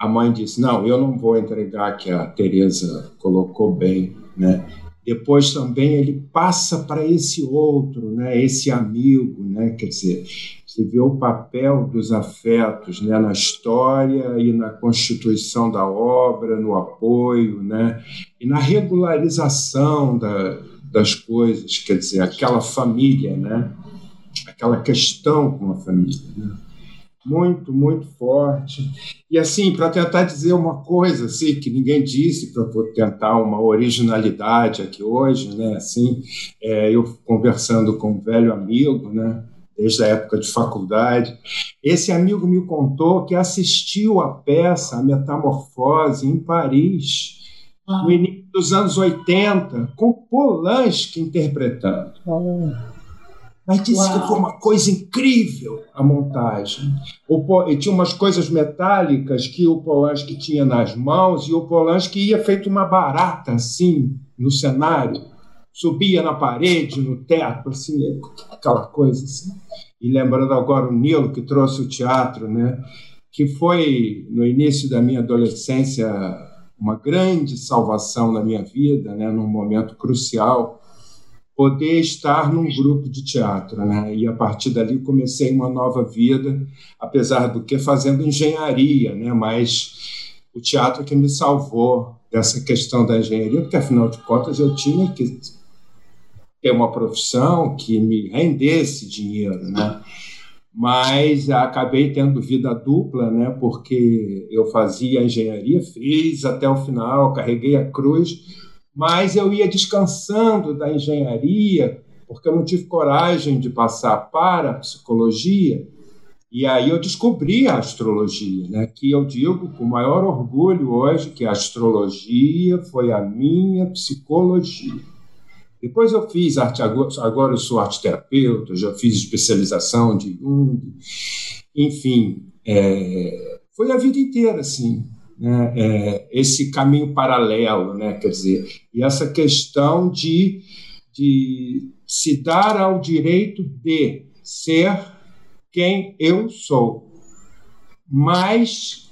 a mãe disse: Não, eu não vou entregar, que a Teresa colocou bem. Né? Depois também ele passa para esse outro, né? esse amigo. Né? Quer dizer, você vê o papel dos afetos né? na história e na constituição da obra, no apoio né? e na regularização da, das coisas. Quer dizer, aquela família, né? aquela questão com a família. Né? Muito, muito forte. E assim, para tentar dizer uma coisa assim que ninguém disse, para tentar uma originalidade aqui hoje, né? Assim, é, eu conversando com um velho amigo, né? Desde a época de faculdade, esse amigo me contou que assistiu a peça A Metamorfose em Paris no ah. início dos anos 80, com Polanski interpretando. Ah. Mas disse Uau. que foi uma coisa incrível a montagem. O, e tinha umas coisas metálicas que o Polanski tinha nas mãos e o Polanski ia feito uma barata assim no cenário, subia na parede, no teto, assim, aquela coisa assim. E lembrando agora o Nilo que trouxe o teatro, né? Que foi no início da minha adolescência uma grande salvação na minha vida, né? Num momento crucial poder estar num grupo de teatro, né? E a partir dali comecei uma nova vida, apesar do que fazendo engenharia, né? Mas o teatro que me salvou dessa questão da engenharia, porque afinal de contas eu tinha que ter uma profissão que me rendesse dinheiro, né? Mas acabei tendo vida dupla, né? Porque eu fazia engenharia, fiz até o final, carreguei a cruz mas eu ia descansando da engenharia, porque eu não tive coragem de passar para a psicologia. E aí eu descobri a astrologia, né? que eu digo com maior orgulho hoje que a astrologia foi a minha psicologia. Depois eu fiz arte, agora eu sou arte terapeuta, já fiz especialização de Jung, enfim, é, foi a vida inteira assim né, é, esse caminho paralelo, né, quer dizer, e essa questão de, de se dar ao direito de ser quem eu sou, mas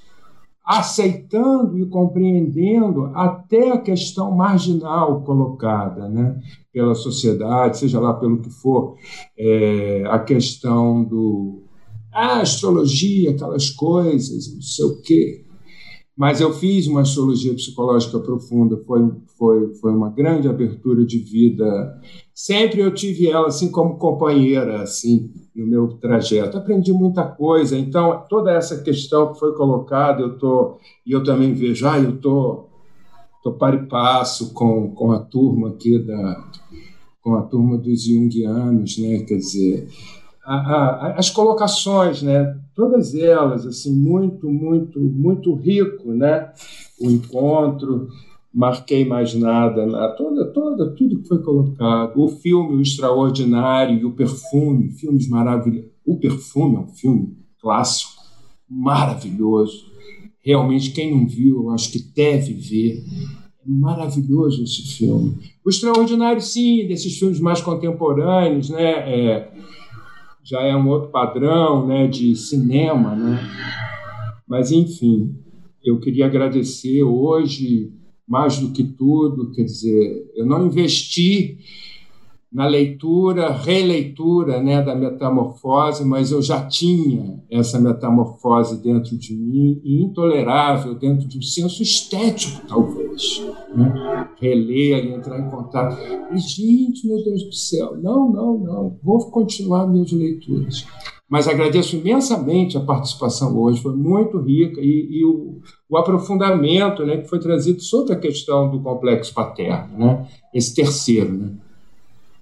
aceitando e compreendendo até a questão marginal colocada né, pela sociedade, seja lá pelo que for, é, a questão do a astrologia, aquelas coisas, não sei o quê. Mas eu fiz uma astrologia psicológica profunda, foi, foi, foi uma grande abertura de vida. Sempre eu tive ela assim como companheira assim no meu trajeto. Aprendi muita coisa. Então toda essa questão que foi colocada, eu tô e eu também vejo, ah, eu tô tô para e passo com, com a turma aqui da com a turma dos Jungianos, né? Quer dizer, a, a, as colocações, né? Todas elas, assim, muito, muito, muito rico, né? O encontro, marquei mais nada, né? toda, toda, tudo que foi colocado. O filme O Extraordinário e o Perfume, filmes maravilhosos. O Perfume é um filme clássico, maravilhoso. Realmente, quem não viu, eu acho que deve ver. É maravilhoso esse filme. O Extraordinário, sim, desses filmes mais contemporâneos, né? É, já é um outro padrão né, de cinema. Né? Mas, enfim, eu queria agradecer hoje, mais do que tudo, quer dizer, eu não investi na leitura, releitura né, da metamorfose, mas eu já tinha essa metamorfose dentro de mim e intolerável dentro de um senso estético, talvez. Né? Reler entrar em contato. E, gente, meu Deus do céu, não, não, não, vou continuar minhas leituras. Mas agradeço imensamente a participação hoje, foi muito rica, e, e o, o, aprofundamento né, que foi trazido sobre a questão do complexo paterno, né? esse terceiro. Né?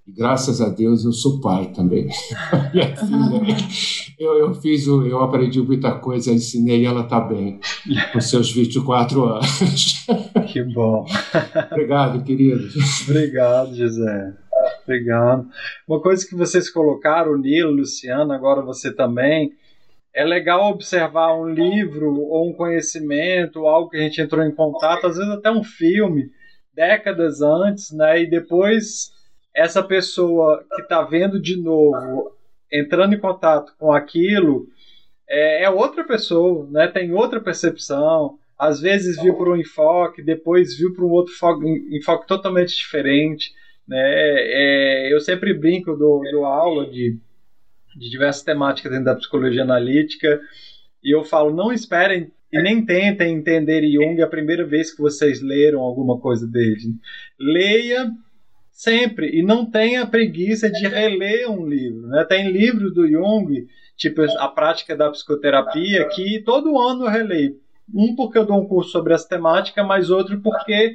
E graças a Deus eu sou pai também. [laughs] Minha filha, eu, eu fiz, o, eu aprendi muita coisa, ensinei e ela está bem, com seus 24 anos. [laughs] Que bom. Obrigado, querido. Obrigado, José. Obrigado. Uma coisa que vocês colocaram, o Nilo, Luciano, agora você também, é legal observar um livro ou um conhecimento, algo que a gente entrou em contato, às vezes até um filme, décadas antes, né? E depois essa pessoa que está vendo de novo, entrando em contato com aquilo, é, é, outra pessoa, né? tem outra percepção. Às vezes viu por um enfoque, depois viu por um outro enfoque, enfoque totalmente diferente. Né? É, eu sempre brinco do, do aula de, de diversas temáticas dentro da psicologia analítica e eu falo: não esperem e nem tentem entender Jung a primeira vez que vocês leram alguma coisa dele. Leia sempre e não tenha preguiça de reler um livro. Né? Tem livros do Jung, tipo a prática da psicoterapia, que todo ano eu releio. Um porque eu dou um curso sobre essa temática, mas outro porque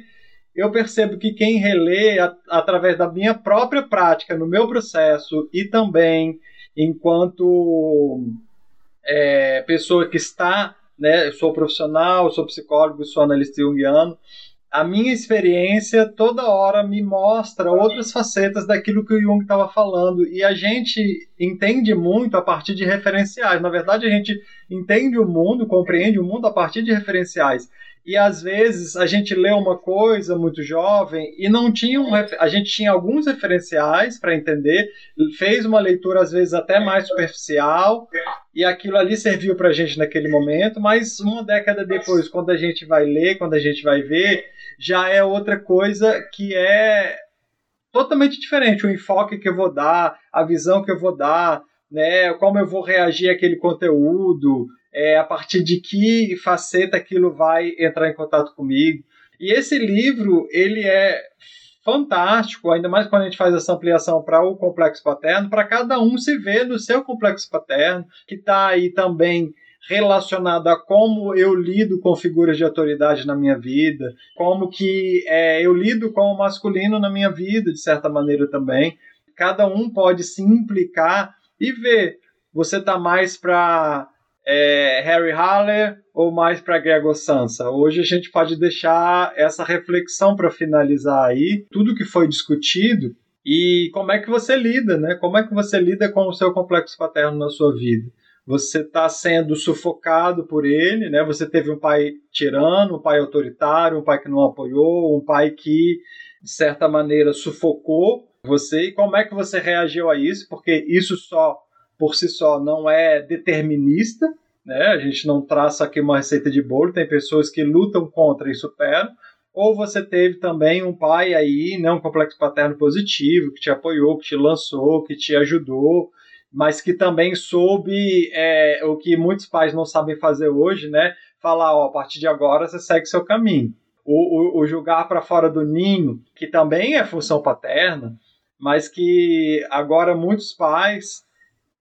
eu percebo que quem relê através da minha própria prática, no meu processo e também enquanto é, pessoa que está, né, eu sou profissional, sou psicólogo, sou analista junguiano, a minha experiência toda hora me mostra outras facetas daquilo que o Jung estava falando e a gente entende muito a partir de referenciais. Na verdade, a gente entende o mundo, compreende o mundo a partir de referenciais. E às vezes a gente lê uma coisa muito jovem e não tinha um a gente tinha alguns referenciais para entender, fez uma leitura às vezes até mais superficial e aquilo ali serviu para a gente naquele momento, mas uma década depois, quando a gente vai ler, quando a gente vai ver, já é outra coisa que é totalmente diferente. O enfoque que eu vou dar, a visão que eu vou dar, né, como eu vou reagir àquele conteúdo, é, a partir de que faceta aquilo vai entrar em contato comigo. E esse livro, ele é fantástico, ainda mais quando a gente faz essa ampliação para o complexo paterno, para cada um se ver no seu complexo paterno, que está aí também relacionado a como eu lido com figuras de autoridade na minha vida, como que é, eu lido com o masculino na minha vida, de certa maneira também. Cada um pode se implicar e ver. Você está mais para é, Harry Haller ou mais para Gregor Sansa? Hoje a gente pode deixar essa reflexão para finalizar aí, tudo que foi discutido e como é que você lida, né? Como é que você lida com o seu complexo paterno na sua vida? Você está sendo sufocado por ele, né? Você teve um pai tirano, um pai autoritário, um pai que não apoiou, um pai que de certa maneira sufocou você. E como é que você reagiu a isso? Porque isso só por si só não é determinista, né? A gente não traça aqui uma receita de bolo, tem pessoas que lutam contra e superam. Ou você teve também um pai aí, né, um complexo paterno positivo, que te apoiou, que te lançou, que te ajudou, mas que também soube é, o que muitos pais não sabem fazer hoje, né? Falar, ó, a partir de agora você segue seu caminho. O, o, o julgar para fora do ninho, que também é função paterna, mas que agora muitos pais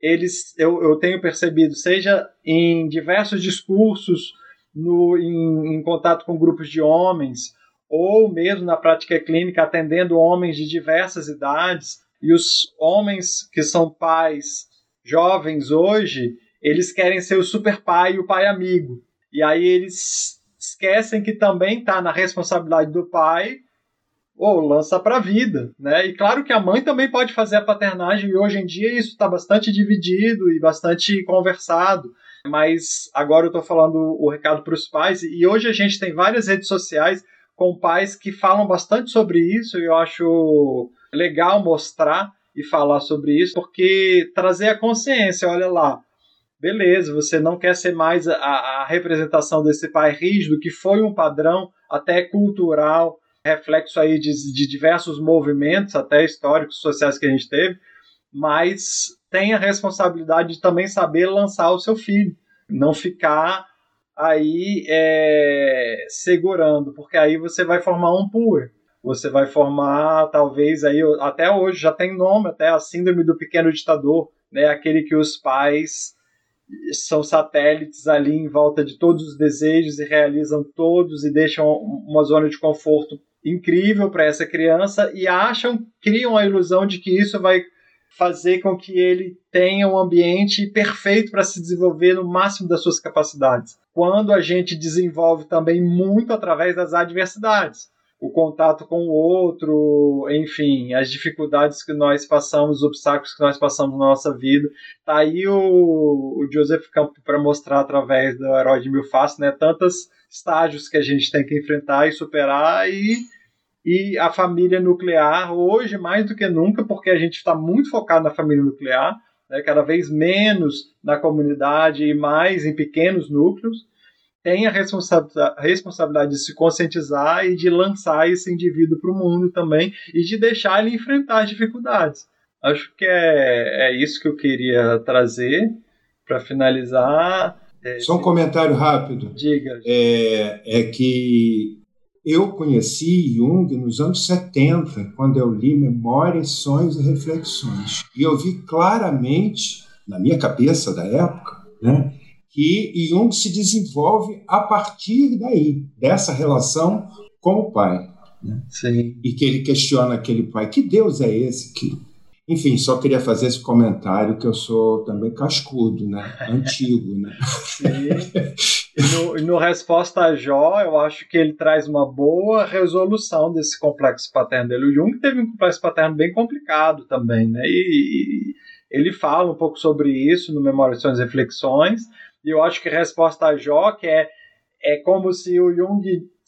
eles eu, eu tenho percebido, seja em diversos discursos no, em, em contato com grupos de homens, ou mesmo na prática clínica, atendendo homens de diversas idades, e os homens que são pais jovens hoje, eles querem ser o super pai e o pai amigo. E aí eles esquecem que também está na responsabilidade do pai ou lança para a vida, né? E claro que a mãe também pode fazer a paternagem e hoje em dia isso está bastante dividido e bastante conversado. Mas agora eu estou falando o recado para os pais e hoje a gente tem várias redes sociais com pais que falam bastante sobre isso e eu acho legal mostrar e falar sobre isso porque trazer a consciência, olha lá, beleza, você não quer ser mais a, a representação desse pai rígido que foi um padrão até cultural reflexo aí de, de diversos movimentos, até históricos, sociais que a gente teve, mas tem a responsabilidade de também saber lançar o seu filho, não ficar aí é, segurando, porque aí você vai formar um pool. Você vai formar, talvez, aí até hoje já tem nome, até a síndrome do pequeno ditador, né? Aquele que os pais são satélites ali em volta de todos os desejos e realizam todos e deixam uma zona de conforto incrível para essa criança e acham, criam a ilusão de que isso vai fazer com que ele tenha um ambiente perfeito para se desenvolver no máximo das suas capacidades. Quando a gente desenvolve também muito através das adversidades, o contato com o outro, enfim, as dificuldades que nós passamos, os obstáculos que nós passamos na nossa vida. Tá aí o, o Joseph Campbell para mostrar através do Herói de Mil Faces, né, tantas estágios que a gente tem que enfrentar e superar e, e a família nuclear hoje mais do que nunca porque a gente está muito focado na família nuclear né, cada vez menos na comunidade e mais em pequenos núcleos tem a responsabilidade de se conscientizar e de lançar esse indivíduo para o mundo também e de deixar ele enfrentar as dificuldades. Acho que é, é isso que eu queria trazer para finalizar. É, Só um comentário rápido. Diga. É, é que eu conheci Jung nos anos 70, quando eu li Memórias, Sonhos e Reflexões. E eu vi claramente, na minha cabeça da época, né, que Jung se desenvolve a partir daí, dessa relação com o pai. Né? E que ele questiona aquele pai: que Deus é esse que enfim, só queria fazer esse comentário que eu sou também cascudo, né? Antigo, né? Sim. E no, no Resposta a Jó, eu acho que ele traz uma boa resolução desse complexo paterno dele. O Jung teve um complexo paterno bem complicado também, né? E, e ele fala um pouco sobre isso no Memórias e Reflexões. E eu acho que Resposta a Jó, que é, é como se o Jung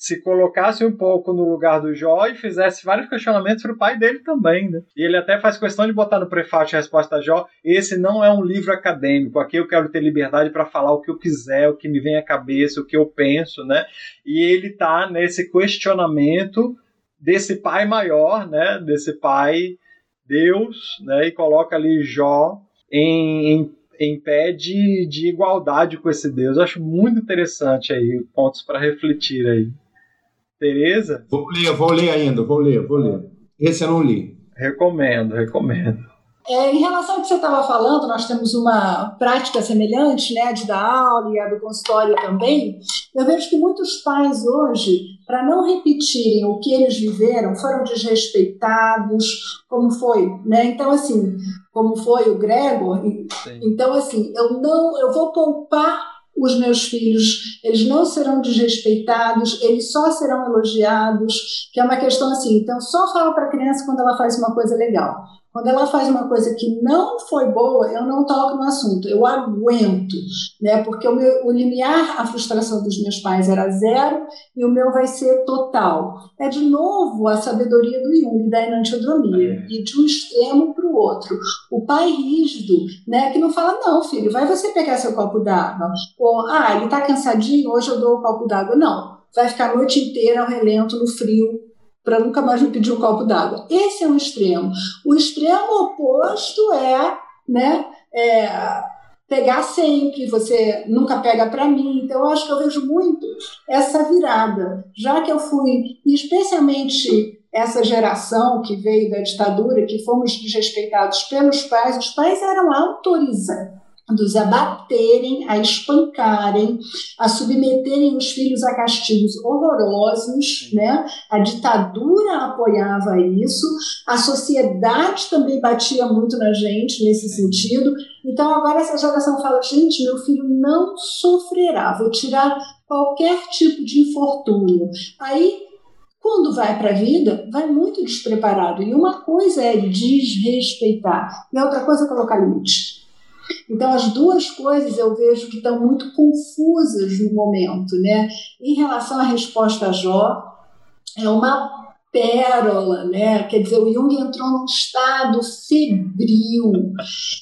se colocasse um pouco no lugar do Jó e fizesse vários questionamentos para o pai dele também, né? E ele até faz questão de botar no prefácio a resposta a Jó: esse não é um livro acadêmico, aqui eu quero ter liberdade para falar o que eu quiser, o que me vem à cabeça, o que eu penso, né? E ele está nesse questionamento desse pai maior, né? Desse pai Deus, né? E coloca ali Jó em, em em pé de, de igualdade com esse Deus. Eu acho muito interessante aí, pontos para refletir aí. Tereza? Vou ler, vou ler ainda, vou ler, vou ler. Esse eu não li. Recomendo, recomendo. É, em relação ao que você estava falando, nós temos uma prática semelhante, né, de dar aula e a do consultório também. Eu vejo que muitos pais hoje, para não repetirem o que eles viveram, foram desrespeitados, como foi, né? Então assim, como foi o Gregor, Sim. então assim, eu não, eu vou poupar os meus filhos, eles não serão desrespeitados, eles só serão elogiados, que é uma questão assim. Então, só falo para a criança quando ela faz uma coisa legal. Quando ela faz uma coisa que não foi boa, eu não toco no assunto, eu aguento, né? Porque o, meu, o limiar, a frustração dos meus pais era zero e o meu vai ser total. É de novo a sabedoria do Jung, da enantiodromia, é. e de um extremo para o outro. O pai rígido, né? Que não fala, não, filho, vai você pegar seu copo d'água. Ou, ah, ele está cansadinho, hoje eu dou o copo d'água. Não, vai ficar a noite inteira ao relento, no frio, para nunca mais me pedir um copo d'água. Esse é um extremo. O extremo oposto é, né, é, pegar sempre, você nunca pega para mim. Então, eu acho que eu vejo muito essa virada. Já que eu fui, especialmente essa geração que veio da ditadura, que fomos desrespeitados pelos pais, os pais eram autorizados dos a baterem, a espancarem, a submeterem os filhos a castigos horrorosos, né? A ditadura apoiava isso, a sociedade também batia muito na gente nesse sentido. Então agora essa geração fala: gente, meu filho não sofrerá, vou tirar qualquer tipo de infortúnio. Aí quando vai para a vida, vai muito despreparado. E uma coisa é desrespeitar, e outra coisa é colocar limite. Então, as duas coisas eu vejo que estão muito confusas no momento. Né? Em relação à resposta a Jó, é uma pérola, né? Quer dizer, o Jung entrou num estado febril.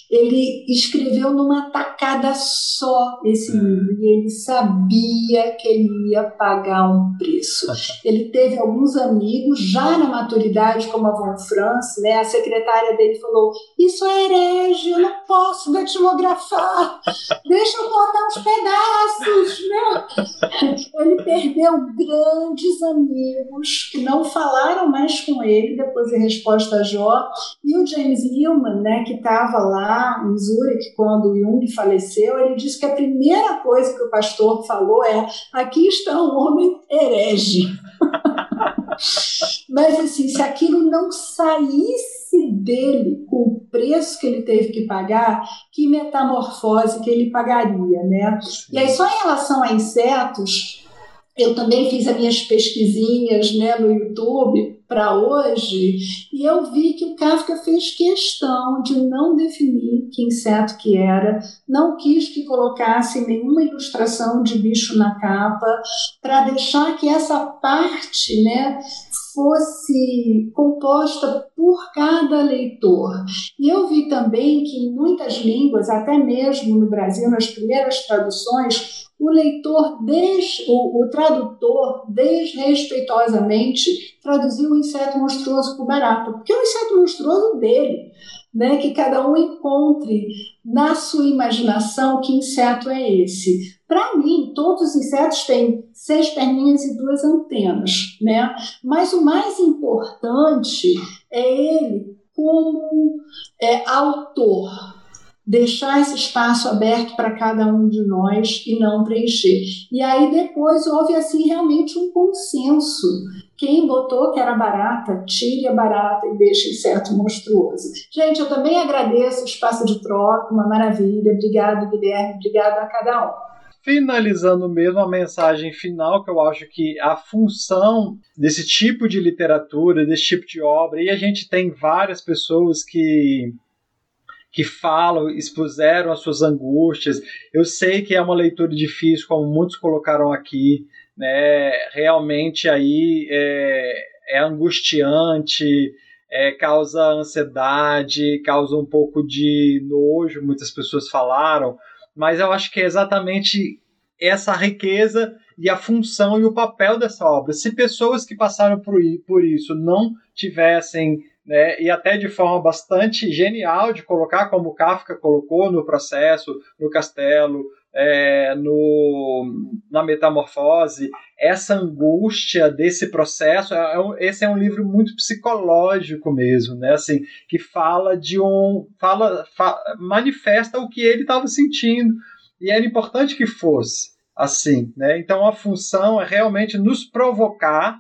Ele escreveu numa tacada só esse é. livro e ele sabia que ele ia pagar um preço. Ele teve alguns amigos já na maturidade, como a Von France, né? A secretária dele falou: "Isso é herege, eu não posso datilografar. Deixa eu cortar os pedaços", né? [laughs] Ele perdeu grandes amigos que não falaram falaram mais com ele depois de resposta a Jó. E o James Hillman, né, que estava lá em Zurich quando Jung faleceu, ele disse que a primeira coisa que o pastor falou é: aqui está um homem herege. [laughs] Mas assim, se aquilo não saísse dele com o preço que ele teve que pagar, que metamorfose que ele pagaria, né? E aí só em relação a insetos, eu também fiz as minhas pesquisinhas né, no YouTube para hoje e eu vi que o Kafka fez questão de não definir que inseto que era, não quis que colocasse nenhuma ilustração de bicho na capa, para deixar que essa parte né, fosse composta por cada leitor. E eu vi também que em muitas línguas, até mesmo no Brasil, nas primeiras traduções, o leitor, des, o, o tradutor, desrespeitosamente, traduziu o inseto monstruoso por barata, porque é o inseto monstruoso dele. Né, que cada um encontre na sua imaginação que inseto é esse. Para mim, todos os insetos têm seis perninhas e duas antenas, né? Mas o mais importante é ele como é, autor, deixar esse espaço aberto para cada um de nós e não preencher. E aí depois houve assim realmente um consenso. Quem botou que era barata, tire a barata e deixe inseto monstruoso. Gente, eu também agradeço o espaço de troca, uma maravilha. Obrigado, Guilherme, obrigado a cada um finalizando mesmo a mensagem final, que eu acho que a função desse tipo de literatura, desse tipo de obra, e a gente tem várias pessoas que que falam, expuseram as suas angústias. Eu sei que é uma leitura difícil, como muitos colocaram aqui, né? Realmente aí é, é angustiante, é, causa ansiedade, causa um pouco de nojo, muitas pessoas falaram, mas eu acho que é exatamente essa riqueza e a função e o papel dessa obra. Se pessoas que passaram por, isso não tivessem, né, e até de forma bastante genial de colocar, como Kafka colocou no processo, no castelo, é, no, na metamorfose, essa angústia desse processo, é, é, esse é um livro muito psicológico mesmo, né? Assim, que fala de um, fala, fa, manifesta o que ele estava sentindo e era importante que fosse assim, né? Então a função é realmente nos provocar,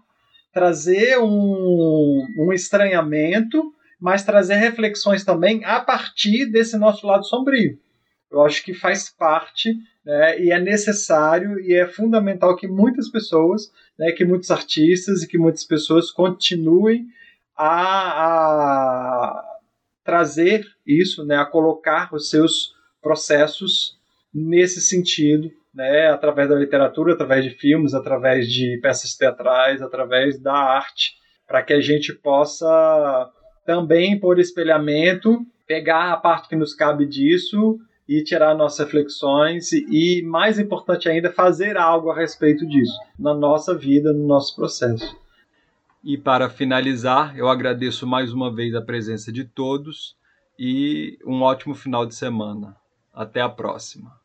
trazer um, um estranhamento, mas trazer reflexões também a partir desse nosso lado sombrio. Eu acho que faz parte né, e é necessário e é fundamental que muitas pessoas, né, que muitos artistas e que muitas pessoas continuem a, a trazer isso, né, a colocar os seus processos nesse sentido, né, através da literatura, através de filmes, através de peças teatrais, através da arte, para que a gente possa também, por espelhamento, pegar a parte que nos cabe disso e tirar nossas reflexões e, mais importante ainda, fazer algo a respeito disso na nossa vida, no nosso processo. E para finalizar, eu agradeço mais uma vez a presença de todos e um ótimo final de semana. Até a próxima.